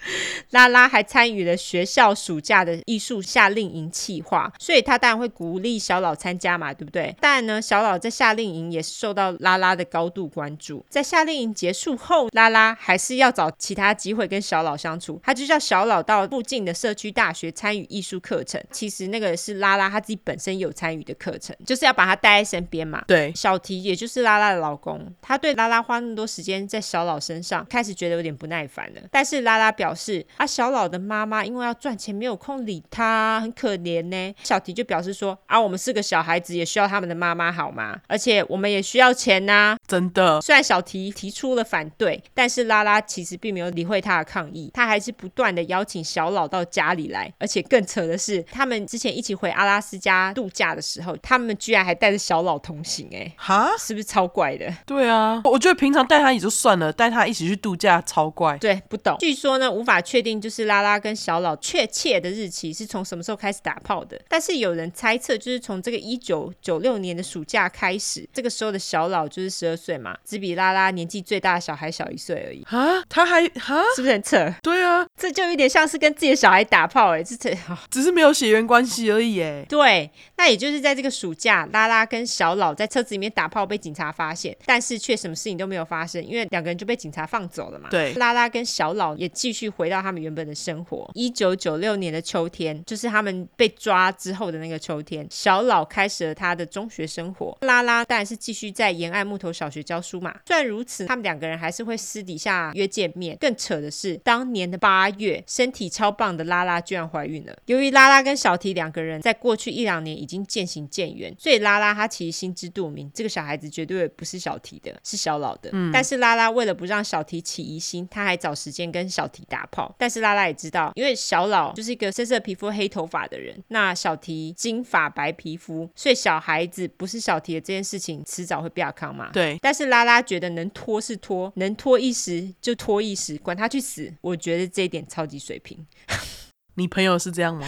拉拉还参与了学校暑假的艺术夏令营企划，所以他当然会鼓励小老参加嘛，对不对？当然呢，小老在夏令营也受到拉拉的高度关注。在夏令营结束后，拉拉还是要找其他机会跟小老相处，他就叫小老到附近的社区大学参与艺术课程。其实那个是拉拉他自己本身有参与的课程，就是要把他带在身边嘛。对，小提也就是拉拉的老公，他对拉拉花那么多时间在小老身上，开始觉得有点不耐烦了。但是拉拉表是啊，小老的妈妈因为要赚钱，没有空理他，很可怜呢。小提就表示说啊，我们是个小孩子，也需要他们的妈妈好吗？而且我们也需要钱呐、啊。真的，虽然小提提出了反对，但是拉拉其实并没有理会他的抗议，他还是不断的邀请小老到家里来。而且更扯的是，他们之前一起回阿拉斯加度假的时候，他们居然还带着小老同行，哎，哈，是不是超怪的？对啊，我觉得平常带他也就算了，带他一起去度假超怪。对，不懂。据说呢，无法确定就是拉拉跟小老确切的日期是从什么时候开始打炮的，但是有人猜测就是从这个一九九六年的暑假开始，这个时候的小老就是十二岁嘛，只比拉拉年纪最大的小孩小一岁而已。啊，他还哈，是不是很扯？对啊，这就有点像是跟自己的小孩打炮哎，这这只是没有血缘关系而已哎。对，那也就是在这个暑假，拉拉跟小老在车子里面打炮被警察发现，但是却什么事情都没有发生，因为两个人就被警察放走了嘛。对，拉拉跟小老也继续回到他们原本的生活。一九九六年的秋天，就是他们被抓之后的那个秋天，小老开始了他的中学生活，拉拉当然是继续在沿岸木头小学教书嘛。虽然如此，他们两个人还是会私底下约见面。更扯的是，当年的八月，身体超棒的拉拉居然怀孕了。由于拉拉跟小提两个人在过去一两年已经渐行渐远，所以拉拉她其实心知肚明，这个小孩子绝对不是小提的，是小老的。嗯。但是拉拉为了不让小提起疑心，她还找时间跟小提打炮。但是拉拉也知道，因为小老就是一个深色皮肤、黑头发的人，那小提金发白皮肤，所以小孩子不是小提的这件事情，迟早会变康嘛。对。但是拉拉觉得能拖是拖，能拖一时就拖一时，管他去死。我觉得这一点超级水平。你朋友是这样吗？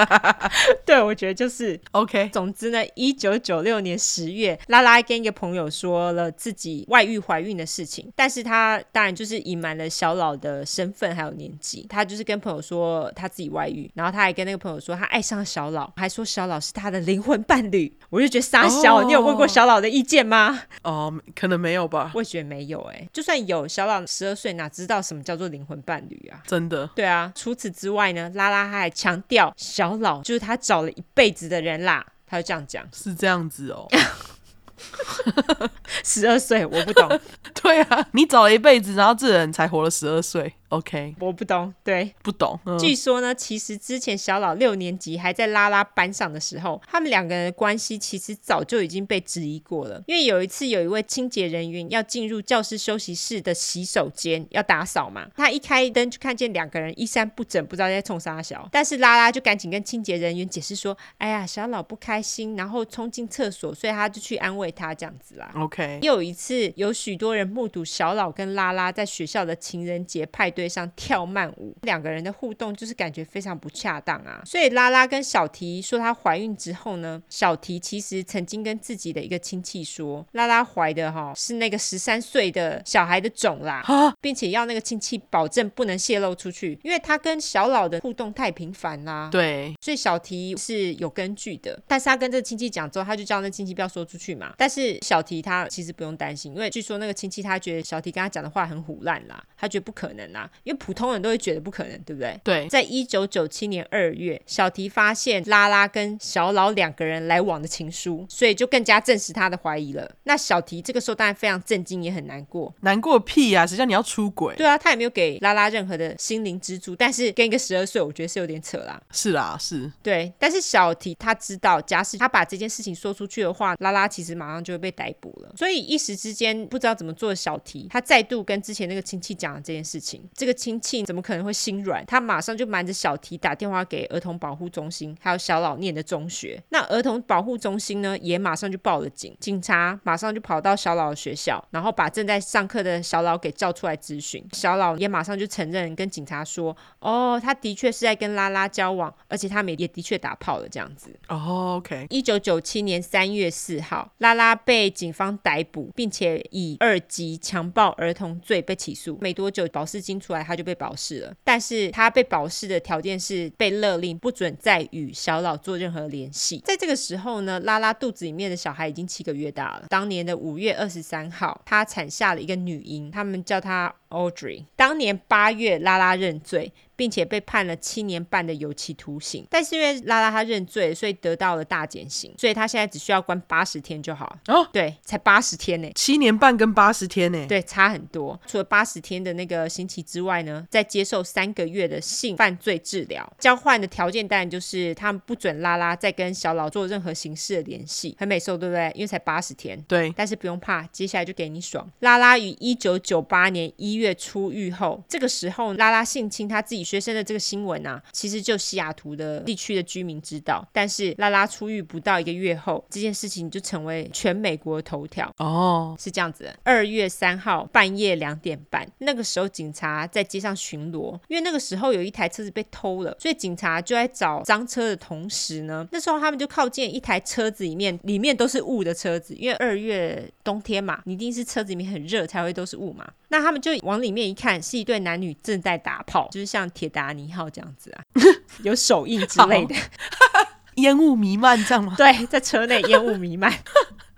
对，我觉得就是 OK。总之呢，一九九六年十月，拉拉跟一个朋友说了自己外遇怀孕的事情，但是他当然就是隐瞒了小老的身份还有年纪。他就是跟朋友说他自己外遇，然后他还跟那个朋友说他爱上了小老，还说小老是他的灵魂伴侣。我就觉得傻小，oh. 你有问过小老的意见吗？哦，uh, 可能没有吧。我也觉得没有哎、欸，就算有，小老十二岁哪知道什么叫做灵魂伴侣啊？真的。对啊，除此之外呢，拉拉他还强调小老就是他找了一辈子的人啦，他就这样讲。是这样子哦。十二岁，我不懂。对啊，你找了一辈子，然后这人才活了十二岁。OK，我不懂，对，不懂。嗯、据说呢，其实之前小老六年级还在拉拉班上的时候，他们两个人的关系其实早就已经被质疑过了。因为有一次，有一位清洁人员要进入教室休息室的洗手间要打扫嘛，他一开灯就看见两个人衣衫不整，不知道在冲啥小。但是拉拉就赶紧跟清洁人员解释说：“哎呀，小老不开心，然后冲进厕所，所以他就去安慰他这样子啦。” OK。又有一次，有许多人目睹小老跟拉拉在学校的情人节派对上跳慢舞，两个人的互动就是感觉非常不恰当啊。所以拉拉跟小提说她怀孕之后呢，小提其实曾经跟自己的一个亲戚说，拉拉怀的哈是那个十三岁的小孩的种啦，并且要那个亲戚保证不能泄露出去，因为他跟小老的互动太频繁啦。对，所以小提是有根据的，但是他跟这个亲戚讲之后，他就叫那亲戚不要说出去嘛。但是小提他其实不用担心，因为据说那个亲戚他觉得小提跟他讲的话很唬烂啦，他觉得不可能啦，因为普通人都会觉得不可能，对不对？对，在一九九七年二月，小提发现拉拉跟小老两个人来往的情书，所以就更加证实他的怀疑了。那小提这个时候当然非常震惊，也很难过。难过屁呀、啊！谁叫你要出轨？对啊，他也没有给拉拉任何的心灵支柱，但是跟一个十二岁，我觉得是有点扯啦。是啦，是。对，但是小提他知道，假使他把这件事情说出去的话，拉拉其实马上就会被逮捕了。所以一时之间不知道怎么做小提，他再度跟之前那个亲戚讲了这件事情。这个亲戚怎么可能会心软？他马上就瞒着小提打电话给儿童保护中心，还有小老念的中学。那儿童保护中心呢，也马上就报了警。警察马上就跑到小老的学校，然后把正在上课的小老给叫出来咨询。小老也马上就承认，跟警察说：“哦，他的确是在跟拉拉交往，而且他们也的确打炮了。”这样子。哦，OK。一九九七年三月四号，拉拉被警方逮捕，并且以二级强暴儿童罪被起诉。没多久，保释金出来，他就被保释了。但是他被保释的条件是被勒令不准再与小老做任何联系。在这个时候呢，拉拉肚子里面的小孩已经七个月大了。当年的五月二十三号，他产下了一个女婴，他们叫她 Audrey。当年八月，拉拉认罪。并且被判了七年半的有期徒刑，但是因为拉拉他认罪，所以得到了大减刑，所以他现在只需要关八十天就好。哦，对，才八十天呢，七年半跟八十天呢，对，差很多。除了八十天的那个刑期之外呢，再接受三个月的性犯罪治疗。交换的条件当然就是他们不准拉拉再跟小老做任何形式的联系，很美受，对不对？因为才八十天。对，但是不用怕，接下来就给你爽。拉拉于一九九八年一月出狱后，这个时候拉拉性侵他自己。学生的这个新闻啊，其实就西雅图的地区的居民知道，但是拉拉出狱不到一个月后，这件事情就成为全美国的头条。哦，是这样子的。二月三号半夜两点半，那个时候警察在街上巡逻，因为那个时候有一台车子被偷了，所以警察就在找赃车的同时呢，那时候他们就靠近一台车子里面，里面都是雾的车子，因为二月冬天嘛，你一定是车子里面很热才会都是雾嘛。那他们就往里面一看，是一对男女正在打炮，就是像铁达尼号这样子啊，有手印之类的，烟雾弥漫这样吗？对，在车内烟雾弥漫。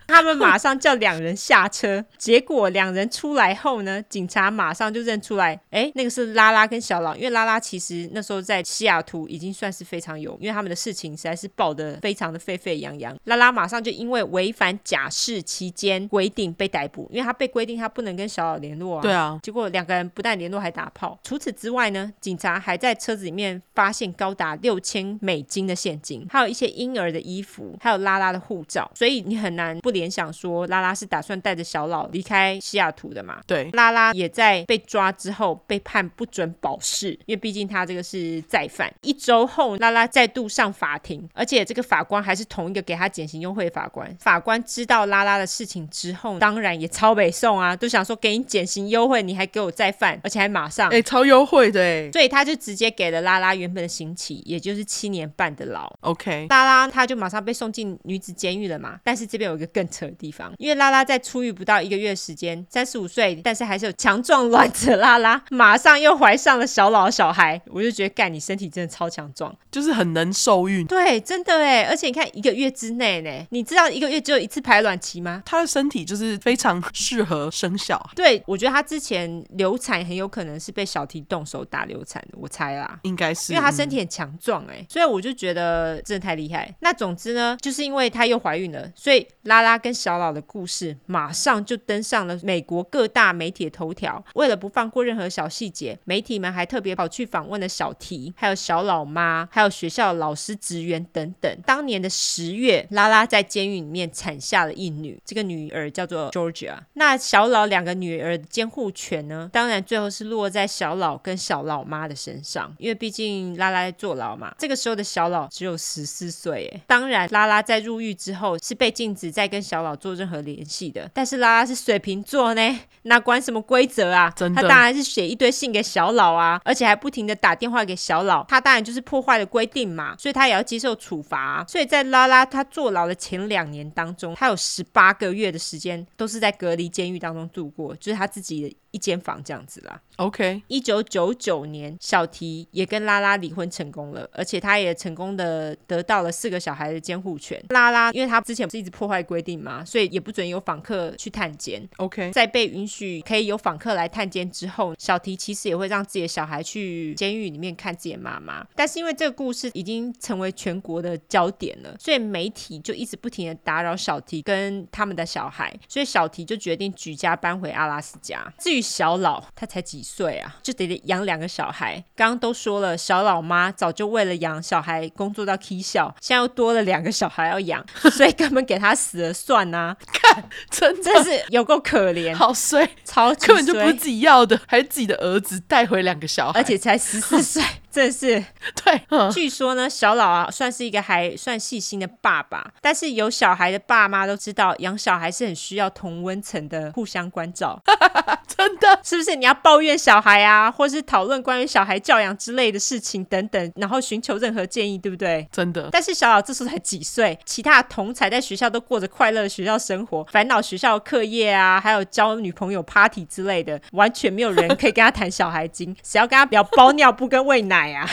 他们马上叫两人下车，结果两人出来后呢，警察马上就认出来，哎，那个是拉拉跟小老，因为拉拉其实那时候在西雅图已经算是非常有，因为他们的事情实在是爆得非常的沸沸扬扬。拉拉马上就因为违反假释期间规定被逮捕，因为他被规定他不能跟小老联络啊。对啊，结果两个人不但联络还打炮。除此之外呢，警察还在车子里面发现高达六千美金的现金，还有一些婴儿的衣服，还有拉拉的护照，所以你很难不。联想说拉拉是打算带着小老离开西雅图的嘛。对，拉拉也在被抓之后被判不准保释，因为毕竟他这个是再犯。一周后，拉拉再度上法庭，而且这个法官还是同一个给他减刑优惠法官。法官知道拉拉的事情之后，当然也超北宋啊，都想说给你减刑优惠，你还给我再犯，而且还马上，哎，超优惠的哎，所以他就直接给了拉拉原本的刑期，也就是七年半的牢。OK，拉拉他就马上被送进女子监狱了嘛。但是这边有一个更扯的地方，因为拉拉在出狱不到一个月时间，三十五岁，但是还是有强壮卵子拉拉，马上又怀上了小老小孩，我就觉得干，你身体真的超强壮，就是很能受孕。对，真的哎，而且你看一个月之内呢，你知道一个月只有一次排卵期吗？她的身体就是非常适合生小孩。对，我觉得她之前流产很有可能是被小提动手打流产的，我猜啦，应该是，因为她身体很强壮哎，所以我就觉得真的太厉害。那总之呢，就是因为她又怀孕了，所以拉拉跟小老的故事马上就登上了美国各大媒体的头条。为了不放过任何小细节，媒体们还特别跑去访问了小提，还有小老妈，还有学校老师、职员等等。当年的十月，拉拉在监狱里面产下了一女，这个女儿叫做 Georgia。那小老两个女儿的监护权呢？当然最后是落在小老跟小老妈的身上，因为毕竟拉拉在坐牢嘛。这个时候的小老只有十四岁，哎，当然拉拉在入狱之后是被禁止再跟小老做任何联系的。但是拉拉是水瓶座呢，那管什么规则啊？他当然是写一堆信给小老啊，而且还不停的打电话给小老。他当然就是破坏了规定嘛，所以他也要接受处罚啊。所以在拉拉他坐牢的前两年当中，他有十八个月的时间都是在隔离监狱当中度过，就是他自己的。一间房这样子啦。OK，一九九九年，小提也跟拉拉离婚成功了，而且他也成功的得到了四个小孩的监护权。拉拉因为他之前不是一直破坏规定嘛，所以也不准有访客去探监。OK，在被允许可以有访客来探监之后，小提其实也会让自己的小孩去监狱里面看自己的妈妈。但是因为这个故事已经成为全国的焦点了，所以媒体就一直不停的打扰小提跟他们的小孩，所以小提就决定举家搬回阿拉斯加。至于小老他才几岁啊，就得养两个小孩。刚刚都说了，小老妈早就为了养小孩工作到起笑，现在又多了两个小孩要养，所以根本给他死了算呐、啊。看，真的。是有够可怜，好衰，超级衰，根本就不是自己要的，还是自己的儿子带回两个小孩，而且才 十四岁。真是。对，嗯，据说呢，小老啊算是一个还算细心的爸爸，但是有小孩的爸妈都知道，养小孩是很需要同温层的互相关照，真的是不是？你要抱怨小孩啊，或是讨论关于小孩教养之类的事情等等，然后寻求任何建议，对不对？真的。但是小老这时候才几岁，其他的同才在学校都过着快乐的学校生活，烦恼学校课业啊，还有交女朋友 party 之类的，完全没有人可以跟他谈小孩经，谁要跟他聊包尿布跟喂奶啊，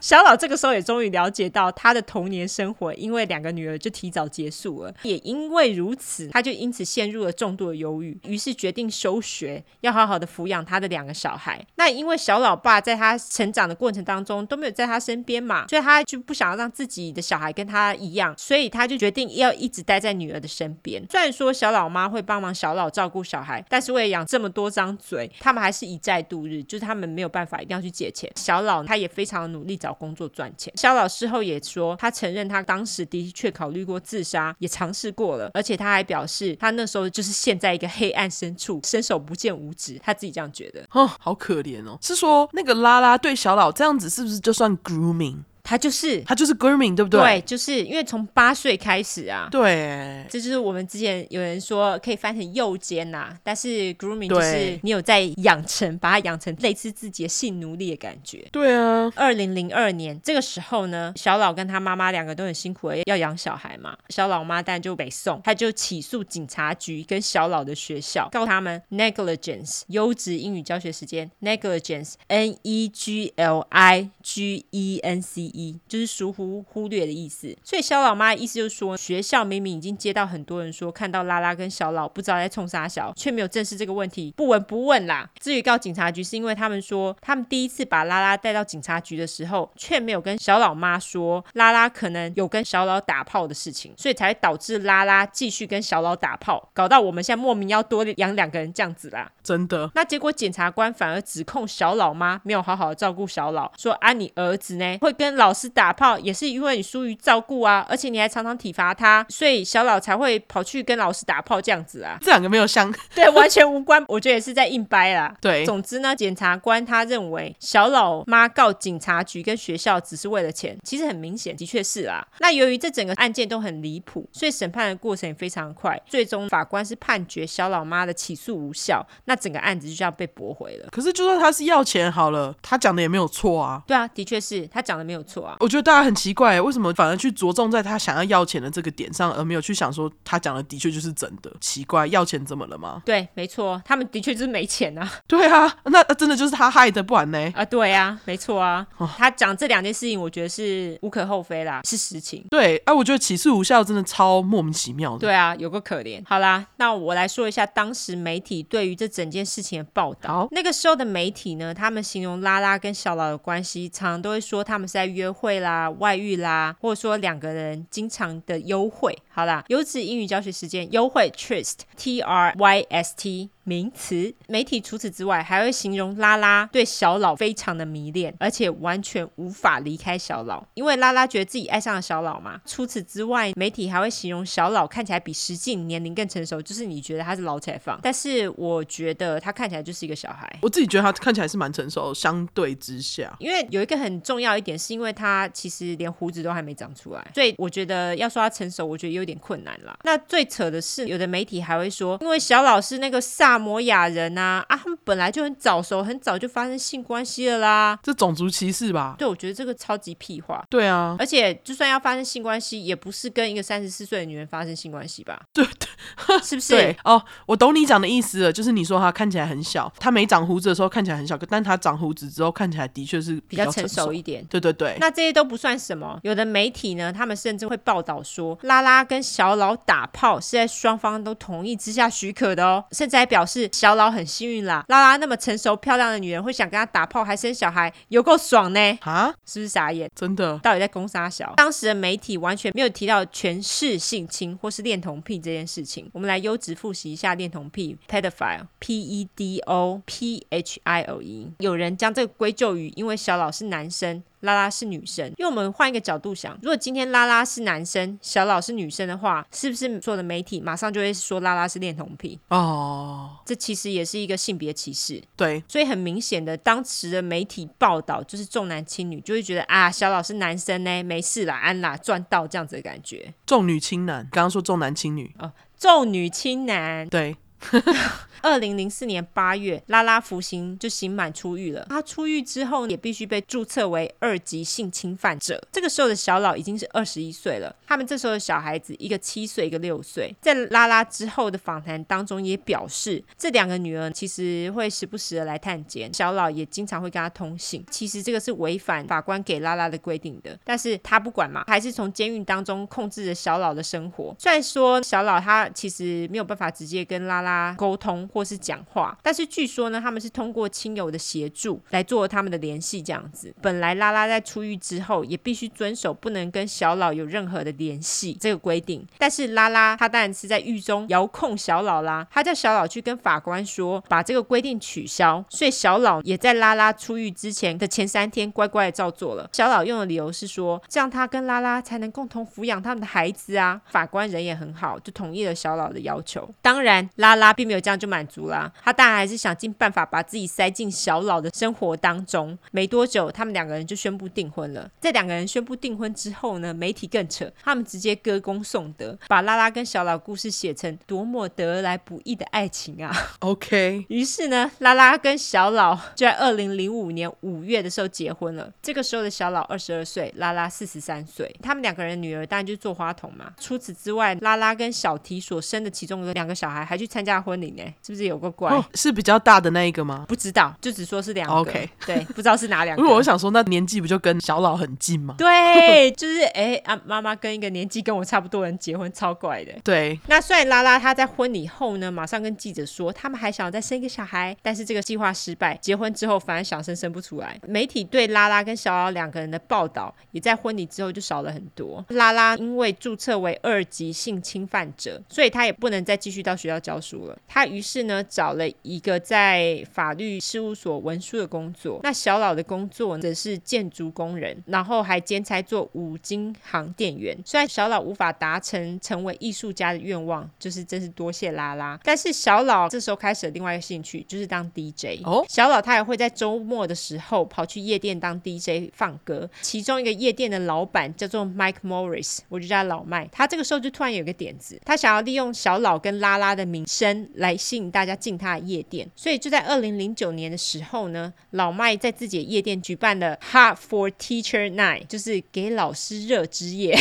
小老这个时候也终于了解到他的童年生活，因为两个女儿就提早结束了。也因为如此，他就因此陷入了重度的忧郁，于是决定休学，要好好的抚养他的两个小孩。那因为小老爸在他成长的过程当中都没有在他身边嘛，所以他就不想要让自己的小孩跟他一样，所以他就决定要一直待在女儿的身边。虽然说小老妈会帮忙小老照顾小孩，但是为了养这么多张嘴，他们还是一债度日，就是他们没有办法一定要去借钱。小老他也非常努力找工作赚钱。小老事后也说，他承认他当时的确考虑过自杀，也尝试过了，而且他还表示，他那时候就是陷在一个黑暗深处，伸手不见无知，他自己这样觉得。哦，好可怜哦。是说那个拉拉对小老这样子，是不是就算 grooming？他就是他就是 grooming，对不对？对，就是因为从八岁开始啊。对，这就是我们之前有人说可以翻成诱奸呐，但是 grooming 就是你有在养成，把他养成类似自己的性奴隶的感觉。对啊。二零零二年这个时候呢，小老跟他妈妈两个都很辛苦，要养小孩嘛。小老妈当然就北宋，他就起诉警察局跟小老的学校，告他们 negligence 优质英语教学时间 negligence n e g l i g e n c e。一就是疏忽忽略的意思，所以小老妈的意思就是说，学校明明已经接到很多人说看到拉拉跟小老不知道在冲啥小，却没有正视这个问题，不闻不问啦。至于告警察局，是因为他们说他们第一次把拉拉带到警察局的时候，却没有跟小老妈说拉拉可能有跟小老打炮的事情，所以才导致拉拉继续跟小老打炮，搞到我们现在莫名要多养两个人这样子啦。真的？那结果检察官反而指控小老妈没有好好的照顾小老，说啊你儿子呢会跟老老师打炮，也是因为你疏于照顾啊，而且你还常常体罚他，所以小老才会跑去跟老师打炮这样子啊。这两个没有相，对，完全无关。我觉得也是在硬掰啦。对，总之呢，检察官他认为小老妈告警察局跟学校只是为了钱，其实很明显，的确是啦。那由于这整个案件都很离谱，所以审判的过程也非常快，最终法官是判决小老妈的起诉无效，那整个案子就这样被驳回了。可是就算他是要钱好了，他讲的也没有错啊。对啊，的确是他讲的没有错啊。我觉得大家很奇怪，为什么反而去着重在他想要要钱的这个点上，而没有去想说他讲的的确就是真的？奇怪，要钱怎么了吗？对，没错，他们的确就是没钱啊。对啊，那真的就是他害的，不然呢？啊，对啊，没错啊。哦、他讲这两件事情，我觉得是无可厚非啦，是实情。对，哎、啊，我觉得起诉无效真的超莫名其妙的。对啊，有个可怜。好啦，那我来说一下当时媒体对于这整件事情的报道。那个时候的媒体呢，他们形容拉拉跟小老的关系，常常都会说他们是在约会啦、外遇啦，或者说两个人经常的幽会。好啦，优质英语教学时间，优惠 tryst，t r y s t。名词，媒体除此之外还会形容拉拉对小老非常的迷恋，而且完全无法离开小老，因为拉拉觉得自己爱上了小老嘛。除此之外，媒体还会形容小老看起来比实际年龄更成熟，就是你觉得他是老采访，但是我觉得他看起来就是一个小孩。我自己觉得他看起来是蛮成熟，相对之下，因为有一个很重要一点，是因为他其实连胡子都还没长出来，所以我觉得要说他成熟，我觉得有点困难啦。那最扯的是，有的媒体还会说，因为小老是那个萨。萨摩亚人呐啊，啊，他们本来就很早熟，很早就发生性关系了啦。这种族歧视吧？对，我觉得这个超级屁话。对啊，而且就算要发生性关系，也不是跟一个三十四岁的女人发生性关系吧？对对，是不是？对哦，我懂你讲的意思了，就是你说他看起来很小，他没长胡子的时候看起来很小，但他长胡子之后看起来的确是比较，比较成熟一点。对对对，那这些都不算什么。有的媒体呢，他们甚至会报道说，拉拉跟小老打炮是在双方都同意之下许可的哦，甚至还表示小老很。幸运啦，拉拉那么成熟漂亮的女人会想跟他打炮还生小孩，有够爽呢？啊，是不是傻眼？真的，到底在攻杀小？当时的媒体完全没有提到权势性侵或是恋童癖这件事情。我们来优质复习一下恋童癖 （pedophile），p e d o p h i l e。有人将这个归咎于因为小老是男生。拉拉是女生，因为我们换一个角度想，如果今天拉拉是男生，小老是女生的话，是不是所有的媒体马上就会说拉拉是恋童癖？哦，这其实也是一个性别歧视。对，所以很明显的，当时的媒体报道就是重男轻女，就会觉得啊，小老是男生呢，没事啦，安啦，赚到这样子的感觉。重女轻男，刚刚说重男轻女哦，重女轻男，对。二零零四年八月，拉拉服刑就刑满出狱了。他出狱之后也必须被注册为二级性侵犯者。这个时候的小老已经是二十一岁了。他们这时候的小孩子，一个七岁，一个六岁。在拉拉之后的访谈当中，也表示这两个女儿其实会时不时的来探监，小老也经常会跟他通信。其实这个是违反法官给拉拉的规定的，但是他不管嘛，还是从监狱当中控制着小老的生活。虽然说小老他其实没有办法直接跟拉拉沟通。或是讲话，但是据说呢，他们是通过亲友的协助来做他们的联系，这样子。本来拉拉在出狱之后也必须遵守不能跟小老有任何的联系这个规定，但是拉拉他当然是在狱中遥控小老啦，他叫小老去跟法官说把这个规定取消，所以小老也在拉拉出狱之前的前三天乖乖的照做了。小老用的理由是说，这样他跟拉拉才能共同抚养他们的孩子啊。法官人也很好，就同意了小老的要求。当然，拉拉并没有这样就满。足啦，他当然还是想尽办法把自己塞进小老的生活当中。没多久，他们两个人就宣布订婚了。在两个人宣布订婚之后呢，媒体更扯，他们直接歌功颂德，把拉拉跟小老故事写成多么得来不易的爱情啊。OK，于是呢，拉拉跟小老就在二零零五年五月的时候结婚了。这个时候的小老二十二岁，拉拉四十三岁。他们两个人女儿当然就是做花童嘛。除此之外，拉拉跟小提所生的其中的两个小孩还去参加婚礼呢，是不是？有个怪、哦，是比较大的那一个吗？不知道，就只说是两个。OK，对，不知道是哪两个。因为我想说，那年纪不就跟小老很近吗？对，就是哎啊，妈妈跟一个年纪跟我差不多人结婚，超怪的。对，那虽然拉拉她在婚礼后呢，马上跟记者说，他们还想要再生一个小孩，但是这个计划失败。结婚之后反而想生生不出来。媒体对拉拉跟小老两个人的报道，也在婚礼之后就少了很多。拉拉因为注册为二级性侵犯者，所以她也不能再继续到学校教书了。她于是。是呢，找了一个在法律事务所文书的工作。那小老的工作则是建筑工人，然后还兼差做五金行店员。虽然小老无法达成成为艺术家的愿望，就是真是多谢拉拉。但是小老这时候开始了另外一个兴趣，就是当 DJ。哦，小老他也会在周末的时候跑去夜店当 DJ 放歌。其中一个夜店的老板叫做 Mike Morris，我就叫他老麦。他这个时候就突然有个点子，他想要利用小老跟拉拉的名声来吸引大家进他的夜店。所以就在二零零九年的时候呢，老麦在自己的夜店举办了 Hot for Teacher Night，就是给老师热之夜。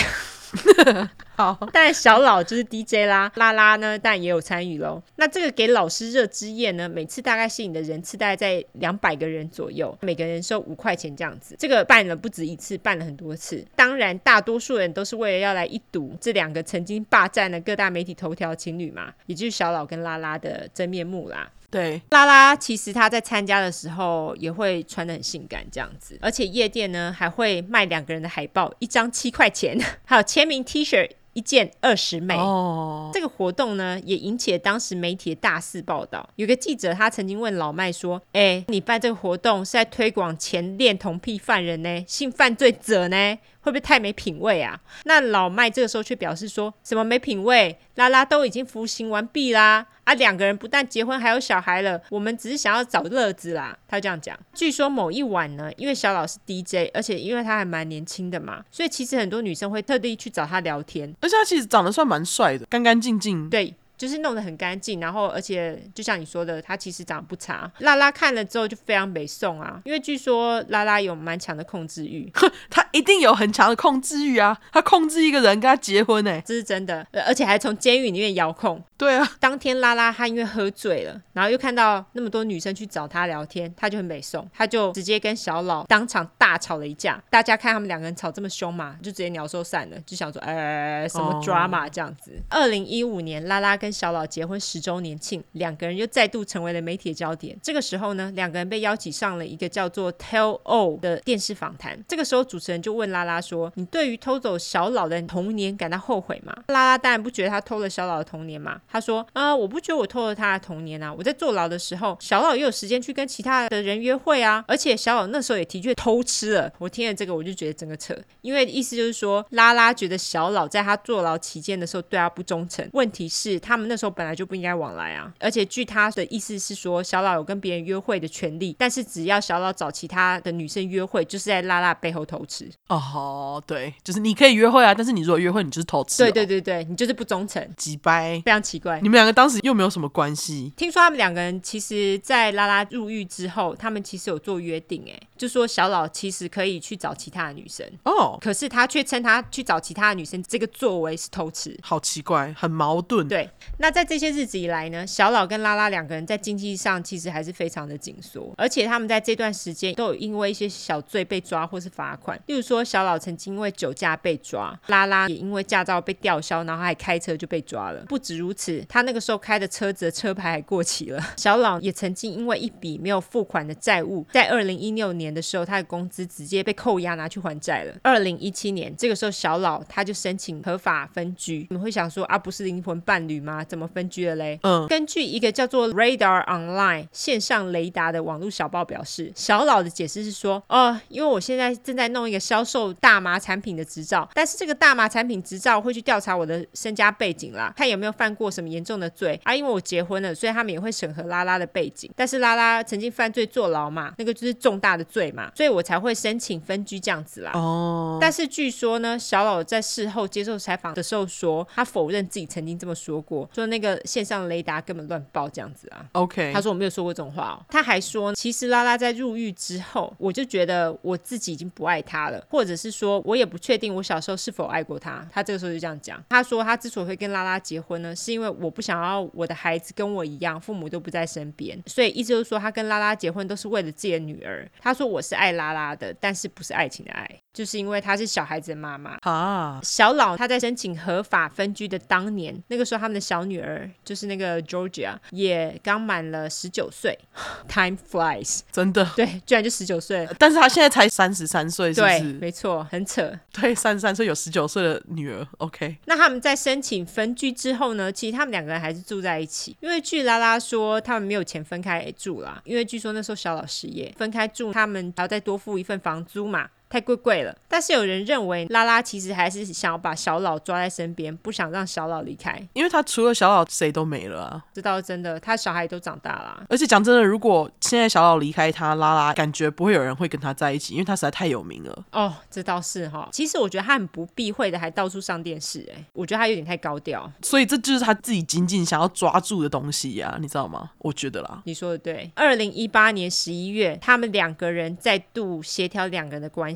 好，但小老就是 DJ 啦，拉拉呢，但也有参与喽。那这个给老师热之夜呢，每次大概吸引的人次大概在两百个人左右，每个人收五块钱这样子。这个办了不止一次，办了很多次。当然，大多数人都是为了要来一睹这两个曾经霸占了各大媒体头条情侣嘛，也就是小老跟拉拉的真面目啦。对，拉拉其实他在参加的时候也会穿的很性感这样子，而且夜店呢还会卖两个人的海报，一张七块钱，还有签名 T 恤一件二十美。哦，这个活动呢也引起了当时媒体的大肆报道。有个记者他曾经问老麦说：“哎，你办这个活动是在推广前恋童癖犯人呢，性犯罪者呢？”会不会太没品味啊？那老麦这个时候却表示说什么没品味？拉拉都已经服刑完毕啦，啊，两个人不但结婚还有小孩了，我们只是想要找乐子啦。他这样讲。据说某一晚呢，因为小老是 DJ，而且因为他还蛮年轻的嘛，所以其实很多女生会特地去找他聊天，而且他其实长得算蛮帅的，干干净净。对。就是弄得很干净，然后而且就像你说的，他其实长得不差。拉拉看了之后就非常美送啊，因为据说拉拉有蛮强的控制欲，他一定有很强的控制欲啊，他控制一个人跟他结婚呢，这是真的，而且还从监狱里面遥控。对啊，当天拉拉他因为喝醉了，然后又看到那么多女生去找他聊天，他就很美送，他就直接跟小老当场大吵了一架。大家看他们两个人吵这么凶嘛，就直接鸟兽散了，就想说，哎，什么 drama 这样子。二零一五年，拉拉跟跟小老结婚十周年庆，两个人又再度成为了媒体的焦点。这个时候呢，两个人被邀请上了一个叫做 Tell All 的电视访谈。这个时候，主持人就问拉拉说：“你对于偷走小老的童年感到后悔吗？”拉拉当然不觉得他偷了小老的童年嘛。他说：“啊，我不觉得我偷了他的童年啊。我在坐牢的时候，小老也有时间去跟其他的人约会啊。而且小老那时候也的确偷吃了。我听了这个，我就觉得整个扯，因为意思就是说，拉拉觉得小老在他坐牢期间的时候对他不忠诚。问题是，他们那时候。本来就不应该往来啊！而且据他的意思是说，小老有跟别人约会的权利，但是只要小老找其他的女生约会，就是在拉拉背后偷吃。哦，对，就是你可以约会啊，但是你如果约会，你就是偷吃哦。对对对对，你就是不忠诚，几掰，非常奇怪。你们两个当时又没有什么关系？听说他们两个人其实，在拉拉入狱之后，他们其实有做约定，哎，就说小老其实可以去找其他的女生哦，可是他却称他去找其他的女生这个作为是偷吃，好奇怪，很矛盾。对，那在这些日子以来呢，小老跟拉拉两个人在经济上其实还是非常的紧缩，而且他们在这段时间都有因为一些小罪被抓或是罚款。例如说，小老曾经因为酒驾被抓，拉拉也因为驾照被吊销，然后还开车就被抓了。不止如此，他那个时候开的车子的车牌还过期了。小老也曾经因为一笔没有付款的债务，在二零一六年的时候，他的工资直接被扣押拿去还债了。二零一七年这个时候，小老他就申请合法分居。你们会想说啊，不是灵魂伴侣吗？怎么分居了嘞？嗯，根据一个叫做 Radar Online 线上雷达的网络小报表示，小老的解释是说，哦，因为我现在正在弄一个销售大麻产品的执照，但是这个大麻产品执照会去调查我的身家背景啦，看有没有犯过什么严重的罪啊。因为我结婚了，所以他们也会审核拉拉的背景。但是拉拉曾经犯罪坐牢嘛，那个就是重大的罪嘛，所以我才会申请分居这样子啦。哦，但是据说呢，小老在事后接受采访的时候说，他否认自己曾经这么说过，说那个线上雷达根本乱报这样子啊。OK，他说我没有说过这种话哦。他还说，其实拉拉在入狱之后，我就觉得我自己已经不爱他了，或者是说我也不确定我小时候是否爱过他。他这个时候就这样讲。他说他之所以会跟拉拉结婚呢，是因为我不想要我的孩子跟我一样，父母都不在身边，所以意思就是说他跟拉拉结婚都是为了自己的女儿。他说我是爱拉拉的，但是不是爱情的爱。就是因为她是小孩子的妈妈啊。小老她在申请合法分居的当年，那个时候他们的小女儿就是那个 Georgia 也刚满了十九岁。Time flies，真的，对，居然就十九岁了。但是她现在才三十三岁，是不是？没错，很扯。对，三十三岁有十九岁的女儿。OK，那他们在申请分居之后呢？其实他们两个人还是住在一起，因为据拉拉说，他们没有钱分开住啦，因为据说那时候小老失业，分开住，他们还要再多付一份房租嘛。太贵贵了，但是有人认为拉拉其实还是想要把小老抓在身边，不想让小老离开，因为他除了小老谁都没了啊。这倒是真的，他小孩都长大了。而且讲真的，如果现在小老离开他，拉拉感觉不会有人会跟他在一起，因为他实在太有名了。哦，这倒是哈。其实我觉得他很不避讳的，还到处上电视，哎，我觉得他有点太高调。所以这就是他自己紧紧想要抓住的东西呀，你知道吗？我觉得啦。你说的对。二零一八年十一月，他们两个人再度协调两个人的关系。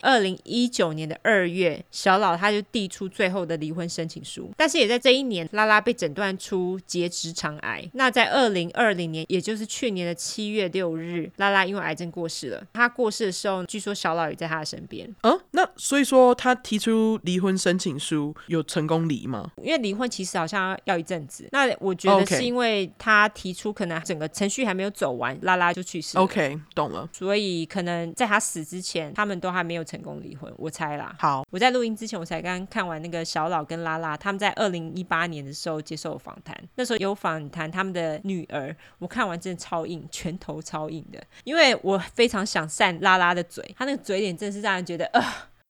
二零一九年的二月，小老他就递出最后的离婚申请书，但是也在这一年，拉拉被诊断出结直肠癌。那在二零二零年，也就是去年的七月六日，拉拉因为癌症过世了。他过世的时候，据说小老也在他的身边。嗯，那所以说他提出离婚申请书有成功离吗？因为离婚其实好像要一阵子。那我觉得是因为他提出，可能整个程序还没有走完，拉拉就去世。OK，懂了。所以可能在他死之前，他们都还没有成功离婚，我猜啦。好，我在录音之前，我才刚看完那个小老跟拉拉他们在二零一八年的时候接受访谈，那时候有访谈他们的女儿，我看完真的超硬，拳头超硬的，因为我非常想扇拉拉的嘴，他那个嘴脸真的是让人觉得呃，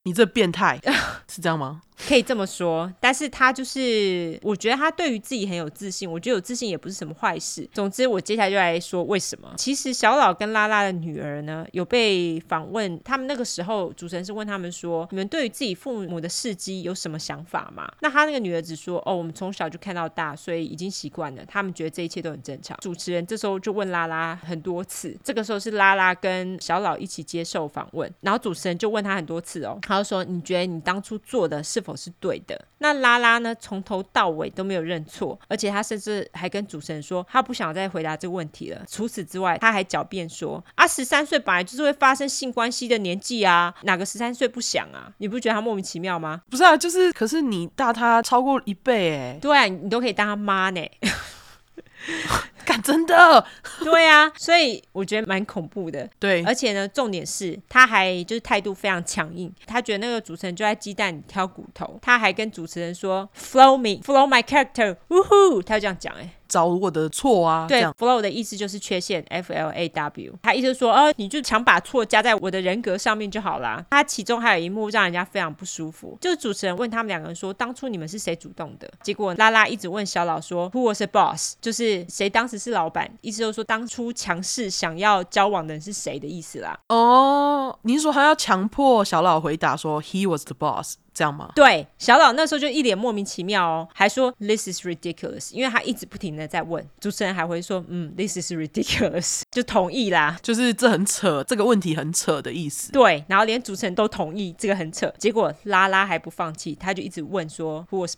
你这变态，是这样吗？可以这么说，但是他就是，我觉得他对于自己很有自信，我觉得有自信也不是什么坏事。总之，我接下来就来说为什么。其实小老跟拉拉的女儿呢，有被访问，他们那个时候主持人是问他们说，你们对于自己父母的事迹有什么想法吗？那他那个女儿只说，哦，我们从小就看到大，所以已经习惯了，他们觉得这一切都很正常。主持人这时候就问拉拉很多次，这个时候是拉拉跟小老一起接受访问，然后主持人就问他很多次哦，他就说，你觉得你当初做的是否是对的。那拉拉呢？从头到尾都没有认错，而且他甚至还跟主持人说，他不想再回答这个问题了。除此之外，他还狡辩说，啊，十三岁本来就是会发生性关系的年纪啊，哪个十三岁不想啊？你不觉得他莫名其妙吗？不是啊，就是，可是你大他超过一倍哎。对啊，你都可以当他妈呢。干 真的，对啊，所以我觉得蛮恐怖的。对，而且呢，重点是他还就是态度非常强硬，他觉得那个主持人就在鸡蛋里挑骨头，他还跟主持人说 “flow me，flow my character”，呜呼，他就这样讲哎。找我的错啊！对，flow 的意思就是缺陷，F L A W。他意思说，哦，你就强把错加在我的人格上面就好啦。他其中还有一幕让人家非常不舒服，就是主持人问他们两个人说，当初你们是谁主动的？结果拉拉一直问小老说，Who was the boss？就是谁当时是老板？意思就是说，当初强势想要交往的人是谁的意思啦？哦，你是说他要强迫小老回答说，He was the boss？这样吗？对，小老那时候就一脸莫名其妙哦，还说 This is ridiculous，因为他一直不停的在问，主持人还会说嗯，This is ridiculous，就同意啦，就是这很扯，这个问题很扯的意思。对，然后连主持人都同意这个很扯，结果拉拉还不放弃，他就一直问说 Who was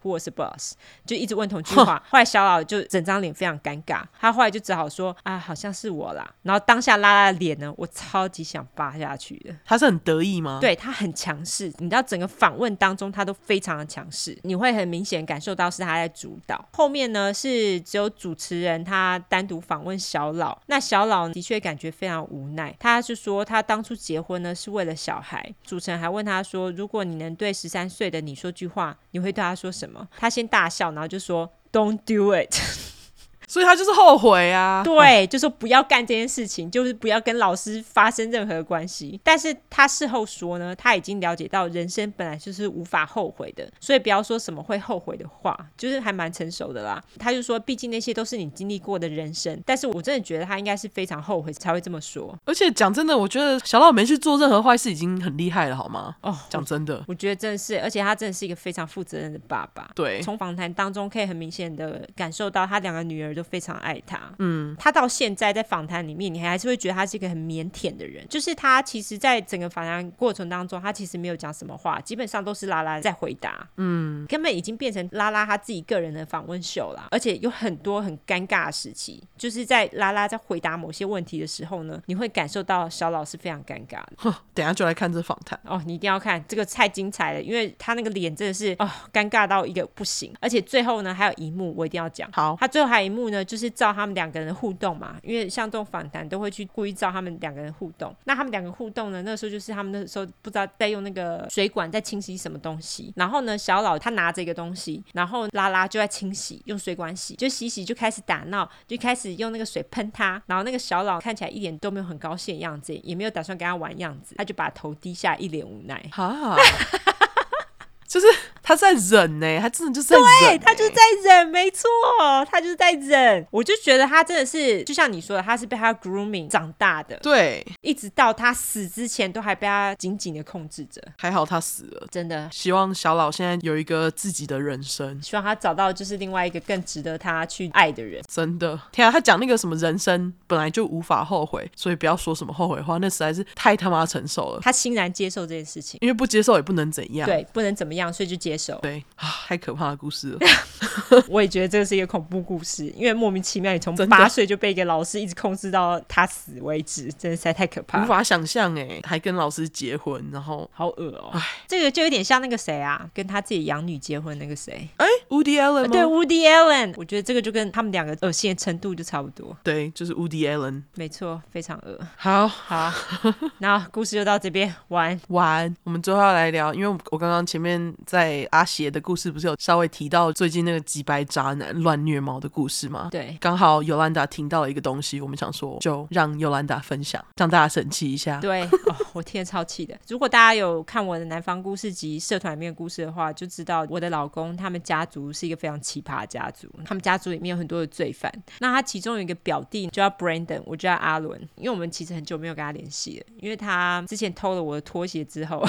boss？Who was the boss？就一直问同句话，后来小老就整张脸非常尴尬，他后来就只好说啊，好像是我啦。然后当下拉拉的脸呢，我超级想扒下去的。他是很得意吗？对，他很强势，你知道整个访问当中他都非常的强势，你会很明显感受到是他在主导。后面呢是只有主持人他单独访问小老，那小老的确感觉非常无奈，他是说他当初结婚呢是为了小孩。主持人还问他说，如果你能对十三岁的你说句话，你会对他说什么？他先大笑，然后就说：“Don't do it。” 所以他就是后悔啊，对，就说不要干这件事情，就是不要跟老师发生任何关系。但是他事后说呢，他已经了解到人生本来就是无法后悔的，所以不要说什么会后悔的话，就是还蛮成熟的啦。他就说，毕竟那些都是你经历过的人生。但是我真的觉得他应该是非常后悔才会这么说。而且讲真的，我觉得小老没去做任何坏事已经很厉害了，好吗？哦，讲真的，我觉得真的是，而且他真的是一个非常负责任的爸爸。对，从访谈当中可以很明显的感受到他两个女儿都非常爱他。嗯，他到现在在访谈里面，你还是会觉得他是一个很腼腆的人。就是他其实，在整个访谈过程当中，他其实没有讲什么话，基本上都是拉拉在回答。嗯，根本已经变成拉拉他自己个人的访问秀了。而且有很多很尴尬的时期，就是在拉拉在回答某些问题的时候呢，你会感受到小老师非常尴尬的。哼，等下就来看这访谈哦，你一定要看这个太精彩了，因为他那个脸真的是哦尴尬到一个不行。而且最后呢，还有一幕我一定要讲。好，他最后还有一幕呢，就是照他们两个人的互动嘛，因为像这种访谈都会去故意照他们两个人互动。那他们两个互动呢，那时候就是他们那时候不知道在用那个水管在清洗什么东西，然后呢，小老他拿着一个东西，然后拉拉就在清洗，用水管洗，就洗洗就开始打闹，就开始用那个水喷他，然后那个小老看起来一点都没有很高兴的样子，也没有打算跟他玩样子，他就把头低下，一脸无奈。好好，就是。他在忍呢、欸，他真的就是在忍、欸，对，他就是在忍，没错，他就是在忍。我就觉得他真的是，就像你说的，他是被他 grooming 长大的，对，一直到他死之前都还被他紧紧的控制着。还好他死了，真的。希望小老现在有一个自己的人生，希望他找到就是另外一个更值得他去爱的人。真的，天啊，他讲那个什么人生本来就无法后悔，所以不要说什么后悔话，那实在是太他妈成熟了。他欣然接受这件事情，因为不接受也不能怎样，对，不能怎么样，所以就接受。对啊，太可怕的故事了。我也觉得这个是一个恐怖故事，因为莫名其妙，你从八岁就被一个老师一直控制到他死为止，真的实在太可怕，无法想象哎，还跟老师结婚，然后好恶哦、喔。唉，这个就有点像那个谁啊，跟他自己养女结婚那个谁？哎、欸、，Woody Allen 吗？对，Woody Allen。我觉得这个就跟他们两个恶心的程度就差不多。对，就是 Woody Allen。没错，非常恶。好好，那故事就到这边完完。我们最后要来聊，因为我刚刚前面在阿邪的故事不是有稍微提到最近那个几百渣男乱虐猫的故事吗？对，刚好尤兰达听到了一个东西，我们想说就让尤兰达分享，让大家生气一下。对，哦，我听得超气的。如果大家有看我的南方故事集社团里面的故事的话，就知道我的老公他们家族是一个非常奇葩的家族。他们家族里面有很多的罪犯。那他其中有一个表弟就叫 Brandon，我叫阿伦，因为我们其实很久没有跟他联系了，因为他之前偷了我的拖鞋之后，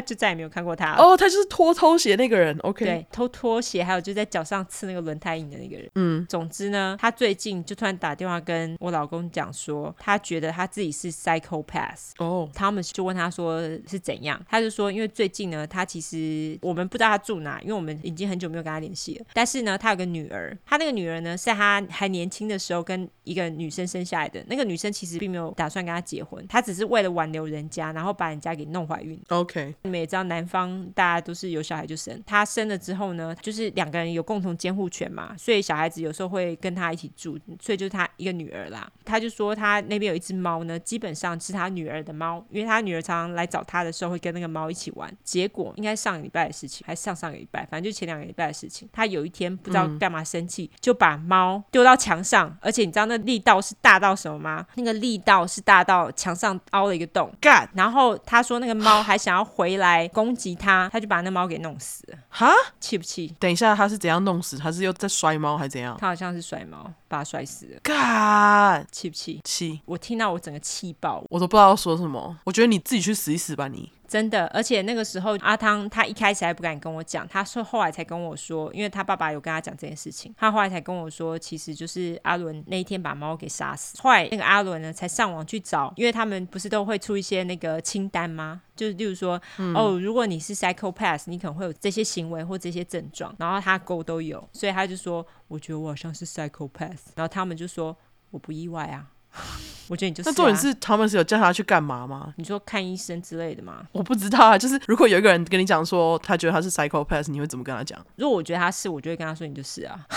就再也没有看过他。哦，他就是拖拖鞋那个人。OK，对，偷拖鞋，还有就在脚上刺那个轮胎印的那个人。嗯，总之呢，他最近就突然打电话跟我老公讲说，他觉得他自己是 psychopath。哦，Thomas 就问他说是怎样，他就说因为最近呢，他其实我们不知道他住哪，因为我们已经很久没有跟他联系了。但是呢，他有个女儿，他那个女儿呢是他还年轻的时候跟一个女生生下来的。那个女生其实并没有打算跟他结婚，他只是为了挽留人家，然后把人家给弄怀孕。OK，你们也知道男方大家都是有小孩就生，他生了之后呢，就是两个人有共同监护权嘛，所以小孩子有时候会跟他一起住，所以就是他一个女儿啦。他就说他那边有一只猫呢，基本上是他女儿的猫，因为他女儿常常来找他的时候会跟那个猫一起玩。结果应该上个礼拜的事情，还是上上个礼拜，反正就前两个礼拜的事情。他有一天不知道干嘛生气，嗯、就把猫丢到墙上，而且你知道那力道是大到什么吗？那个力道是大到墙上凹了一个洞。干！然后他说那个猫还想要回来攻击他，他就把那猫给弄死了。哈？气不气？等一下，他是怎样弄死？他是又在摔猫还是怎样？他好像是摔猫，把他摔死了。干！气不气？气！我听到我整个气爆，我都不知道要说什么。我觉得你自己去死一死吧，你。真的，而且那个时候阿汤他一开始还不敢跟我讲，他说后来才跟我说，因为他爸爸有跟他讲这件事情，他后来才跟我说，其实就是阿伦那一天把猫给杀死。后来那个阿伦呢，才上网去找，因为他们不是都会出一些那个清单吗？就是例如说，哦，如果你是 psychopath，你可能会有这些行为或这些症状，然后他勾都有，所以他就说，我觉得我好像是 psychopath，然后他们就说，我不意外啊。我觉得你就是、啊。那重点是他们是有叫他去干嘛吗？你说看医生之类的吗？我不知道啊。就是如果有一个人跟你讲说他觉得他是 psychopath，你会怎么跟他讲？如果我觉得他是，我就会跟他说你就是啊。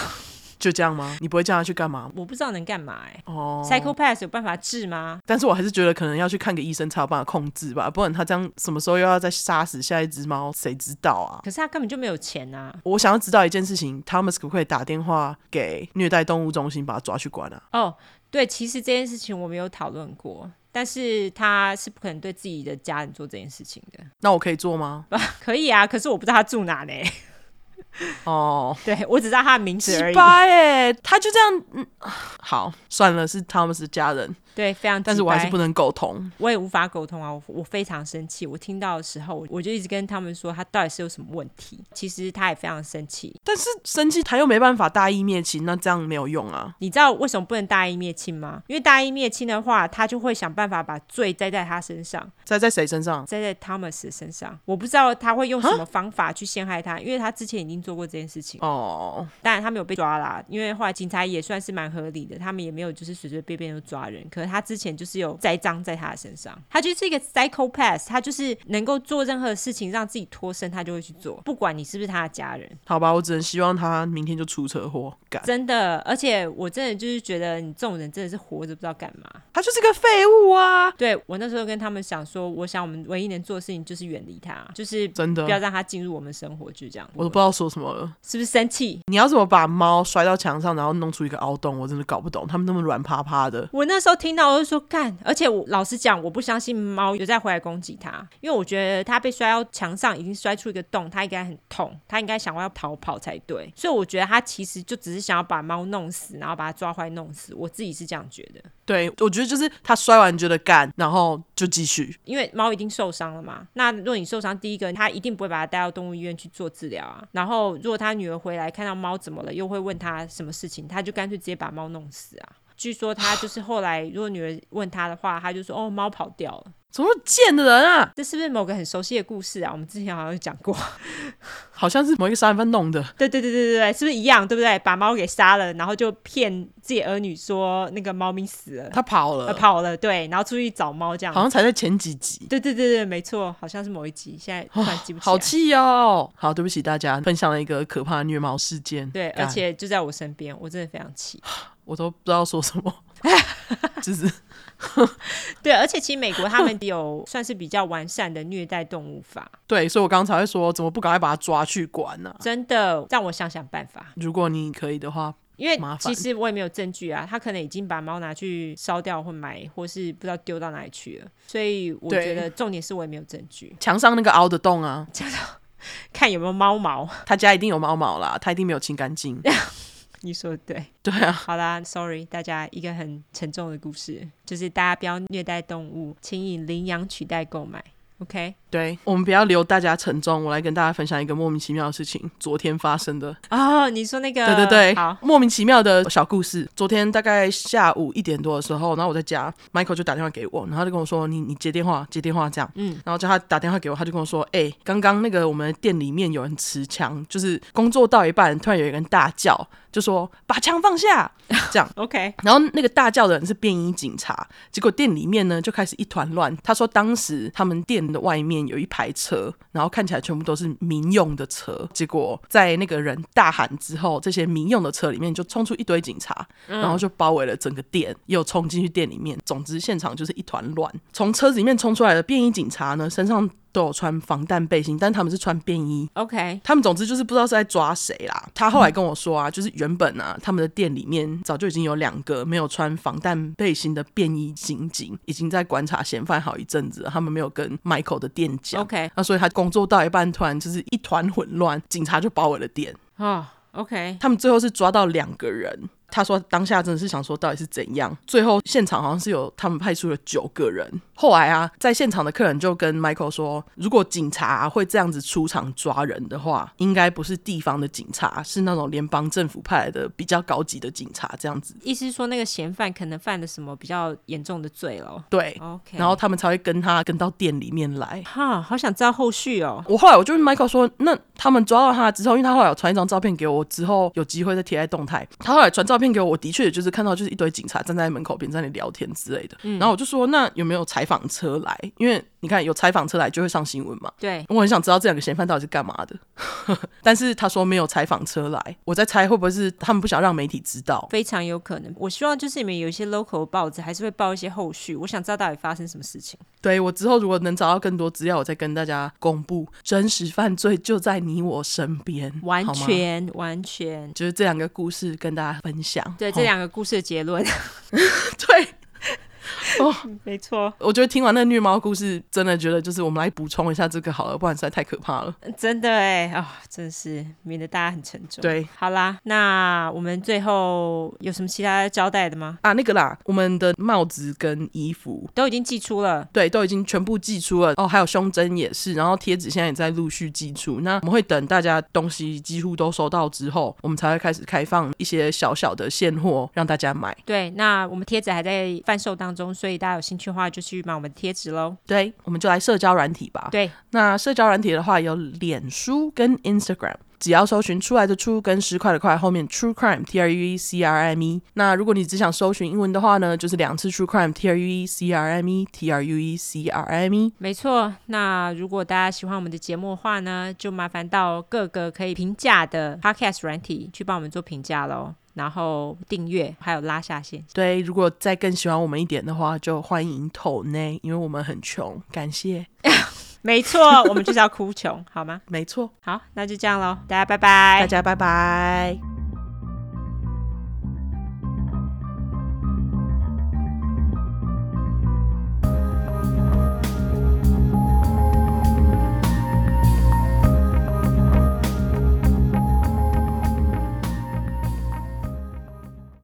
就这样吗？你不会叫他去干嘛？我不知道能干嘛哎、欸。哦。psychopath 有办法治吗？但是我还是觉得可能要去看个医生才有办法控制吧，不然他这样什么时候又要再杀死下一只猫，谁知道啊？可是他根本就没有钱啊。我想要知道一件事情，Thomas 可不可以打电话给虐待动物中心把他抓去关啊？哦。对，其实这件事情我没有讨论过，但是他是不可能对自己的家人做这件事情的。那我可以做吗？可以啊，可是我不知道他住哪呢。哦，对，我只知道他的名字而已。哎，他就这样，嗯，好，算了，是他们是家人。对，非常。但是我还是不能沟通，我也无法沟通啊！我我非常生气，我听到的时候，我就一直跟他们说，他到底是有什么问题？其实他也非常生气，但是生气他又没办法大义灭亲，那这样没有用啊！你知道为什么不能大义灭亲吗？因为大义灭亲的话，他就会想办法把罪栽在他身上，栽在谁身上？栽在 Thomas 身上。我不知道他会用什么方法去陷害他，因为他之前已经做过这件事情。哦，当然他没有被抓啦，因为后来警察也算是蛮合理的，他们也没有就是随随便便就抓人。可是他之前就是有栽赃在他的身上，他就是一个 psychopath，他就是能够做任何事情让自己脱身，他就会去做，不管你是不是他的家人。好吧，我只能希望他明天就出车祸。真的，而且我真的就是觉得你这种人真的是活着不知道干嘛，他就是个废物啊！对，我那时候跟他们讲说，我想我们唯一能做的事情就是远离他，就是真的不要让他进入我们生活，就这样。我都不知道说什么了，是不是生气？你要怎么把猫摔到墙上，然后弄出一个凹洞？我真的搞不懂，他们那么软趴趴的。我那时候听到我就说干，而且我老实讲，我不相信猫有再回来攻击他，因为我觉得他被摔到墙上已经摔出一个洞，他应该很痛，他应该想要逃跑才对。所以我觉得他其实就只是想要把猫弄死，然后把它抓回来弄死。我自己是这样觉得。对，我觉得就是他摔完觉得干，然后就继续。因为猫已经受伤了嘛。那如果你受伤，第一个他一定不会把它带到动物医院去做治疗啊。然后如果他女儿回来看到猫怎么了，又会问他什么事情，他就干脆直接把猫弄死啊。据说他就是后来，如果女儿问他的话，他就说：“哦，猫跑掉了。”怎么贱的人啊！这是不是某个很熟悉的故事啊？我们之前好像有讲过，好像是某一个杀人犯弄的。对对对对对对，是不是一样？对不对？把猫给杀了，然后就骗自己儿女说那个猫咪死了，他跑了，他跑了，对，然后出去找猫，这样好像才在前几集。对对对对，没错，好像是某一集，现在突然记不起来。好气哦！好，对不起大家，分享了一个可怕的虐猫事件。对，而且就在我身边，我真的非常气。我都不知道说什么，就是对，而且其实美国他们有算是比较完善的虐待动物法，对，所以我刚才会说，怎么不赶快把它抓去管呢？真的，让我想想办法。如果你可以的话，因为其实我也没有证据啊，他可能已经把猫拿去烧掉或埋，或是不知道丢到哪里去了，所以我觉得重点是我也没有证据。墙上那个凹的洞啊，看有没有猫毛，他家一定有猫毛啦，他一定没有清干净。你说的对，对啊，好啦，Sorry，大家一个很沉重的故事，就是大家不要虐待动物，请以领养取代购买，OK？对，我们不要留大家沉重，我来跟大家分享一个莫名其妙的事情，昨天发生的哦，你说那个，对对对，好，莫名其妙的小故事。昨天大概下午一点多的时候，然后我在家，Michael 就打电话给我，然后就跟我说：“你你接电话，接电话这样。”嗯，然后叫他打电话给我，他就跟我说：“哎、欸，刚刚那个我们店里面有人持枪，就是工作到一半，突然有一个人大叫，就说把枪放下，这样 OK。然后那个大叫的人是便衣警察，结果店里面呢就开始一团乱。他说当时他们店的外面有一排车。然后看起来全部都是民用的车，结果在那个人大喊之后，这些民用的车里面就冲出一堆警察，然后就包围了整个店，又冲进去店里面。总之，现场就是一团乱。从车子里面冲出来的便衣警察呢，身上都有穿防弹背心，但他们是穿便衣。OK，他们总之就是不知道是在抓谁啦。他后来跟我说啊，就是原本啊，他们的店里面早就已经有两个没有穿防弹背心的便衣刑警，已经在观察嫌犯好一阵子了。他们没有跟 Michael 的店讲。OK，那所以他工作到一半，突然就是一团混乱，警察就包围了店。啊，OK，他们最后是抓到两个人。他说当下真的是想说到底是怎样，最后现场好像是有他们派出了九个人。后来啊，在现场的客人就跟 Michael 说，如果警察啊，会这样子出场抓人的话，应该不是地方的警察，是那种联邦政府派来的比较高级的警察这样子。意思是说那个嫌犯可能犯了什么比较严重的罪了？对，OK，然后他们才会跟他跟到店里面来。哈，好想知道后续哦。我后来我就问 Michael 说，那他们抓到他之后，因为他后来有传一张照片给我，之后有机会再贴在动态。他后来传照片给我，我的确也就是看到就是一堆警察站在门口边在那里聊天之类的。嗯，然后我就说，那有没有采访车来？因为你看有采访车来就会上新闻嘛。对，我很想知道这两个嫌犯到底是干嘛的。但是他说没有采访车来，我在猜会不会是他们不想让媒体知道？非常有可能。我希望就是你们有一些 local 报纸还是会报一些后续。我想知道到底发生什么事情。对，我之后如果能找到更多资料，我再跟大家公布。真实犯罪就在你我身边，完全完全就是这两个故事跟大家分享。对，这两个故事的结论。对。哦，没错，我觉得听完那个虐猫故事，真的觉得就是我们来补充一下这个好了，不然实在太可怕了。真的哎，哦，真是免得大家很沉重。对，好啦，那我们最后有什么其他交代的吗？啊，那个啦，我们的帽子跟衣服都已经寄出了，对，都已经全部寄出了。哦，还有胸针也是，然后贴纸现在也在陆续寄出。那我们会等大家东西几乎都收到之后，我们才会开始开放一些小小的现货让大家买。对，那我们贴纸还在贩售当中，所以大家有兴趣的话就去买我们的贴纸喽。对，我们就来社交软体吧。对，那社交软体的话有脸书跟 Instagram。只要搜寻出来的出跟十块的块后面 True Crime T R U E C R M E。那如果你只想搜寻英文的话呢，就是两次 True Crime T R U E C R M E T R U E C R M E。没错。那如果大家喜欢我们的节目的话呢，就麻烦到各个可以评价的 Podcast 软体去帮我们做评价喽，然后订阅还有拉下线。对，如果再更喜欢我们一点的话，就欢迎投内，因为我们很穷。感谢。没错，我们就是要哭穷，好吗？没错，好，那就这样喽，大家拜拜，大家拜拜。